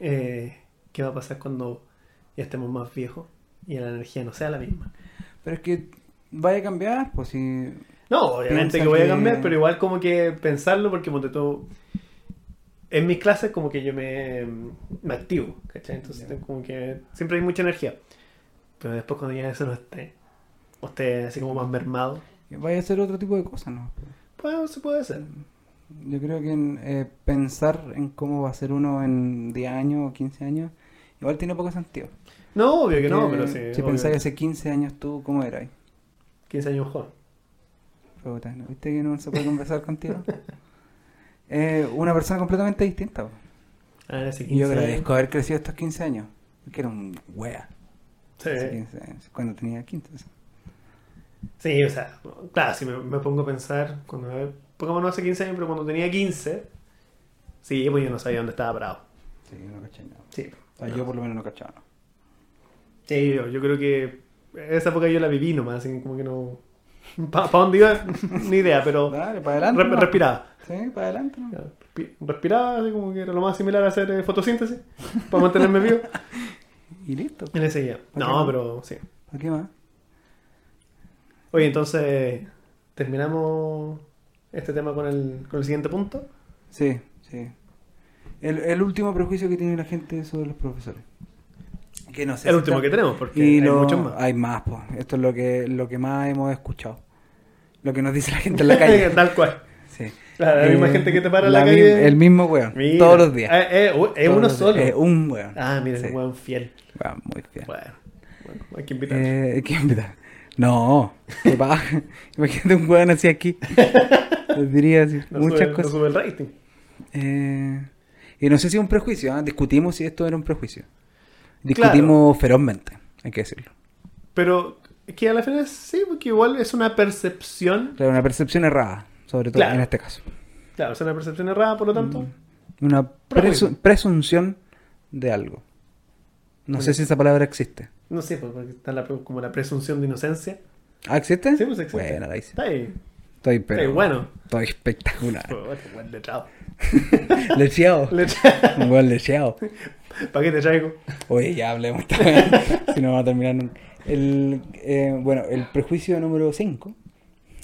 [SPEAKER 1] eh, ¿qué va a pasar cuando ya estemos más viejos y la energía no sea la misma?
[SPEAKER 2] Pero es que vaya a cambiar, pues si
[SPEAKER 1] No, obviamente que voy a
[SPEAKER 2] que-
[SPEAKER 1] cambiar, pero igual como que pensarlo porque ponte tú, en mis clases como que yo me, me activo, ¿cachai? Entonces
[SPEAKER 2] Ya.
[SPEAKER 1] como que siempre hay mucha energía. Pero después cuando ya eso no esté, o esté así como más mermado,
[SPEAKER 2] vaya a hacer otro tipo de cosas, ¿no?
[SPEAKER 1] pues se puede hacer.
[SPEAKER 2] Yo creo que en, eh, pensar en cómo va a ser uno en 10 años o 15 años, igual tiene poco sentido.
[SPEAKER 1] No, obvio que no, pero sí.
[SPEAKER 2] Si
[SPEAKER 1] obvio.
[SPEAKER 2] pensáis hace 15 años tú, ¿cómo eras?
[SPEAKER 1] 15 años joven.
[SPEAKER 2] Puta, ¿no? ¿Viste que no se puede conversar contigo? [LAUGHS] Eh, una persona completamente distinta.
[SPEAKER 1] Ah, hace
[SPEAKER 2] Y
[SPEAKER 1] 15
[SPEAKER 2] yo
[SPEAKER 1] años.
[SPEAKER 2] agradezco haber crecido estos 15 años. Que era un wea.
[SPEAKER 1] Sí.
[SPEAKER 2] 15 años, cuando tenía 15. o sea.
[SPEAKER 1] Sí, o sea, claro, si me, me pongo a pensar, cuando, pongámonos hace 15 años, pero cuando tenía 15, sí, pues yo no sabía dónde estaba Bravo.
[SPEAKER 2] Sí, no caché nada.
[SPEAKER 1] Sí,
[SPEAKER 2] yo por lo menos no cachaba. ¿no?
[SPEAKER 1] sí yo, yo creo que esa época yo la viví nomás, así como que no... ¿Para dónde iba? [LAUGHS] Ni idea, pero
[SPEAKER 2] Dale, para adelante.
[SPEAKER 1] re-
[SPEAKER 2] ¿no?
[SPEAKER 1] respiraba.
[SPEAKER 2] Sí, para adelante.
[SPEAKER 1] Respiraba, así como que era lo más similar a hacer eh, fotosíntesis, para mantenerme vivo. [LAUGHS]
[SPEAKER 2] Y listo.
[SPEAKER 1] Y le seguía. No, pero sí.
[SPEAKER 2] ¿Para qué más?
[SPEAKER 1] Oye, entonces, ¿terminamos este tema con el, con el siguiente punto?
[SPEAKER 2] Sí, sí. El, el último prejuicio que tiene la gente sobre los profesores. Que no sé
[SPEAKER 1] el último que tenemos, porque
[SPEAKER 2] Y
[SPEAKER 1] hay
[SPEAKER 2] lo-
[SPEAKER 1] muchos más.
[SPEAKER 2] Hay más, pues. Esto es lo que, lo que más hemos escuchado. Lo que nos dice la gente en la [LAUGHS] calle.
[SPEAKER 1] Tal cual.
[SPEAKER 2] sí.
[SPEAKER 1] Claro, la misma
[SPEAKER 2] Eh,
[SPEAKER 1] gente que te para en la,
[SPEAKER 2] mi-
[SPEAKER 1] calle.
[SPEAKER 2] El mismo weón.
[SPEAKER 1] Mira.
[SPEAKER 2] Todos los días.
[SPEAKER 1] Eh, eh, es
[SPEAKER 2] Todos
[SPEAKER 1] uno solo.
[SPEAKER 2] Eh, un weón.
[SPEAKER 1] Ah, mira,
[SPEAKER 2] Sí.
[SPEAKER 1] es un weón fiel.
[SPEAKER 2] Weón, muy fiel.
[SPEAKER 1] Bueno, bueno, hay que invitar.
[SPEAKER 2] Eh, ¿Qué invitar? No, paja. [LAUGHS] Imagínate un weón así aquí. Les diría así,
[SPEAKER 1] no,
[SPEAKER 2] muchas
[SPEAKER 1] sube, no
[SPEAKER 2] cosas.
[SPEAKER 1] sube el rating.
[SPEAKER 2] Eh, y no sé si es un prejuicio, ¿ah? discutimos si esto era un prejuicio. Discutimos ferozmente, hay que decirlo.
[SPEAKER 1] Pero es que a la final sí, porque igual es una percepción.
[SPEAKER 2] Claro, una percepción errada, sobre todo
[SPEAKER 1] Claro.
[SPEAKER 2] en este caso.
[SPEAKER 1] Claro, es una percepción errada, por lo tanto.
[SPEAKER 2] Mm. Una presu- presunción de algo. No sé si esa palabra existe.
[SPEAKER 1] No sé, pues, porque está la, como la presunción de inocencia.
[SPEAKER 2] ¿Ah, existe?
[SPEAKER 1] Sí, pues existe.
[SPEAKER 2] Buena, la hice.
[SPEAKER 1] Está ahí.
[SPEAKER 2] Estoy, pero,
[SPEAKER 1] ahí, bueno.
[SPEAKER 2] Estoy espectacular. [LAUGHS]
[SPEAKER 1] Bueno, buen letrado. [LAUGHS]
[SPEAKER 2] lecheado. [LAUGHS] Un buen lecheado.
[SPEAKER 1] ¿Para qué te traigo?
[SPEAKER 2] Oye, ya hablemos. weá. si no va a terminar un El, eh, bueno, el prejuicio número 5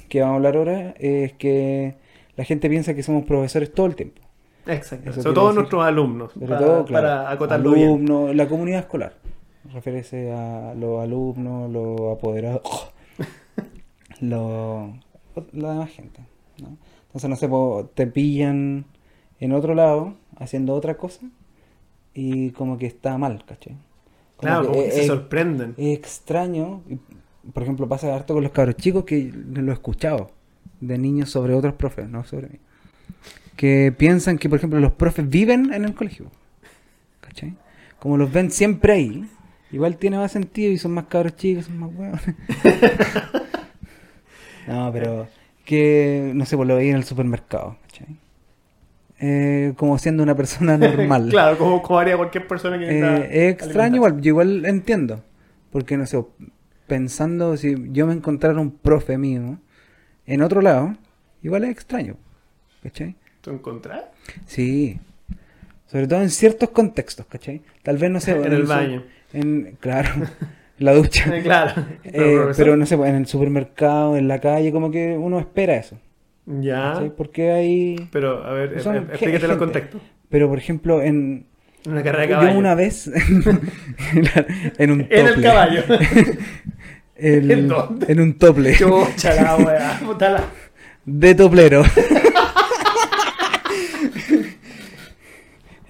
[SPEAKER 2] que vamos a hablar ahora es que la gente piensa que somos profesores todo el tiempo.
[SPEAKER 1] Exacto.
[SPEAKER 2] Eso
[SPEAKER 1] Sobre todo
[SPEAKER 2] decir-
[SPEAKER 1] nuestros alumnos.
[SPEAKER 2] Sobre
[SPEAKER 1] para,
[SPEAKER 2] todo, claro,
[SPEAKER 1] para acotarlo bien.
[SPEAKER 2] la comunidad escolar. Refiere a los alumnos, los apoderados, [LAUGHS] los, la demás gente. ¿no? Entonces, no sé, te pillan en otro lado haciendo otra cosa y como que está mal, ¿cachai?
[SPEAKER 1] Claro, como que se
[SPEAKER 2] es-
[SPEAKER 1] sorprenden.
[SPEAKER 2] es extraño, por ejemplo, pasa harto con los cabros chicos que lo he escuchado de niños sobre otros profes, no sobre mí. Que piensan que, por ejemplo, los profes viven en el colegio. ¿Cachai? Como los ven siempre ahí, igual tiene más sentido y son más cabros chicos, son más huevos. [LAUGHS] no, pero que, no sé, pues lo veía en el supermercado, ¿cachai? Eh, como siendo una persona normal. [LAUGHS]
[SPEAKER 1] claro, como, como haría cualquier persona que
[SPEAKER 2] Eh, es extraño igual, yo igual entiendo. Porque no sé, pensando si yo me encontrara un profe mío en otro lado, igual es extraño. ¿Cachai?
[SPEAKER 1] ¿Tú encontrás?
[SPEAKER 2] Sí. Sobre todo en ciertos contextos, ¿cachai? Tal vez no sé. [LAUGHS]
[SPEAKER 1] En el
[SPEAKER 2] su-
[SPEAKER 1] baño.
[SPEAKER 2] En, claro, en la ducha. [LAUGHS]
[SPEAKER 1] claro.
[SPEAKER 2] Eh, pero no sé, pues, en el supermercado, en la calle, como que uno espera eso.
[SPEAKER 1] Ya.
[SPEAKER 2] ¿cachai? Porque hay...
[SPEAKER 1] Pero, a ver,
[SPEAKER 2] Son
[SPEAKER 1] eh, explícate los contextos.
[SPEAKER 2] Pero, por ejemplo, en...
[SPEAKER 1] Una carrera de
[SPEAKER 2] Yo
[SPEAKER 1] caballo.
[SPEAKER 2] una vez [LAUGHS] en un
[SPEAKER 1] En el
[SPEAKER 2] tople.
[SPEAKER 1] caballo. [LAUGHS]
[SPEAKER 2] El-
[SPEAKER 1] ¿En dónde?
[SPEAKER 2] en un tople.
[SPEAKER 1] Chucha la wea.
[SPEAKER 2] De toplero.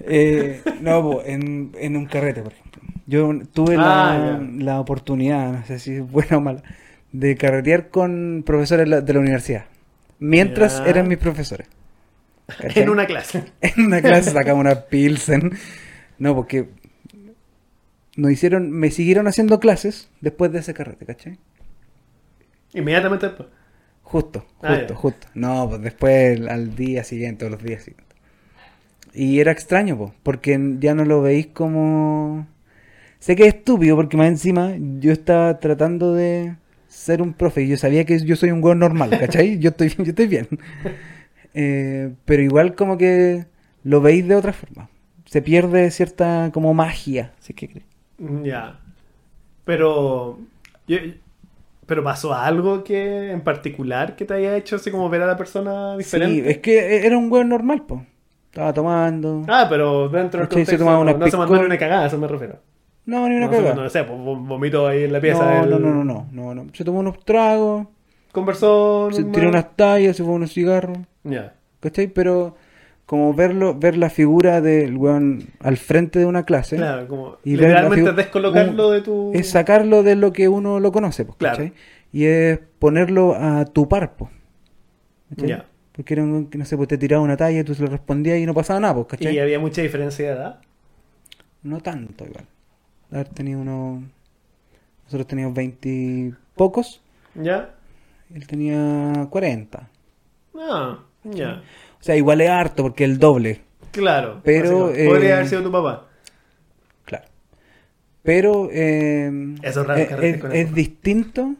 [SPEAKER 2] Eh, no, en, en un carrete, por ejemplo. Yo tuve la,
[SPEAKER 1] Ah,
[SPEAKER 2] la oportunidad, no sé si es buena o mala, de carretear con profesores de la, universidad. Mientras
[SPEAKER 1] Ya.
[SPEAKER 2] eran mis profesores. [LAUGHS] ¿Cachai?
[SPEAKER 1] En una clase. [LAUGHS]
[SPEAKER 2] En una clase sacamos una Pilsen. No, porque nos hicieron, me siguieron haciendo clases después de ese carrete, ¿cachai?
[SPEAKER 1] Inmediatamente después.
[SPEAKER 2] Justo,
[SPEAKER 1] Ah,
[SPEAKER 2] justo, justo. No, pues después al día siguiente o los días siguientes. Y era extraño, pues, porque ya no lo veis como... Sé que es estúpido porque más encima yo estaba tratando de ser un profe y yo sabía que yo soy un weón normal, ¿cachai? Yo estoy, yo estoy bien. [LAUGHS] Eh, pero igual como que lo veis de otra forma. Se pierde cierta como magia, si es que crees.
[SPEAKER 1] Ya. Pero. yo- pero pasó algo que en particular que te haya hecho así como ver a la persona diferente.
[SPEAKER 2] Sí, es que era un weón normal, pues. Estaba tomando.
[SPEAKER 1] Ah, pero dentro del
[SPEAKER 2] se
[SPEAKER 1] contexto
[SPEAKER 2] tomaba
[SPEAKER 1] no,
[SPEAKER 2] una
[SPEAKER 1] no se mandó una cagada, a eso me refiero.
[SPEAKER 2] No, ni una
[SPEAKER 1] no,
[SPEAKER 2] cagada.
[SPEAKER 1] no sé, pues vom- vomitó ahí en la pieza.
[SPEAKER 2] No,
[SPEAKER 1] del-
[SPEAKER 2] no, no, no, no, no, no. Se tomó unos tragos,
[SPEAKER 1] Conversó.
[SPEAKER 2] se tiró unas tallas, se fue unos cigarros,
[SPEAKER 1] Ya.
[SPEAKER 2] ¿cachai? Pero como verlo, ver la figura del weón al frente de una clase,
[SPEAKER 1] Claro, como
[SPEAKER 2] Y
[SPEAKER 1] literalmente descolocarlo
[SPEAKER 2] un-
[SPEAKER 1] de tu.
[SPEAKER 2] es sacarlo de lo que uno lo conoce, pues,
[SPEAKER 1] Claro.
[SPEAKER 2] ¿cachai? Y es ponerlo a tu par, pues, ¿cachai?
[SPEAKER 1] Ya.
[SPEAKER 2] Porque era un no sé, pues te tiraba una talla, tú se le respondías y no pasaba nada, pues, ¿cachai?
[SPEAKER 1] Y había mucha diferencia de edad.
[SPEAKER 2] No tanto igual. Haber tenido unos... Nosotros teníamos 20 y pocos,
[SPEAKER 1] ¿Ya?
[SPEAKER 2] él tenía 40.
[SPEAKER 1] Ah, ya.
[SPEAKER 2] O sea, igual es harto porque es el doble.
[SPEAKER 1] Claro.
[SPEAKER 2] Pero,
[SPEAKER 1] Podría
[SPEAKER 2] eh,
[SPEAKER 1] haber sido tu papá.
[SPEAKER 2] Claro. Pero eh,
[SPEAKER 1] Eso es raro,
[SPEAKER 2] es,
[SPEAKER 1] carretes
[SPEAKER 2] es-
[SPEAKER 1] con
[SPEAKER 2] es
[SPEAKER 1] eso.
[SPEAKER 2] distinto,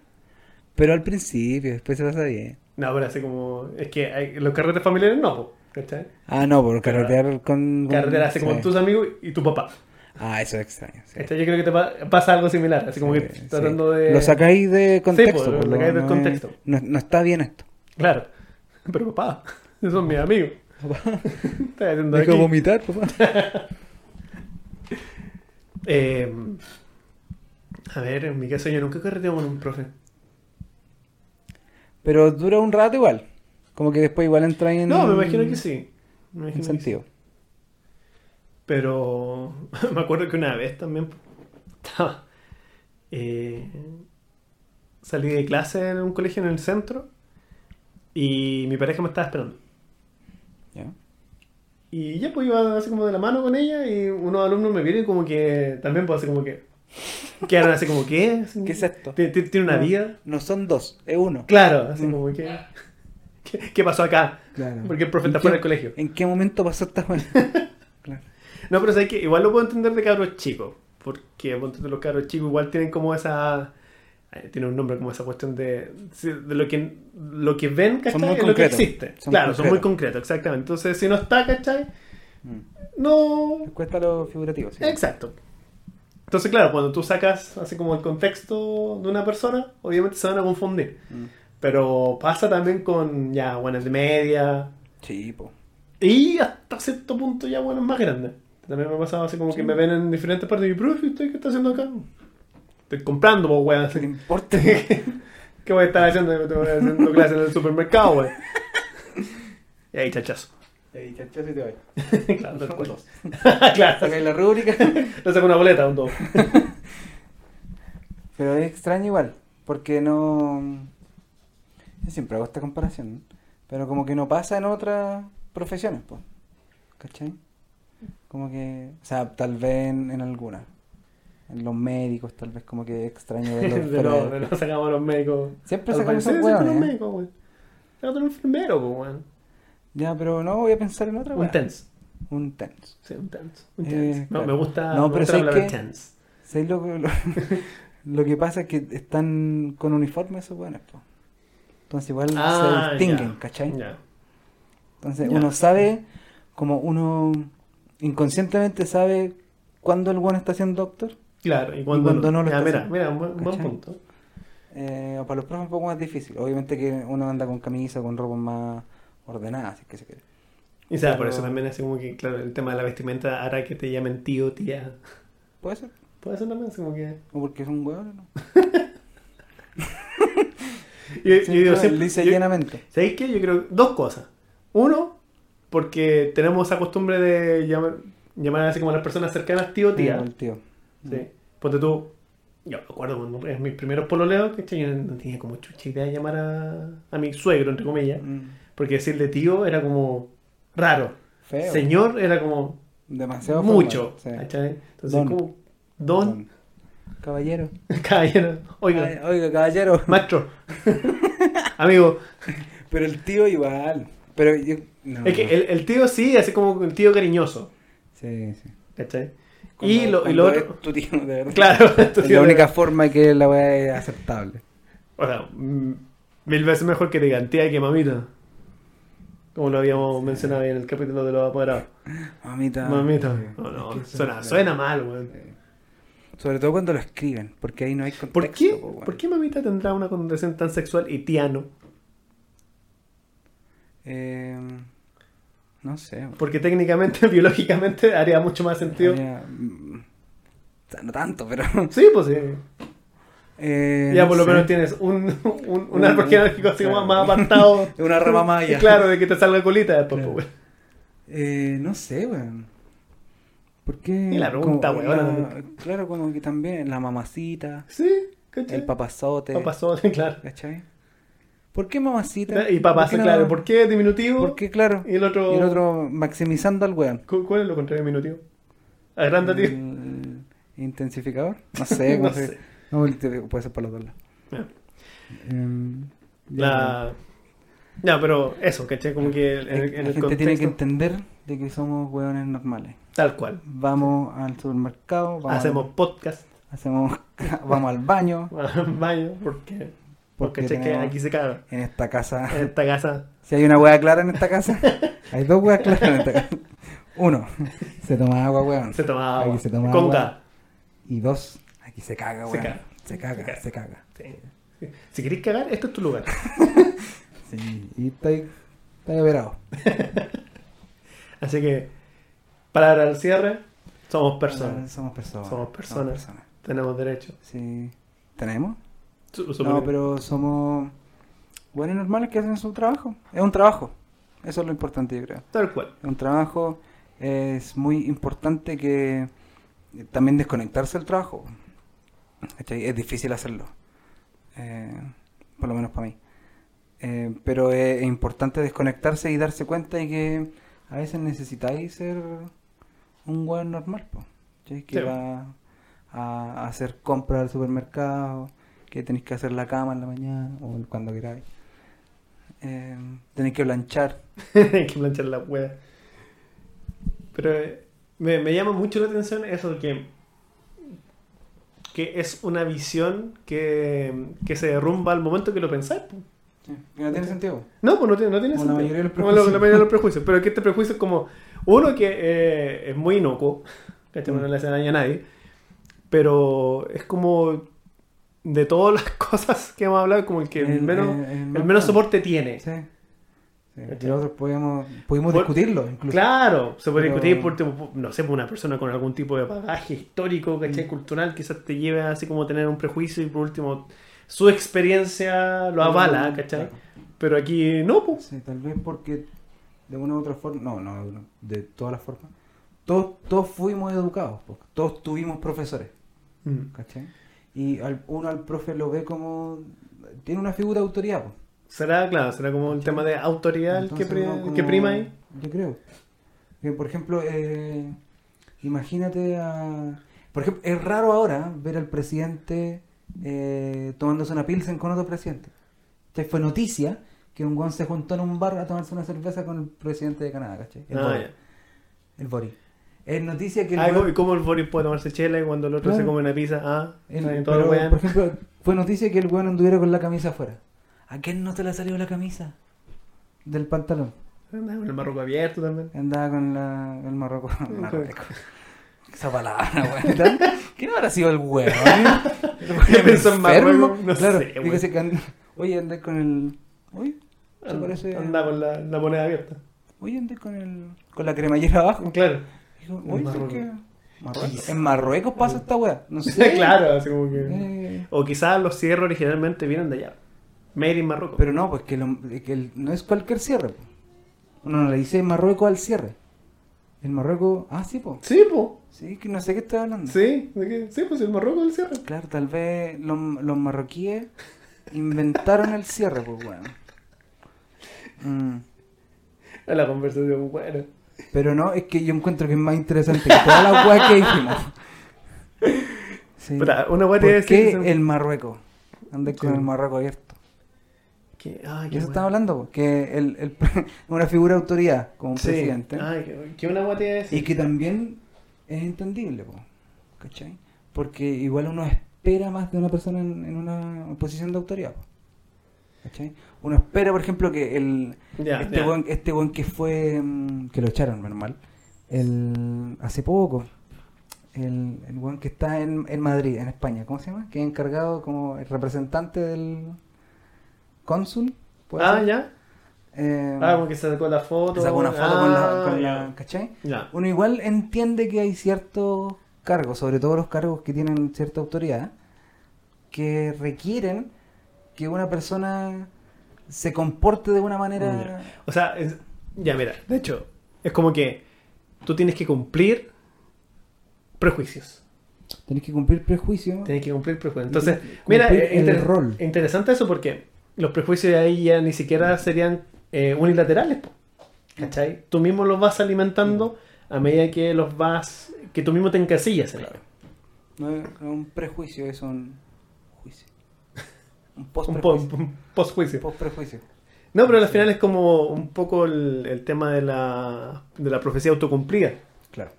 [SPEAKER 2] pero al principio, después se pasa bien.
[SPEAKER 1] No, pero así como. Es que hay- los carretes familiares no, ¿cachai?
[SPEAKER 2] Ah, no, por carretear con...
[SPEAKER 1] Carreteras así como
[SPEAKER 2] sí.
[SPEAKER 1] tus amigos y tu papá.
[SPEAKER 2] Ah, eso es extraño. sí.
[SPEAKER 1] ¿Cachai? Yo creo que te pa- pasa algo similar, así como
[SPEAKER 2] Sí,
[SPEAKER 1] que
[SPEAKER 2] sí.
[SPEAKER 1] tratando de.
[SPEAKER 2] Lo sacáis de contexto.
[SPEAKER 1] pues, lo
[SPEAKER 2] pues,
[SPEAKER 1] sacáis del
[SPEAKER 2] no
[SPEAKER 1] contexto.
[SPEAKER 2] es- no, no está bien esto.
[SPEAKER 1] Claro. Pero papá, esos [LAUGHS] son mis amigos. [LAUGHS] Haciendo
[SPEAKER 2] Deja vomitar, papá. [LAUGHS]
[SPEAKER 1] Eh, a ver, en mi caso yo nunca carreteo con un profe.
[SPEAKER 2] Pero dura un rato igual. Como que después igual entra en...
[SPEAKER 1] No, me imagino que sí. Me
[SPEAKER 2] En
[SPEAKER 1] imagino
[SPEAKER 2] sentido.
[SPEAKER 1] Pero [LAUGHS] me acuerdo que una vez también estaba, eh, salí de clase en un colegio en el centro y mi pareja me estaba esperando.
[SPEAKER 2] ¿Ya?
[SPEAKER 1] Y ya pues iba así como de la mano con ella y unos alumnos me vieron y como que también pues así como que quedaron así como ¿qué? Así,
[SPEAKER 2] ¿Qué es esto?
[SPEAKER 1] ¿Tiene, una vida?
[SPEAKER 2] No son dos, es uno.
[SPEAKER 1] Claro, así
[SPEAKER 2] Mm.
[SPEAKER 1] como que [LAUGHS] ¿qué, pasó acá?
[SPEAKER 2] Claro.
[SPEAKER 1] Porque el profe
[SPEAKER 2] ¿En
[SPEAKER 1] está fuera del colegio.
[SPEAKER 2] ¿En qué momento pasó esta. [LAUGHS]
[SPEAKER 1] No, pero sabes que igual lo puedo entender de cabros chicos. Porque los cabros chicos igual tienen como esa. eh, Tiene un nombre como esa cuestión de. de lo que lo que ven, ¿cachai?
[SPEAKER 2] muy
[SPEAKER 1] es lo que existe.
[SPEAKER 2] Son
[SPEAKER 1] claro, son muy
[SPEAKER 2] concretos.
[SPEAKER 1] concretos, exactamente. Entonces, si no está, ¿cachai?
[SPEAKER 2] Mm.
[SPEAKER 1] No.
[SPEAKER 2] Les cuesta lo figurativo, sí.
[SPEAKER 1] Exacto. Entonces, claro, cuando tú sacas así como el contexto de una persona, obviamente se van a confundir.
[SPEAKER 2] Mm.
[SPEAKER 1] Pero pasa también con ya buenas de media
[SPEAKER 2] Sí, po.
[SPEAKER 1] y hasta cierto punto ya buenas más grandes. También me ha pasado así como que me ven en diferentes partes y profe, ¿usted qué está haciendo acá? Estoy comprando, pues, weón.
[SPEAKER 2] ¿Qué te importa? [LAUGHS]
[SPEAKER 1] ¿Qué voy a estar haciendo? Estoy haciendo [LAUGHS] clases en el supermercado, weón. [LAUGHS] Y ahí, chachazo.
[SPEAKER 2] Ey, chachazo y te voy.
[SPEAKER 1] claro.
[SPEAKER 2] Dos.
[SPEAKER 1] claro.
[SPEAKER 2] Sacáis la rúbrica.
[SPEAKER 1] Le saco una boleta, un dos.
[SPEAKER 2] Pero es extraño igual, porque no... Yo siempre hago esta comparación, ¿no? pero como que no pasa en otras profesiones, pues. ¿Cachai? Como que... O sea, tal vez en, en algunas. En los médicos, tal vez como que extraño
[SPEAKER 1] De [LAUGHS]
[SPEAKER 2] fuera
[SPEAKER 1] no,
[SPEAKER 2] de-
[SPEAKER 1] de no sacamos a los médicos.
[SPEAKER 2] Siempre
[SPEAKER 1] Al
[SPEAKER 2] sacamos
[SPEAKER 1] parecer,
[SPEAKER 2] esos
[SPEAKER 1] siempre los
[SPEAKER 2] hueones, ¿eh?
[SPEAKER 1] médicos. Sácate un enfermero, pues, weón.
[SPEAKER 2] Ya, pero no, voy a pensar en otra
[SPEAKER 1] Un tense.
[SPEAKER 2] Un tense.
[SPEAKER 1] Sí, un tense. Un
[SPEAKER 2] Eh,
[SPEAKER 1] tense. no,
[SPEAKER 2] claro.
[SPEAKER 1] me gusta,
[SPEAKER 2] No,
[SPEAKER 1] me
[SPEAKER 2] pero
[SPEAKER 1] gusta la
[SPEAKER 2] ¿sabes
[SPEAKER 1] palabra
[SPEAKER 2] qué?
[SPEAKER 1] tense.
[SPEAKER 2] ¿Sabes lo, que- lo, [LAUGHS] lo que pasa es que están con uniforme esos hueones, po. Entonces igual
[SPEAKER 1] Ah,
[SPEAKER 2] se distinguen,
[SPEAKER 1] ya.
[SPEAKER 2] ¿cachai?
[SPEAKER 1] Ya.
[SPEAKER 2] Entonces
[SPEAKER 1] Ya.
[SPEAKER 2] uno sabe, como uno inconscientemente sabe cuándo el bueno está siendo doctor.
[SPEAKER 1] Claro, y cuando,
[SPEAKER 2] cuando no lo
[SPEAKER 1] Ya,
[SPEAKER 2] está
[SPEAKER 1] mira,
[SPEAKER 2] haciendo.
[SPEAKER 1] mira, un buen, buen punto.
[SPEAKER 2] Eh, para los profes un poco más difícil. Obviamente que uno anda con camisa, con ropa más ordenada, si es que se quiere.
[SPEAKER 1] Y sabes, por eso también así como que, claro, el tema de la vestimenta hará que te llamen tío, tía.
[SPEAKER 2] Puede ser.
[SPEAKER 1] Puede ser también, así como que...
[SPEAKER 2] O porque es un hueón, ¿no? [LAUGHS]
[SPEAKER 1] Yo, yo digo siempre-
[SPEAKER 2] dice
[SPEAKER 1] yo-
[SPEAKER 2] llenamente.
[SPEAKER 1] ¿Sabéis qué? Yo creo dos cosas. Uno, porque tenemos esa costumbre de llamar, llamar así como a las personas cercanas tío, tía.
[SPEAKER 2] El tío.
[SPEAKER 1] Sí. Ponte tú. Yo me acuerdo cuando mis primeros pololeos, que yo no tenía como chucha idea de llamar a, a mi suegro, entre comillas.
[SPEAKER 2] Mm.
[SPEAKER 1] Porque decirle tío era como raro.
[SPEAKER 2] Feo.
[SPEAKER 1] Señor era como
[SPEAKER 2] Demasiado
[SPEAKER 1] mucho.
[SPEAKER 2] formal, sí.
[SPEAKER 1] Entonces,
[SPEAKER 2] Don.
[SPEAKER 1] como don,
[SPEAKER 2] Caballero. [LAUGHS]
[SPEAKER 1] caballero, oiga,
[SPEAKER 2] Ay, Oiga, caballero.
[SPEAKER 1] maestro, [LAUGHS] amigo.
[SPEAKER 2] Pero el tío igual. Pero yo. No,
[SPEAKER 1] Es que
[SPEAKER 2] no.
[SPEAKER 1] el, el tío sí, así como el tío cariñoso.
[SPEAKER 2] Sí, sí.
[SPEAKER 1] ¿cachai?
[SPEAKER 2] Cuando-
[SPEAKER 1] y lo, y lo otro.
[SPEAKER 2] Tu tío, de verdad.
[SPEAKER 1] Claro, [LAUGHS] tu tío
[SPEAKER 2] la
[SPEAKER 1] de-
[SPEAKER 2] única forma que la weá es aceptable.
[SPEAKER 1] O sea, mm, mil veces mejor que te digan tía que mamita. Como lo habíamos mencionado ahí en el capítulo de los apoderados.
[SPEAKER 2] Mamita.
[SPEAKER 1] Mamita.
[SPEAKER 2] Sí.
[SPEAKER 1] No, no,
[SPEAKER 2] Es que
[SPEAKER 1] suena, suena mal, weón.
[SPEAKER 2] Sí. Sobre todo cuando lo escriben, porque ahí no hay contexto.
[SPEAKER 1] ¿Por qué,
[SPEAKER 2] po, weón.
[SPEAKER 1] ¿Por qué mamita tendrá una connotación tan sexual y tiano?
[SPEAKER 2] Eh, no sé. weón.
[SPEAKER 1] Porque técnicamente, [LAUGHS] biológicamente, haría mucho más sentido.
[SPEAKER 2] Habría- mm, o sea, no tanto, pero. [LAUGHS]
[SPEAKER 1] Sí, pues sí.
[SPEAKER 2] eh,
[SPEAKER 1] Ya
[SPEAKER 2] no
[SPEAKER 1] por lo
[SPEAKER 2] sé.
[SPEAKER 1] menos tienes un, un, un árbol genealógico así
[SPEAKER 2] claro.
[SPEAKER 1] más, apartado. [LAUGHS]
[SPEAKER 2] Una rama maya.
[SPEAKER 1] Claro, de que te salga colita después,
[SPEAKER 2] Claro.
[SPEAKER 1] pues, weón.
[SPEAKER 2] Eh, no sé, weón. ¿Por qué?
[SPEAKER 1] Y la pregunta, también.
[SPEAKER 2] Claro, como que también la mamacita,
[SPEAKER 1] Sí, ¿cachai?
[SPEAKER 2] el papazote.
[SPEAKER 1] Papazote, claro.
[SPEAKER 2] ¿Cachai? ¿Por qué mamacita?
[SPEAKER 1] Y papá,
[SPEAKER 2] ¿Por qué no-
[SPEAKER 1] claro. ¿Por qué diminutivo?
[SPEAKER 2] ¿Por qué, claro?
[SPEAKER 1] Y el otro.
[SPEAKER 2] Y el otro maximizando al weón.
[SPEAKER 1] ¿Cu- ¿Cuál es lo contrario de diminutivo? Agranda, tío.
[SPEAKER 2] El intensificador. No sé, [LAUGHS]
[SPEAKER 1] No sé.
[SPEAKER 2] No, puede ser por los dos lados. Em,
[SPEAKER 1] La... Ya, pero eso, ¿cachai? Como que en el, en
[SPEAKER 2] la gente
[SPEAKER 1] contexto,
[SPEAKER 2] tiene que entender de que somos weones normales.
[SPEAKER 1] tal cual.
[SPEAKER 2] Vamos al supermercado, vamos,
[SPEAKER 1] Hacemos podcast,
[SPEAKER 2] hacemos, [LAUGHS] vamos al baño, [LAUGHS]
[SPEAKER 1] al baño, porque, porque, aquí se caga.
[SPEAKER 2] en esta casa.
[SPEAKER 1] En esta casa. [LAUGHS]
[SPEAKER 2] Si hay una hueá clara en esta casa, [LAUGHS] hay dos hueas claras en esta casa. Uno, se toma agua, weón.
[SPEAKER 1] Se toma
[SPEAKER 2] Aquí
[SPEAKER 1] agua.
[SPEAKER 2] se toma
[SPEAKER 1] con
[SPEAKER 2] agua.
[SPEAKER 1] gas.
[SPEAKER 2] Y dos, aquí se caga,
[SPEAKER 1] Se
[SPEAKER 2] weón.
[SPEAKER 1] caga.
[SPEAKER 2] Se caga,
[SPEAKER 1] Se caga.
[SPEAKER 2] se caga.
[SPEAKER 1] Sí. Si queréis cagar, esto es tu lugar. [LAUGHS]
[SPEAKER 2] Sí, y está ahí operado.
[SPEAKER 1] Así que, para el cierre, somos
[SPEAKER 2] Ah,
[SPEAKER 1] personas.
[SPEAKER 2] Somos personas.
[SPEAKER 1] Somos personas. Tenemos derecho.
[SPEAKER 2] Sí. ¿Tenemos? No, pero somos buenos y normales que hacen su trabajo. Es un trabajo. Eso es lo importante, yo creo.
[SPEAKER 1] Tal cual.
[SPEAKER 2] Es un trabajo. Es muy importante que eh, también desconectarse del trabajo. Es difícil hacerlo. Eh, por lo menos para mí. Eh, pero es, importante desconectarse y darse cuenta de que a veces necesitáis ser un buen normal. Que
[SPEAKER 1] Sí.
[SPEAKER 2] va a hacer compras al supermercado, que tenéis que hacer la cama en la mañana o cuando queráis. Eh, tenéis que planchar. [LAUGHS]
[SPEAKER 1] Hay que planchar la wea. Pero eh, me, me llama mucho la atención eso de que, que es una visión que, que se derrumba al momento que lo pensáis.
[SPEAKER 2] Que no tiene sentido.
[SPEAKER 1] No, pues no tiene, no tiene
[SPEAKER 2] Como
[SPEAKER 1] sentido. Como la, mayoría de los prejuicios. Pero que este prejuicio es como uno que eh, es muy inocuo, que no le hace daño a nadie, pero es como de todas las [LAUGHS] cosas que hemos hablado, como el que el, menos,
[SPEAKER 2] el-
[SPEAKER 1] menos soporte tiene.
[SPEAKER 2] Sí. Sí, nosotros podíamos, pudimos
[SPEAKER 1] Por-
[SPEAKER 2] discutirlo incluso.
[SPEAKER 1] Claro, se puede
[SPEAKER 2] Pero-
[SPEAKER 1] discutir por, no sé, por una persona con algún tipo de bagaje histórico, ¿cachai?
[SPEAKER 2] Mm.
[SPEAKER 1] Cultural, quizás te lleve así como tener un prejuicio y por último su experiencia lo avala,
[SPEAKER 2] Mm,
[SPEAKER 1] ¿cachai?
[SPEAKER 2] claro.
[SPEAKER 1] Pero aquí no, pues.
[SPEAKER 2] Sí, tal vez porque de una u otra forma, no, no, de todas las formas, todos, todos fuimos educados, todos tuvimos profesores, ¿cachai? Y al, uno al profe lo ve como, tiene una figura de autoridad.
[SPEAKER 1] Será, claro, será como el tema de autoridad el que,
[SPEAKER 2] Entonces,
[SPEAKER 1] pri-
[SPEAKER 2] uno como-
[SPEAKER 1] que prima ahí.
[SPEAKER 2] Yo creo. Que, por ejemplo, eh, imagínate a... Por ejemplo, es raro ahora ver al presidente eh, tomándose una pilsen con otro presidente. Entonces fue noticia que un guan se juntó en un bar a tomarse una cerveza con el presidente de Canadá, ¿cachai? El
[SPEAKER 1] Ah.
[SPEAKER 2] El. Es noticia que el
[SPEAKER 1] Ah,
[SPEAKER 2] weón-
[SPEAKER 1] ¿y cómo el Boris puede tomarse chela y cuando el otro se
[SPEAKER 2] Claro.
[SPEAKER 1] come una pizza? Ah,
[SPEAKER 2] el-
[SPEAKER 1] bien, todo
[SPEAKER 2] pero, por ejemplo, fue noticia que el weón anduviera con la camisa afuera. ¿A quién no te le salió la camisa? Del pantalón.
[SPEAKER 1] Anda con el marroco abierto también.
[SPEAKER 2] Andaba con la, el Marruecos. [LAUGHS] Marruecos. Esa palabra, weón. ¿Quién habrá sido el weón? [LAUGHS]
[SPEAKER 1] ¿Qué pensó en. Marruecos? No
[SPEAKER 2] claro,
[SPEAKER 1] sé,
[SPEAKER 2] fíjese que and- Oye, andé con el. Oye, se parece.
[SPEAKER 1] Anda con la, la moneda abierta.
[SPEAKER 2] Oye, andé con el. Con la cremallera abajo.
[SPEAKER 1] Claro. En
[SPEAKER 2] oye,
[SPEAKER 1] Marruecos.
[SPEAKER 2] ¿por qué? Marruecos. En Marruecos pasa esta weá. No [LAUGHS] sé.
[SPEAKER 1] claro, así como que.
[SPEAKER 2] Eh,
[SPEAKER 1] O quizás los cierres originalmente vienen de allá. Made in Marruecos.
[SPEAKER 2] pero no, pues que, lo- que el- no es cualquier cierre. po. Uno no le dice Marruecos al cierre. El Marruecos. Ah, sí, pues.
[SPEAKER 1] Sí, pues.
[SPEAKER 2] Sí, que no sé qué estoy hablando.
[SPEAKER 1] Sí, ¿de qué? sí, pues el Marruecos el cierre.
[SPEAKER 2] Claro, tal vez los, los marroquíes inventaron el cierre, pues bueno. [LAUGHS] Mm,
[SPEAKER 1] la conversación buena.
[SPEAKER 2] Pero no, es que yo encuentro que es más interesante que todas las weas que dijimos. [LAUGHS] Sí.
[SPEAKER 1] Puta, una weá
[SPEAKER 2] ¿Por
[SPEAKER 1] decir.
[SPEAKER 2] qué el Marruecos? Andé con
[SPEAKER 1] Sí.
[SPEAKER 2] el Marruecos abierto.
[SPEAKER 1] Ay,
[SPEAKER 2] Y
[SPEAKER 1] qué
[SPEAKER 2] eso
[SPEAKER 1] weá.
[SPEAKER 2] estaba hablando, que el, el, [LAUGHS] una figura de autoridad como un
[SPEAKER 1] Sí.
[SPEAKER 2] presidente.
[SPEAKER 1] Ay, que una weá decir.
[SPEAKER 2] Y que también es entendible, po, ¿cachai? Porque igual uno espera más de una persona en, en una posición de autoridad, po, ¿cachai? Uno espera, por ejemplo, que el este buen este buen que fue mm, que lo echaron normal el hace poco el, el buen que está en, en Madrid, en España, ¿cómo se llama? Que es encargado como el representante del cónsul. ¿puede
[SPEAKER 1] Ah,
[SPEAKER 2] ser?
[SPEAKER 1] ya.
[SPEAKER 2] Eh,
[SPEAKER 1] Ah, como que se sacó la foto.
[SPEAKER 2] sacó una foto con la,
[SPEAKER 1] Ah,
[SPEAKER 2] con
[SPEAKER 1] ya.
[SPEAKER 2] la- ¿cachai? Uno igual entiende que hay ciertos cargos, sobre todo los cargos que tienen cierta autoridad, que requieren que una persona se comporte de una manera...
[SPEAKER 1] O sea, es- ya mira, de hecho, es como que tú tienes que cumplir prejuicios.
[SPEAKER 2] Tenés que cumplir prejuicios.
[SPEAKER 1] Tienes que cumplir prejuicios. Entonces,
[SPEAKER 2] Tienes
[SPEAKER 1] mira, eh,
[SPEAKER 2] el
[SPEAKER 1] inter-
[SPEAKER 2] rol.
[SPEAKER 1] interesante eso porque los prejuicios de ahí ya ni siquiera serían eh, unilaterales. po. ¿Cachai? Tú mismo los vas alimentando a medida que los vas. que tú mismo te encasillas en.
[SPEAKER 2] No es no es un prejuicio, es un. Un
[SPEAKER 1] Un po-
[SPEAKER 2] post-prejuicio.
[SPEAKER 1] un post-juicio. No, pero al final es como un poco el, el tema de la, de la profecía autocumplida.
[SPEAKER 2] Claro.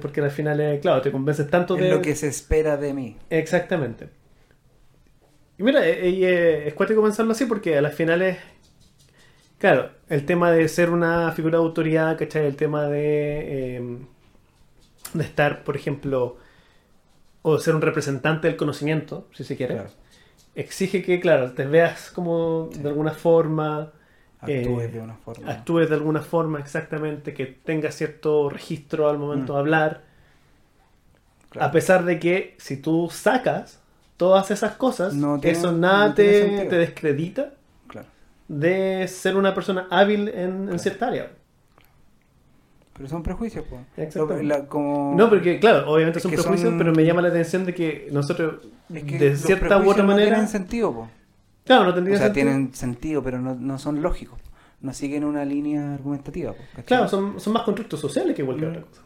[SPEAKER 1] Porque al final, es, claro, te convences tanto
[SPEAKER 2] Es
[SPEAKER 1] de.
[SPEAKER 2] lo que se espera de mí.
[SPEAKER 1] Exactamente. Y mira, eh, eh, eh, es cuático pensarlo así porque a las finales, claro, el tema de ser una figura de autoridad, ¿cachai? El tema de, eh, de estar, por ejemplo, o ser un representante del conocimiento, si se quiere,
[SPEAKER 2] Claro.
[SPEAKER 1] Exige que, claro, te veas como
[SPEAKER 2] Sí.
[SPEAKER 1] de alguna forma,
[SPEAKER 2] Actúes
[SPEAKER 1] Eh,
[SPEAKER 2] de una forma.
[SPEAKER 1] actúes de alguna forma exactamente, que tengas cierto registro al momento
[SPEAKER 2] Mm.
[SPEAKER 1] de hablar.
[SPEAKER 2] Claro.
[SPEAKER 1] A pesar de que si tú sacas todas esas cosas,
[SPEAKER 2] No tiene-
[SPEAKER 1] eso nada
[SPEAKER 2] no
[SPEAKER 1] te, te descredita
[SPEAKER 2] Claro.
[SPEAKER 1] de ser una persona hábil en, en cierta área.
[SPEAKER 2] Pero son prejuicios, pues. La- como...
[SPEAKER 1] No, porque claro, obviamente
[SPEAKER 2] Es
[SPEAKER 1] son prejuicios,
[SPEAKER 2] son-
[SPEAKER 1] pero me llama la atención de que nosotros,
[SPEAKER 2] Es que
[SPEAKER 1] de cierta u otra
[SPEAKER 2] no
[SPEAKER 1] manera,
[SPEAKER 2] tienen sentido, po.
[SPEAKER 1] claro, no tendría
[SPEAKER 2] O sea,
[SPEAKER 1] sentido.
[SPEAKER 2] tienen sentido, pero no, no son lógicos. No siguen una línea argumentativa.
[SPEAKER 1] Claro, son, son más constructos sociales que cualquier
[SPEAKER 2] Mm.
[SPEAKER 1] otra cosa.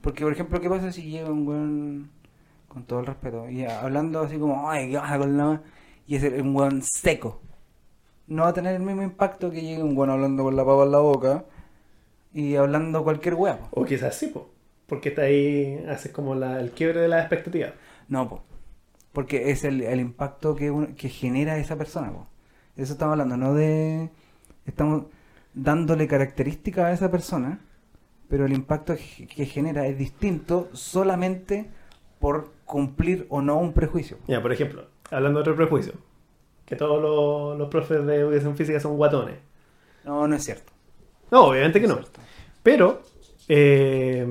[SPEAKER 2] Porque, por ejemplo, ¿qué pasa si llega un weón, con todo el respeto, y hablando así como, ay, ¿qué pasa con la... Y es el- un weón seco. No va a tener el mismo impacto que llegue un weón hablando con la papa en la boca y hablando cualquier po.
[SPEAKER 1] O quizás sí, po, porque está ahí, haces como la- el quiebre de las expectativas.
[SPEAKER 2] No, po. Porque es el, el impacto que, uno- que genera esa persona, po. Eso estamos hablando, no de... Estamos dándole características a esa persona, pero el impacto que genera es distinto solamente por cumplir o no un prejuicio.
[SPEAKER 1] Ya, por ejemplo, hablando de otro prejuicio, que todos los, los profes de educación física son guatones.
[SPEAKER 2] No, no es cierto.
[SPEAKER 1] No, obviamente que no. Pero eh,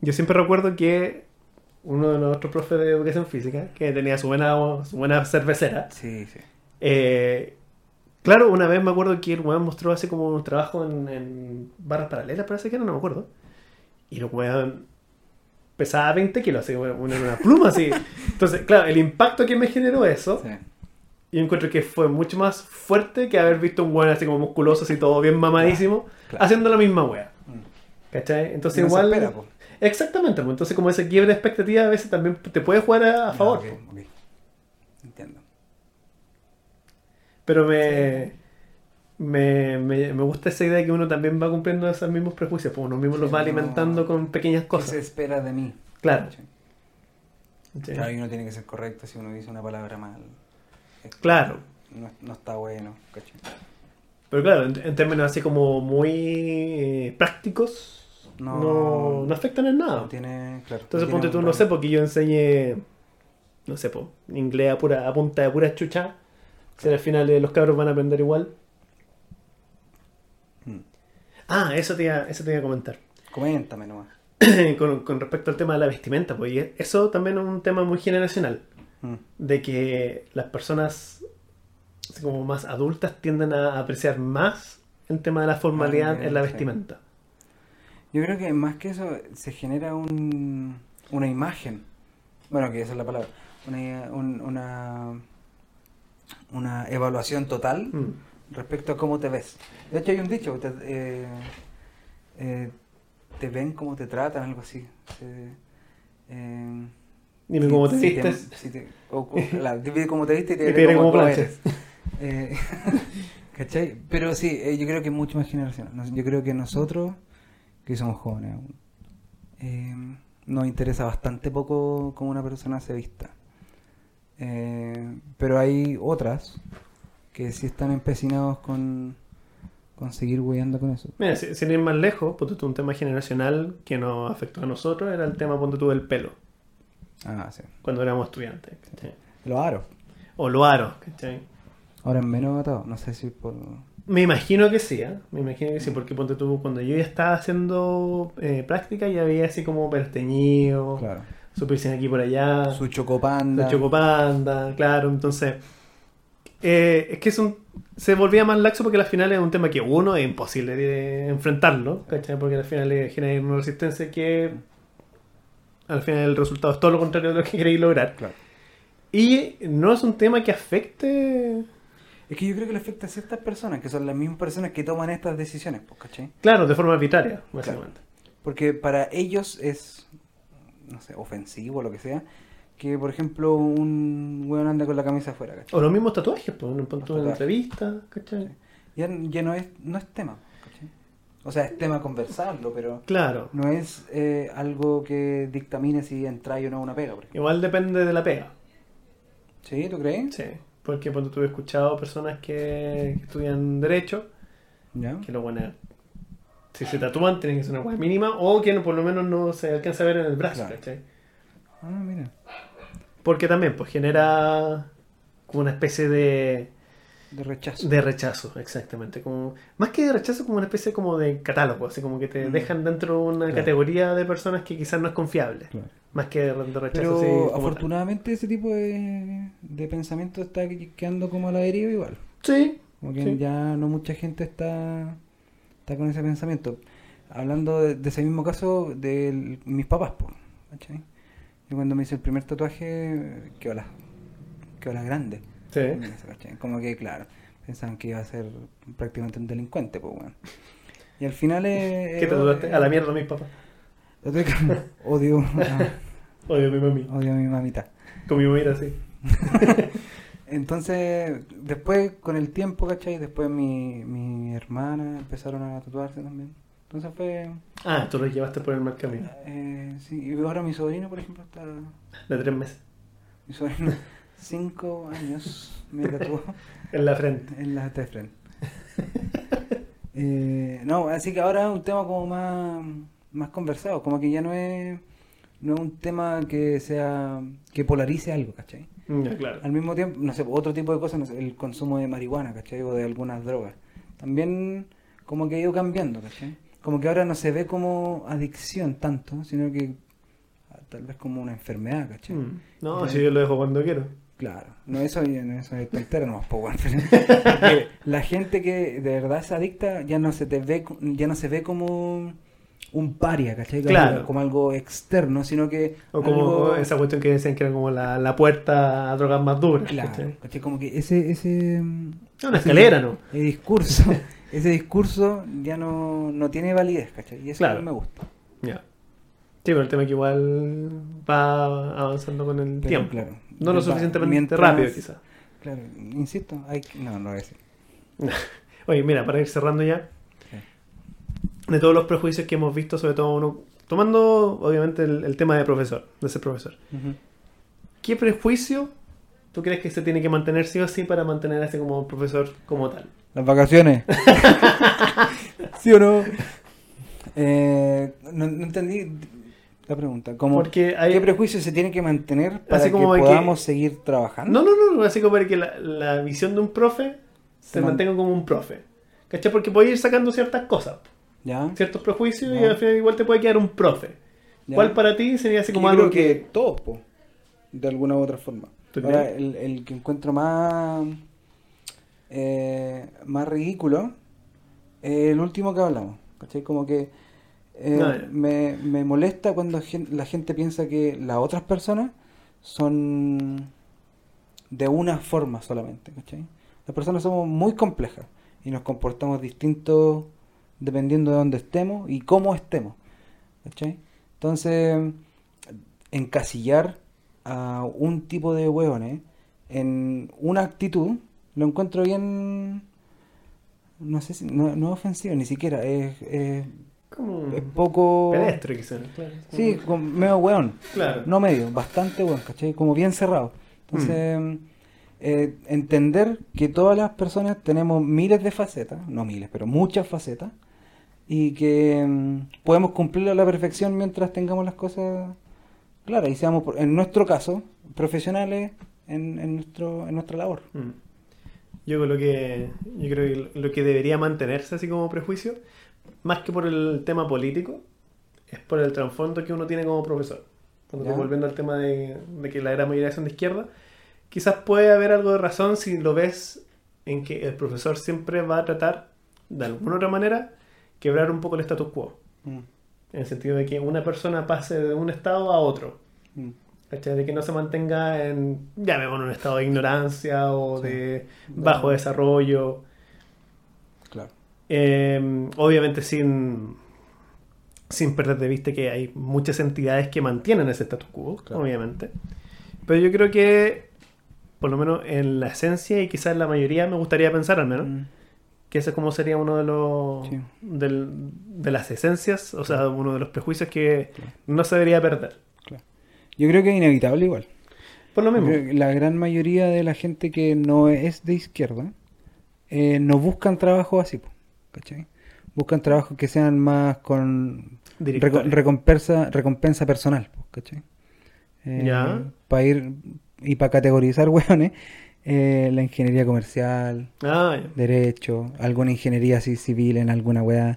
[SPEAKER 1] yo siempre recuerdo que uno de nuestros profes de educación física, que tenía su buena, su buena cervecera,
[SPEAKER 2] Sí, sí.
[SPEAKER 1] eh, claro, una vez me acuerdo que el weón mostró así como un trabajo en, en barras paralelas, parece que era, no me acuerdo. Y el weón pesaba 20 kilos, así, una, una pluma así. [LAUGHS] Entonces, claro, el impacto que me generó eso,
[SPEAKER 2] sí.
[SPEAKER 1] yo encuentro que fue mucho más fuerte que haber visto un weón así como musculoso, así todo bien mamadísimo,
[SPEAKER 2] Claro.
[SPEAKER 1] haciendo la misma wea. ¿Cachai? Entonces igual...
[SPEAKER 2] espera.
[SPEAKER 1] Exactamente, pues, entonces como ese quiebre de expectativa a veces también te puede jugar a, a favor.
[SPEAKER 2] Entiendo.
[SPEAKER 1] Pero me, me, me, me gusta esa idea de que uno también va cumpliendo esos mismos prejuicios, pues uno mismo los va alimentando con pequeñas
[SPEAKER 2] ¿Qué se
[SPEAKER 1] cosas.
[SPEAKER 2] espera de mí?
[SPEAKER 1] Claro.
[SPEAKER 2] Claro, y uno tiene que ser correcto si uno dice una palabra mal. Es que
[SPEAKER 1] Claro.
[SPEAKER 2] No, no está bueno, ¿cachai?
[SPEAKER 1] Pero claro, en, en términos así como muy eh, prácticos, no,
[SPEAKER 2] No-
[SPEAKER 1] no, afectan en nada.
[SPEAKER 2] No tiene, claro.
[SPEAKER 1] Entonces
[SPEAKER 2] no
[SPEAKER 1] ponte tú, no sé, porque yo enseñé, no sé, po, inglés a, pura, a punta de pura chucha. Si al final eh, los cabros van a aprender igual.
[SPEAKER 2] Mm.
[SPEAKER 1] Ah, eso te iba, eso te iba a comentar. [COUGHS]
[SPEAKER 2] Coméntame nomás.
[SPEAKER 1] con, con respecto al tema de la vestimenta, pues eso también es un tema muy generacional,
[SPEAKER 2] Mm.
[SPEAKER 1] de que las personas como más adultas tienden a apreciar más el tema de la formalidad
[SPEAKER 2] Ah,
[SPEAKER 1] en la
[SPEAKER 2] sí. Yo creo que más que eso se genera un, una imagen. Bueno, que esa es la palabra. Una, un- una, una evaluación total
[SPEAKER 1] Mm.
[SPEAKER 2] respecto a cómo te ves. De hecho, hay un dicho: te, eh, eh, te ven como te tratan, algo así. Se- eh,
[SPEAKER 1] Dime cómo te
[SPEAKER 2] si
[SPEAKER 1] vistes.
[SPEAKER 2] si te- o- o- [LAUGHS] la- dime cómo te viste y te, diré
[SPEAKER 1] cómo
[SPEAKER 2] cómo
[SPEAKER 1] planchas.
[SPEAKER 2] Eh, [LAUGHS] ¿Cachai? Pero sí, eh, yo creo que es mucho más generacional. Yo creo que nosotros, que somos jóvenes aún, eh, nos interesa bastante poco cómo una persona se vista. Eh, pero hay otras que sí están empecinados con, con seguir huyendo con eso.
[SPEAKER 1] Mira, si- sin ir más lejos, ponte tú un tema generacional que nos afectó a nosotros, era el tema, ponte tú, del pelo,
[SPEAKER 2] Ah, sí.
[SPEAKER 1] cuando éramos estudiantes. ¿cachai?
[SPEAKER 2] Los aros.
[SPEAKER 1] O lo aro, ¿cachai?
[SPEAKER 2] Ahora es menos atado. No sé si por...
[SPEAKER 1] Me imagino que sí, ¿eh? me imagino que sí, porque ponte tú, cuando yo ya estaba haciendo eh, práctica, ya había así como perteñido,
[SPEAKER 2] Claro.
[SPEAKER 1] su piercing aquí por allá,
[SPEAKER 2] Su chocopanda.
[SPEAKER 1] su chocopanda, claro, entonces eh, es que es un, se volvía más laxo porque al final es un tema que uno es imposible de enfrentarlo, ¿cachai? Porque al final genera una resistencia que al final el resultado es todo lo contrario de lo que queréis lograr.
[SPEAKER 2] Claro.
[SPEAKER 1] Y no es un tema que afecte,
[SPEAKER 2] Es que yo creo que le afecta a ciertas personas, que son las mismas personas que toman estas decisiones, pues, ¿cachai?
[SPEAKER 1] claro, de forma arbitraria, básicamente.
[SPEAKER 2] Porque para ellos es, no sé, ofensivo o lo que sea, que por ejemplo un weón anda con la camisa afuera, ¿cachai?
[SPEAKER 1] O los mismos tatuajes, pues, en punto de entrevista, ¿cachai?
[SPEAKER 2] Ya, ya no, es, no es tema, ¿cachai? O sea, es tema conversarlo, pero
[SPEAKER 1] Claro.
[SPEAKER 2] no es eh, algo que dictamine si entra o no una pega, por ejemplo.
[SPEAKER 1] Igual depende de la pega.
[SPEAKER 2] ¿Sí? ¿Tú crees?
[SPEAKER 1] Sí. Porque cuando tuve escuchado personas que, que estudian Derecho,
[SPEAKER 2] ¿Ya?
[SPEAKER 1] que lo bueno si se tatúan, tienen que ser una hueá mínima, o que no, por lo menos no se alcanza a ver en el brazo,
[SPEAKER 2] Claro.
[SPEAKER 1] ¿cachai?
[SPEAKER 2] Ah, mira.
[SPEAKER 1] Porque también, pues genera como una especie de,
[SPEAKER 2] De rechazo.
[SPEAKER 1] de rechazo, exactamente. Como, más que de rechazo, como una especie como de catálogo, así como que te
[SPEAKER 2] Mm.
[SPEAKER 1] dejan dentro de una
[SPEAKER 2] Claro.
[SPEAKER 1] categoría de personas que quizás no es confiable.
[SPEAKER 2] Claro.
[SPEAKER 1] Más que de, de rechazo,
[SPEAKER 2] Pero
[SPEAKER 1] tal.
[SPEAKER 2] afortunadamente ese tipo de, de pensamiento está quedando como a la deriva igual.
[SPEAKER 1] Sí,
[SPEAKER 2] Como que
[SPEAKER 1] Sí.
[SPEAKER 2] ya no mucha gente está, está con ese pensamiento. Hablando de, de ese mismo caso de mis papás, ¿cachai? Yo cuando me hice el primer tatuaje, que hola, que hola grande.
[SPEAKER 1] sí.
[SPEAKER 2] Como que, claro, pensaban que iba a ser prácticamente un delincuente, pues, bueno. Y al final [LAUGHS] es...
[SPEAKER 1] ¿Qué te dudaste? A la mierda mis papás. [LAUGHS]
[SPEAKER 2] Odio,
[SPEAKER 1] Odio a mi mami.
[SPEAKER 2] odio a mi mamita.
[SPEAKER 1] Con mi mamita, sí. [LAUGHS]
[SPEAKER 2] Entonces, después, con el tiempo, ¿cachai? Después mi, mi hermana empezaron a tatuarse también. Entonces fue...
[SPEAKER 1] Ah, tú lo llevaste por el mal camino.
[SPEAKER 2] Eh, sí, y ahora mi sobrino, por ejemplo, está...
[SPEAKER 1] De tres meses.
[SPEAKER 2] Mi sobrino, [LAUGHS] cinco años, me tatuó
[SPEAKER 1] En la frente.
[SPEAKER 2] en la de frente. Eh, no, así que ahora es un tema como más, más conversado, como que ya no es... no es un tema que sea que polarice algo, ¿cachai?
[SPEAKER 1] Ya, claro.
[SPEAKER 2] Al mismo tiempo, no sé, otro tipo de cosas, no sé, el consumo de marihuana, ¿cachai? O de algunas drogas. También como que ha ido cambiando, ¿cachai? Como que ahora no se ve como adicción tanto, sino que ah, tal vez como una enfermedad, ¿cachai?
[SPEAKER 1] Mm. No, si yo lo dejo cuando quiero.
[SPEAKER 2] Claro, no eso, no, eso es tontera, no, po, La gente que de verdad es adicta ya no se te ve, ya no se ve como un paria, ¿cachai? Como,
[SPEAKER 1] Claro.
[SPEAKER 2] como algo externo, sino que
[SPEAKER 1] O como
[SPEAKER 2] algo-
[SPEAKER 1] esa cuestión que decían que era como la, la puerta a drogas más duras.
[SPEAKER 2] Claro,
[SPEAKER 1] ¿cachai?
[SPEAKER 2] ¿cachai? Como que ese, ese,
[SPEAKER 1] Es una escalera, ¿no?
[SPEAKER 2] el discurso, [LAUGHS] ese discurso ya no, no tiene validez, ¿cachai? Y eso
[SPEAKER 1] Claro.
[SPEAKER 2] no me gusta.
[SPEAKER 1] Ya. Sí, pero el tema es que igual va avanzando con el
[SPEAKER 2] Pero,
[SPEAKER 1] tiempo.
[SPEAKER 2] claro,
[SPEAKER 1] No lo suficientemente
[SPEAKER 2] mientras-
[SPEAKER 1] rápido, quizás.
[SPEAKER 2] Claro, insisto, hay que- no, no voy a decir. [LAUGHS]
[SPEAKER 1] Oye, mira, para ir cerrando ya, de todos los prejuicios que hemos visto, sobre todo uno, tomando obviamente el, el tema de profesor, de ser profesor. ¿qué prejuicio tú crees que se tiene que mantener sí o sí para mantenerse como profesor como tal?
[SPEAKER 2] Las vacaciones. [LAUGHS] ¿Sí o no? Eh, no, no entendí la pregunta. Como,
[SPEAKER 1] Porque hay...
[SPEAKER 2] ¿Qué prejuicio se tiene que mantener para
[SPEAKER 1] Así como
[SPEAKER 2] que podamos seguir trabajando?
[SPEAKER 1] No, no, no, así como para que la, la visión de un profe se,
[SPEAKER 2] Se man-
[SPEAKER 1] mantenga como un profe. ¿Cachai? Porque puede ir sacando ciertas cosas,
[SPEAKER 2] ¿Ya?
[SPEAKER 1] ciertos prejuicios y al final igual te puede quedar un profe.
[SPEAKER 2] ¿Ya?
[SPEAKER 1] ¿Cuál para ti sería así como
[SPEAKER 2] Yo
[SPEAKER 1] algo
[SPEAKER 2] creo
[SPEAKER 1] que...
[SPEAKER 2] que todos, po, de alguna u otra forma.
[SPEAKER 1] ¿Tú
[SPEAKER 2] Ahora, el, el que encuentro más eh, más ridículo es el último que hablamos. ¿cachai? Como que eh,
[SPEAKER 1] Ah,
[SPEAKER 2] me, me molesta cuando la gente piensa que las otras personas son de una forma solamente. ¿cachai? Las personas somos muy complejas y nos comportamos distintos dependiendo de dónde estemos y cómo estemos. ¿cachai? Entonces, encasillar a un tipo de hueones en una actitud lo encuentro bien. No sé si. No, no es ofensivo, ni siquiera. Es, es,
[SPEAKER 1] Como
[SPEAKER 2] es poco.
[SPEAKER 1] pedestre quizás. Claro.
[SPEAKER 2] Sí, como medio hueón.
[SPEAKER 1] Claro.
[SPEAKER 2] No medio, bastante hueón, ¿cachai? Como bien cerrado. Entonces, eh, entender que todas las personas tenemos miles de facetas, no miles, pero muchas facetas, y que mm, podemos cumplirlo a la perfección mientras tengamos las cosas claras y seamos, en nuestro caso, profesionales en, en, nuestro, en nuestra labor.
[SPEAKER 1] Mm. Yo creo que yo creo que lo que debería mantenerse así como prejuicio, más que por el tema político, es por el trasfondo que uno tiene como profesor. Cuando volviendo al tema de, de que la gran mayoría son de izquierda, quizás puede haber algo de razón si lo ves en que el profesor siempre va a tratar, de alguna otra manera, quebrar un poco el status quo.
[SPEAKER 2] Mm,
[SPEAKER 1] En el sentido de que una persona pase de un estado a otro.
[SPEAKER 2] mm.
[SPEAKER 1] De que no se mantenga en, llamémoslo, un estado de ignorancia o
[SPEAKER 2] Sí.
[SPEAKER 1] de bajo desarrollo.
[SPEAKER 2] Claro.
[SPEAKER 1] Eh, obviamente sin, sin perder de vista que hay muchas entidades que mantienen ese status quo,
[SPEAKER 2] Claro.
[SPEAKER 1] obviamente. Pero yo creo que, por lo menos en la esencia y quizás en la mayoría, me gustaría pensar al menos,
[SPEAKER 2] Mm,
[SPEAKER 1] que ese como sería uno de los
[SPEAKER 2] Sí.
[SPEAKER 1] del- de las esencias, o sea, uno de los prejuicios que
[SPEAKER 2] Claro.
[SPEAKER 1] no se debería perder.
[SPEAKER 2] claro. Yo creo que es inevitable igual.
[SPEAKER 1] Por lo mismo.
[SPEAKER 2] La gran mayoría de la gente que no es de izquierda eh, no buscan trabajo así, ¿cachai? Buscan trabajos que sean más con reco- recompensa, recompensa personal, ¿cachai?
[SPEAKER 1] Ya.
[SPEAKER 2] Para ir y para categorizar, [LAUGHS] hueones, eh, la ingeniería comercial,
[SPEAKER 1] Ah,
[SPEAKER 2] derecho, alguna ingeniería así civil en alguna weá.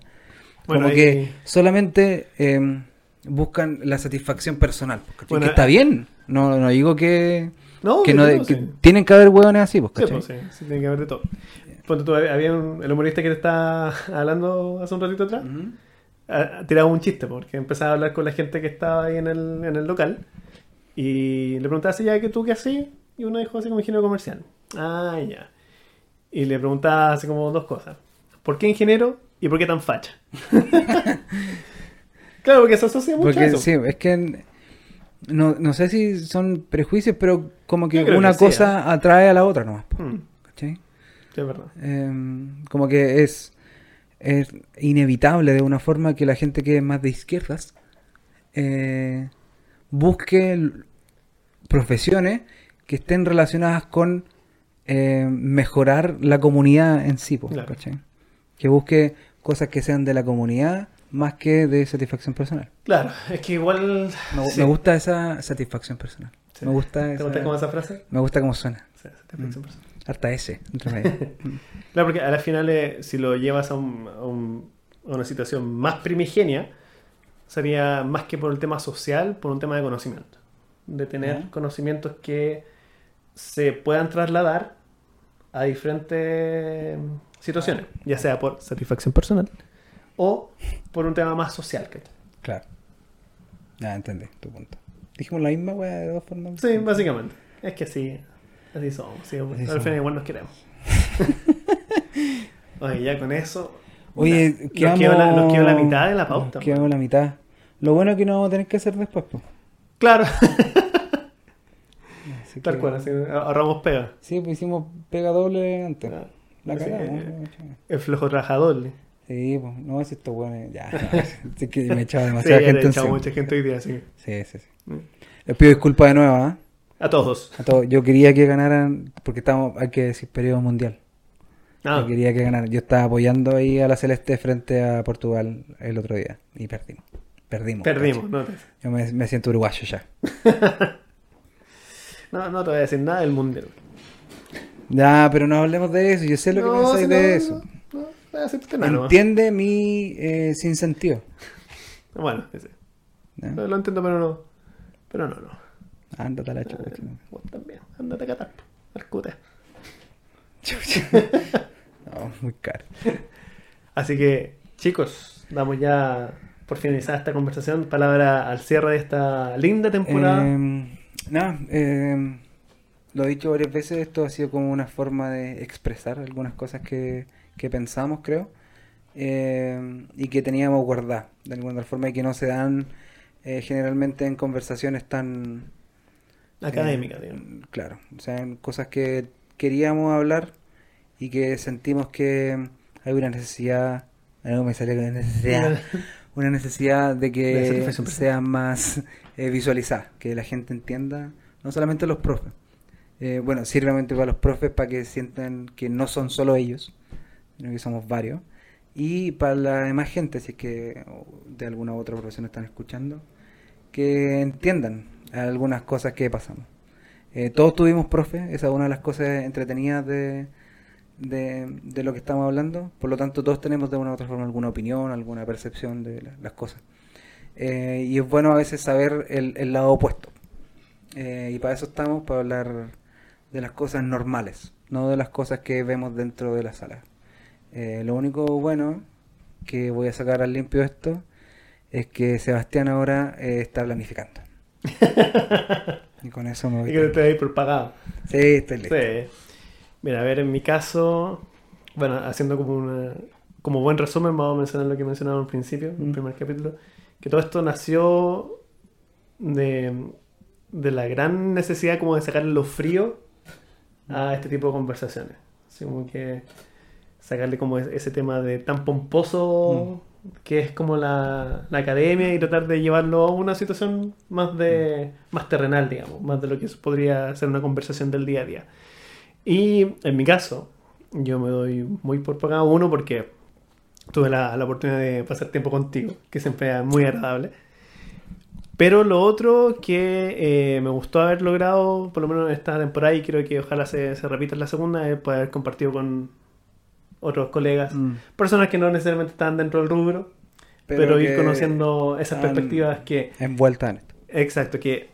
[SPEAKER 1] Bueno,
[SPEAKER 2] Como
[SPEAKER 1] ahí-
[SPEAKER 2] que solamente eh, buscan la satisfacción personal, po, ¿cachai?
[SPEAKER 1] Bueno,
[SPEAKER 2] que está
[SPEAKER 1] ah-
[SPEAKER 2] bien. No, no digo que
[SPEAKER 1] No,
[SPEAKER 2] que no
[SPEAKER 1] sí.
[SPEAKER 2] tienen que haber hueones así, pues,
[SPEAKER 1] Sí, pues, sí, sí, tiene que haber de todo. Ponte tú, había un- el humorista que te estaba [LAUGHS] hablando hace un ratito atrás,
[SPEAKER 2] Ujú.
[SPEAKER 1] ah, tiraba un chiste, porque empezaba a hablar con la gente que estaba ahí en el, en el local y le preguntaba así, ya que tú qué hacías, y uno dijo así como ingeniero comercial. Ah, ya. Y le preguntaba así como dos cosas. ¿Por qué ingeniero y por qué tan facha? [LAUGHS] claro, porque se asocia mucho a
[SPEAKER 2] Porque
[SPEAKER 1] eso.
[SPEAKER 2] sí, es que no, no sé si son prejuicios, pero como que una
[SPEAKER 1] que
[SPEAKER 2] cosa atrae a la otra nomás,
[SPEAKER 1] Mm,
[SPEAKER 2] ¿cachai?
[SPEAKER 1] sí, es verdad.
[SPEAKER 2] Em, como que es, es inevitable de una forma que la gente que es más de izquierdas eh, busque profesiones que estén relacionadas con eh, mejorar la comunidad en sí, po,
[SPEAKER 1] Claro.
[SPEAKER 2] Que busque cosas que sean de la comunidad más que de satisfacción personal.
[SPEAKER 1] Claro, es que igual.
[SPEAKER 2] Me, [LAUGHS]
[SPEAKER 1] sí.
[SPEAKER 2] me gusta esa satisfacción personal.
[SPEAKER 1] Sí.
[SPEAKER 2] Me gusta
[SPEAKER 1] ¿Te
[SPEAKER 2] esa,
[SPEAKER 1] gusta como esa frase?
[SPEAKER 2] Me gusta cómo suena.
[SPEAKER 1] Sí, satisfacción personal.
[SPEAKER 2] Harta S. Mm. [LAUGHS]
[SPEAKER 1] Claro, porque a la final, eh, si lo llevas a, un- a un- a una situación más primigenia, sería más que por el tema social, por un tema de conocimiento. De tener conocimientos que se puedan trasladar a diferentes situaciones, ya sea por satisfacción personal o por un tema más social. ¿cachai?
[SPEAKER 2] claro. Ya entendí tu punto. Dijimos la misma weá de dos formas.
[SPEAKER 1] Sí, básicamente. Es que así, así somos. sí, al
[SPEAKER 2] somos.
[SPEAKER 1] final igual nos queremos. [LAUGHS] Oye, ya con eso.
[SPEAKER 2] Oye,
[SPEAKER 1] nos,
[SPEAKER 2] quedamos...
[SPEAKER 1] quedó la, nos quedó la mitad de la pauta.
[SPEAKER 2] Nos quedamos la mitad. Lo bueno es que no vamos a tener que hacer después, pues.
[SPEAKER 1] Claro, [LAUGHS]
[SPEAKER 2] Así
[SPEAKER 1] tal
[SPEAKER 2] que-
[SPEAKER 1] cual, así, ahorramos pega.
[SPEAKER 2] Sí, pues hicimos pega doble antes.
[SPEAKER 1] Ah,
[SPEAKER 2] La
[SPEAKER 1] así
[SPEAKER 2] cagamos. ¿no?
[SPEAKER 1] El flojo trabajador.
[SPEAKER 2] Sí, pues, no, si esto bueno, ya. [LAUGHS] no, sí que me echaba
[SPEAKER 1] Sí,
[SPEAKER 2] demasiada
[SPEAKER 1] ya
[SPEAKER 2] gente encima.
[SPEAKER 1] mucha gente hoy día, así que-
[SPEAKER 2] Sí, sí, sí.
[SPEAKER 1] Mm.
[SPEAKER 2] Les pido disculpas de nuevo, ¿ah?
[SPEAKER 1] A todos.
[SPEAKER 2] A todos. Yo quería que ganaran, porque estamos, hay que decir, periodo mundial.
[SPEAKER 1] Ah,
[SPEAKER 2] Yo quería que ganaran. Yo estaba apoyando ahí a la Celeste frente a Portugal el otro día y perdimos. Perdimos.
[SPEAKER 1] perdimos. No te,
[SPEAKER 2] Yo me, me siento uruguayo ya. [LAUGHS]
[SPEAKER 1] no, no te voy a decir nada del mundial.
[SPEAKER 2] Ya, pero no hablemos de eso. Yo sé lo que pensáis
[SPEAKER 1] si
[SPEAKER 2] de eso.
[SPEAKER 1] No, no, voy a decirte nada nomás.
[SPEAKER 2] Entiende mi eh, sinsentido.
[SPEAKER 1] Bueno, sí, sí.
[SPEAKER 2] ¿ya?
[SPEAKER 1] Lo, entiendo, pero no. Pero no, no.
[SPEAKER 2] Ándate a la chucha.
[SPEAKER 1] Eh, vos también. Ándate a catar. Al cute. [LAUGHS]
[SPEAKER 2] No, muy caro.
[SPEAKER 1] Así que, chicos, damos ya por finalizada esta conversación. Palabra al cierre de esta linda temporada.
[SPEAKER 2] Eh, nada, eh, lo he dicho varias veces, esto ha sido como una forma de expresar algunas cosas que, que pensamos, creo, eh, y que teníamos guardadas, de alguna forma, y que no se dan eh, generalmente en conversaciones tan... Eh,
[SPEAKER 1] digamos.
[SPEAKER 2] Claro, o sea, en cosas que queríamos hablar y que sentimos que hay una necesidad, algo me salió con necesidad, [LAUGHS] una necesidad de que
[SPEAKER 1] satisfacción personal.
[SPEAKER 2] sea más eh, visualizada, que la gente entienda, no solamente los profes. Eh, bueno, sirve obviamente para los profes para que sientan que no son solo ellos, sino que somos varios. Y para la demás gente, si es que de alguna u otra profesión están escuchando, que entiendan algunas cosas que pasamos. Eh, todos tuvimos profes, esa es una de las cosas entretenidas de, de, lo que estamos hablando. Por lo tanto, todos tenemos de una u otra forma alguna opinión, alguna percepción de la- las cosas. Eh, y es bueno a veces saber el, el lado opuesto. Eh, y para eso estamos, para hablar de las cosas normales, no de las cosas que vemos dentro de la sala. Eh, lo único bueno que voy a sacar al limpio esto es que Sebastián ahora está planificando. [LAUGHS] y con eso me voy.
[SPEAKER 1] Y que te ahí por pagado.
[SPEAKER 2] Sí, estoy listo.
[SPEAKER 1] Sí. Mira, a ver, en mi caso, bueno, haciendo como una, como buen resumen, vamos a mencionar lo que mencionaba al principio, en el primer capítulo, que todo esto nació de, de la gran necesidad como de sacarle lo frío a este tipo de conversaciones. Así como que sacarle como es- ese tema de tan pomposo que es como la, la academia y tratar de llevarlo a una situación más de más terrenal, digamos, más de lo que podría ser una conversación del día a día. Y en mi caso, yo me doy muy por pagado uno porque tuve la, la oportunidad de pasar tiempo contigo, que siempre es muy agradable. Pero lo otro que eh, me gustó haber logrado, por lo menos en esta temporada, y creo que ojalá se, se repita en la segunda, es poder haber compartido con otros colegas,
[SPEAKER 2] Mm.
[SPEAKER 1] personas que no necesariamente están dentro del rubro, pero, ir conociendo esas perspectivas que,
[SPEAKER 2] Envueltas en esto.
[SPEAKER 1] exacto, que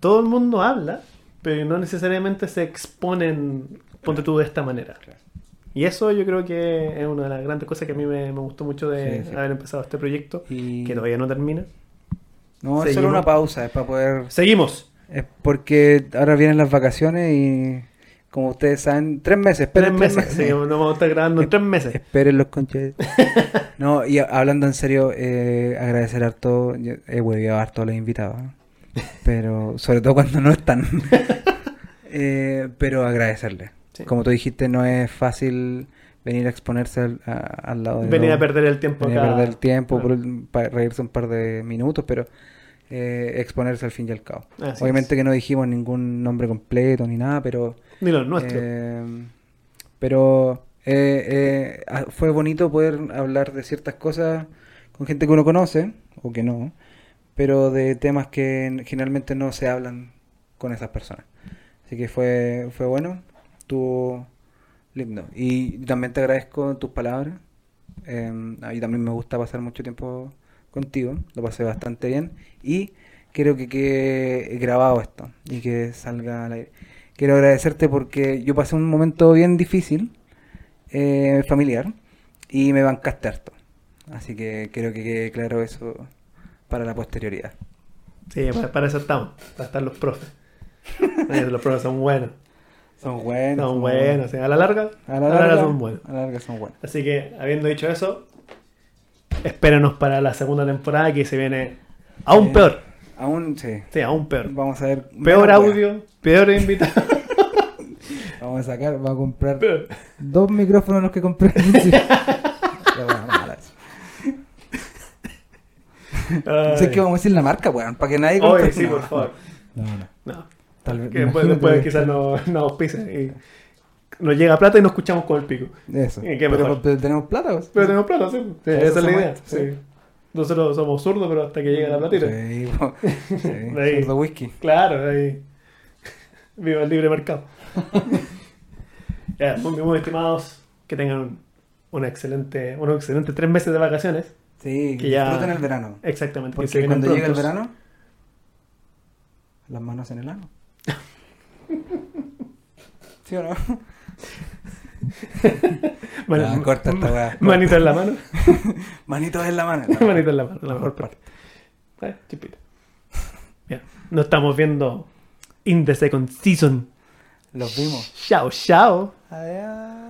[SPEAKER 1] todo el mundo habla, pero no necesariamente se exponen, ponte tú, de esta manera.
[SPEAKER 2] Claro.
[SPEAKER 1] Y eso yo creo que es una de las grandes cosas que a mí me, me gustó mucho de
[SPEAKER 2] Sí, sí.
[SPEAKER 1] haber empezado este proyecto,
[SPEAKER 2] Y...
[SPEAKER 1] que todavía no termina.
[SPEAKER 2] No, es solo una pausa, es para poder...
[SPEAKER 1] Seguimos.
[SPEAKER 2] Es porque ahora vienen las vacaciones y, como ustedes saben, tres meses.
[SPEAKER 1] Tres
[SPEAKER 2] esperen
[SPEAKER 1] meses. Sí, nos vamos a estar grabando en tres meses.
[SPEAKER 2] Esperen los conches. [LAUGHS] No, y hablando en serio, eh, agradecer harto. Yo he hueviado harto a los invitados. ¿eh? Pero, sobre todo cuando no están. [LAUGHS] Eh, pero agradecerle.
[SPEAKER 1] Sí.
[SPEAKER 2] Como tú dijiste, no es fácil venir a exponerse al, a- al lado de.
[SPEAKER 1] Venir a perder el tiempo
[SPEAKER 2] venir a perder el tiempo,
[SPEAKER 1] Claro.
[SPEAKER 2] por- para reírse un par de minutos, pero eh, exponerse al fin y al cabo.
[SPEAKER 1] Así
[SPEAKER 2] Obviamente
[SPEAKER 1] es.
[SPEAKER 2] que no dijimos ningún nombre completo ni nada, pero
[SPEAKER 1] Ni los nuestros.
[SPEAKER 2] eh, pero eh, eh, fue bonito poder hablar de ciertas cosas con gente que uno conoce, o que no, pero de temas que generalmente no se hablan con esas personas. Así que fue, fue bueno, estuvo lindo. Y también te agradezco tus palabras. Eh, a mí también me gusta pasar mucho tiempo contigo, lo pasé bastante bien. Y quiero que quede grabado esto y que salga al aire. Quiero agradecerte porque yo pasé un momento bien difícil, eh, familiar, y me bancaste harto. Así que quiero que quede claro eso para la posterioridad.
[SPEAKER 1] Sí, para, para eso estamos, para estar los profes. [LAUGHS] Los profes son buenos.
[SPEAKER 2] Son buenos.
[SPEAKER 1] Son buenos, a la larga,
[SPEAKER 2] A la larga,
[SPEAKER 1] son buenos.
[SPEAKER 2] A la larga son buenos.
[SPEAKER 1] Así que, habiendo dicho eso, espérenos para la segunda temporada que se viene aún
[SPEAKER 2] Eh,
[SPEAKER 1] peor.
[SPEAKER 2] Aún, sí.
[SPEAKER 1] Sí, aún peor.
[SPEAKER 2] Vamos a ver.
[SPEAKER 1] Peor audio, peor invitado. [LAUGHS]
[SPEAKER 2] Vamos a sacar, va a comprar
[SPEAKER 1] peor.
[SPEAKER 2] dos micrófonos los que compré. [LAUGHS]
[SPEAKER 1] Ay.
[SPEAKER 2] Sé que vamos a decir la marca, weón, para que nadie
[SPEAKER 1] Oye, sí,
[SPEAKER 2] No,
[SPEAKER 1] por favor.
[SPEAKER 2] No, no.
[SPEAKER 1] No.
[SPEAKER 2] Tal vez.
[SPEAKER 1] Que después, [LAUGHS] quizás no, no auspicen y nos llega plata y nos escuchamos con el pico.
[SPEAKER 2] Eso.
[SPEAKER 1] ¿Y qué
[SPEAKER 2] pero, tenemos plata, pues.
[SPEAKER 1] Pero tenemos plata, sí. Esa es la idea.
[SPEAKER 2] sí.
[SPEAKER 1] Sí. Nosotros somos zurdos, pero hasta que llegue la platita.
[SPEAKER 2] Sí.
[SPEAKER 1] De [LAUGHS] ahí.
[SPEAKER 2] Cerdo whisky.
[SPEAKER 1] Claro, ahí. [LAUGHS] Viva el libre mercado. ya, muy, muy estimados, que tengan un, un excelente, unos excelentes tres meses de vacaciones.
[SPEAKER 2] Sí, que
[SPEAKER 1] Que ya-
[SPEAKER 2] disfruten el verano.
[SPEAKER 1] Exactamente. que
[SPEAKER 2] Porque cuando llega el
[SPEAKER 1] prontos.
[SPEAKER 2] verano, las manos en el ano. ¿Sí o no? [LAUGHS] Corta esta weá.
[SPEAKER 1] Manito en la mano.
[SPEAKER 2] Manitos en la mano.
[SPEAKER 1] Manito en la mano, la [LAUGHS] mejor parte. Eh, chipita. Bien. Nos estamos viendo in the second season.
[SPEAKER 2] Los vimos.
[SPEAKER 1] Chao, chao.
[SPEAKER 2] Adiós.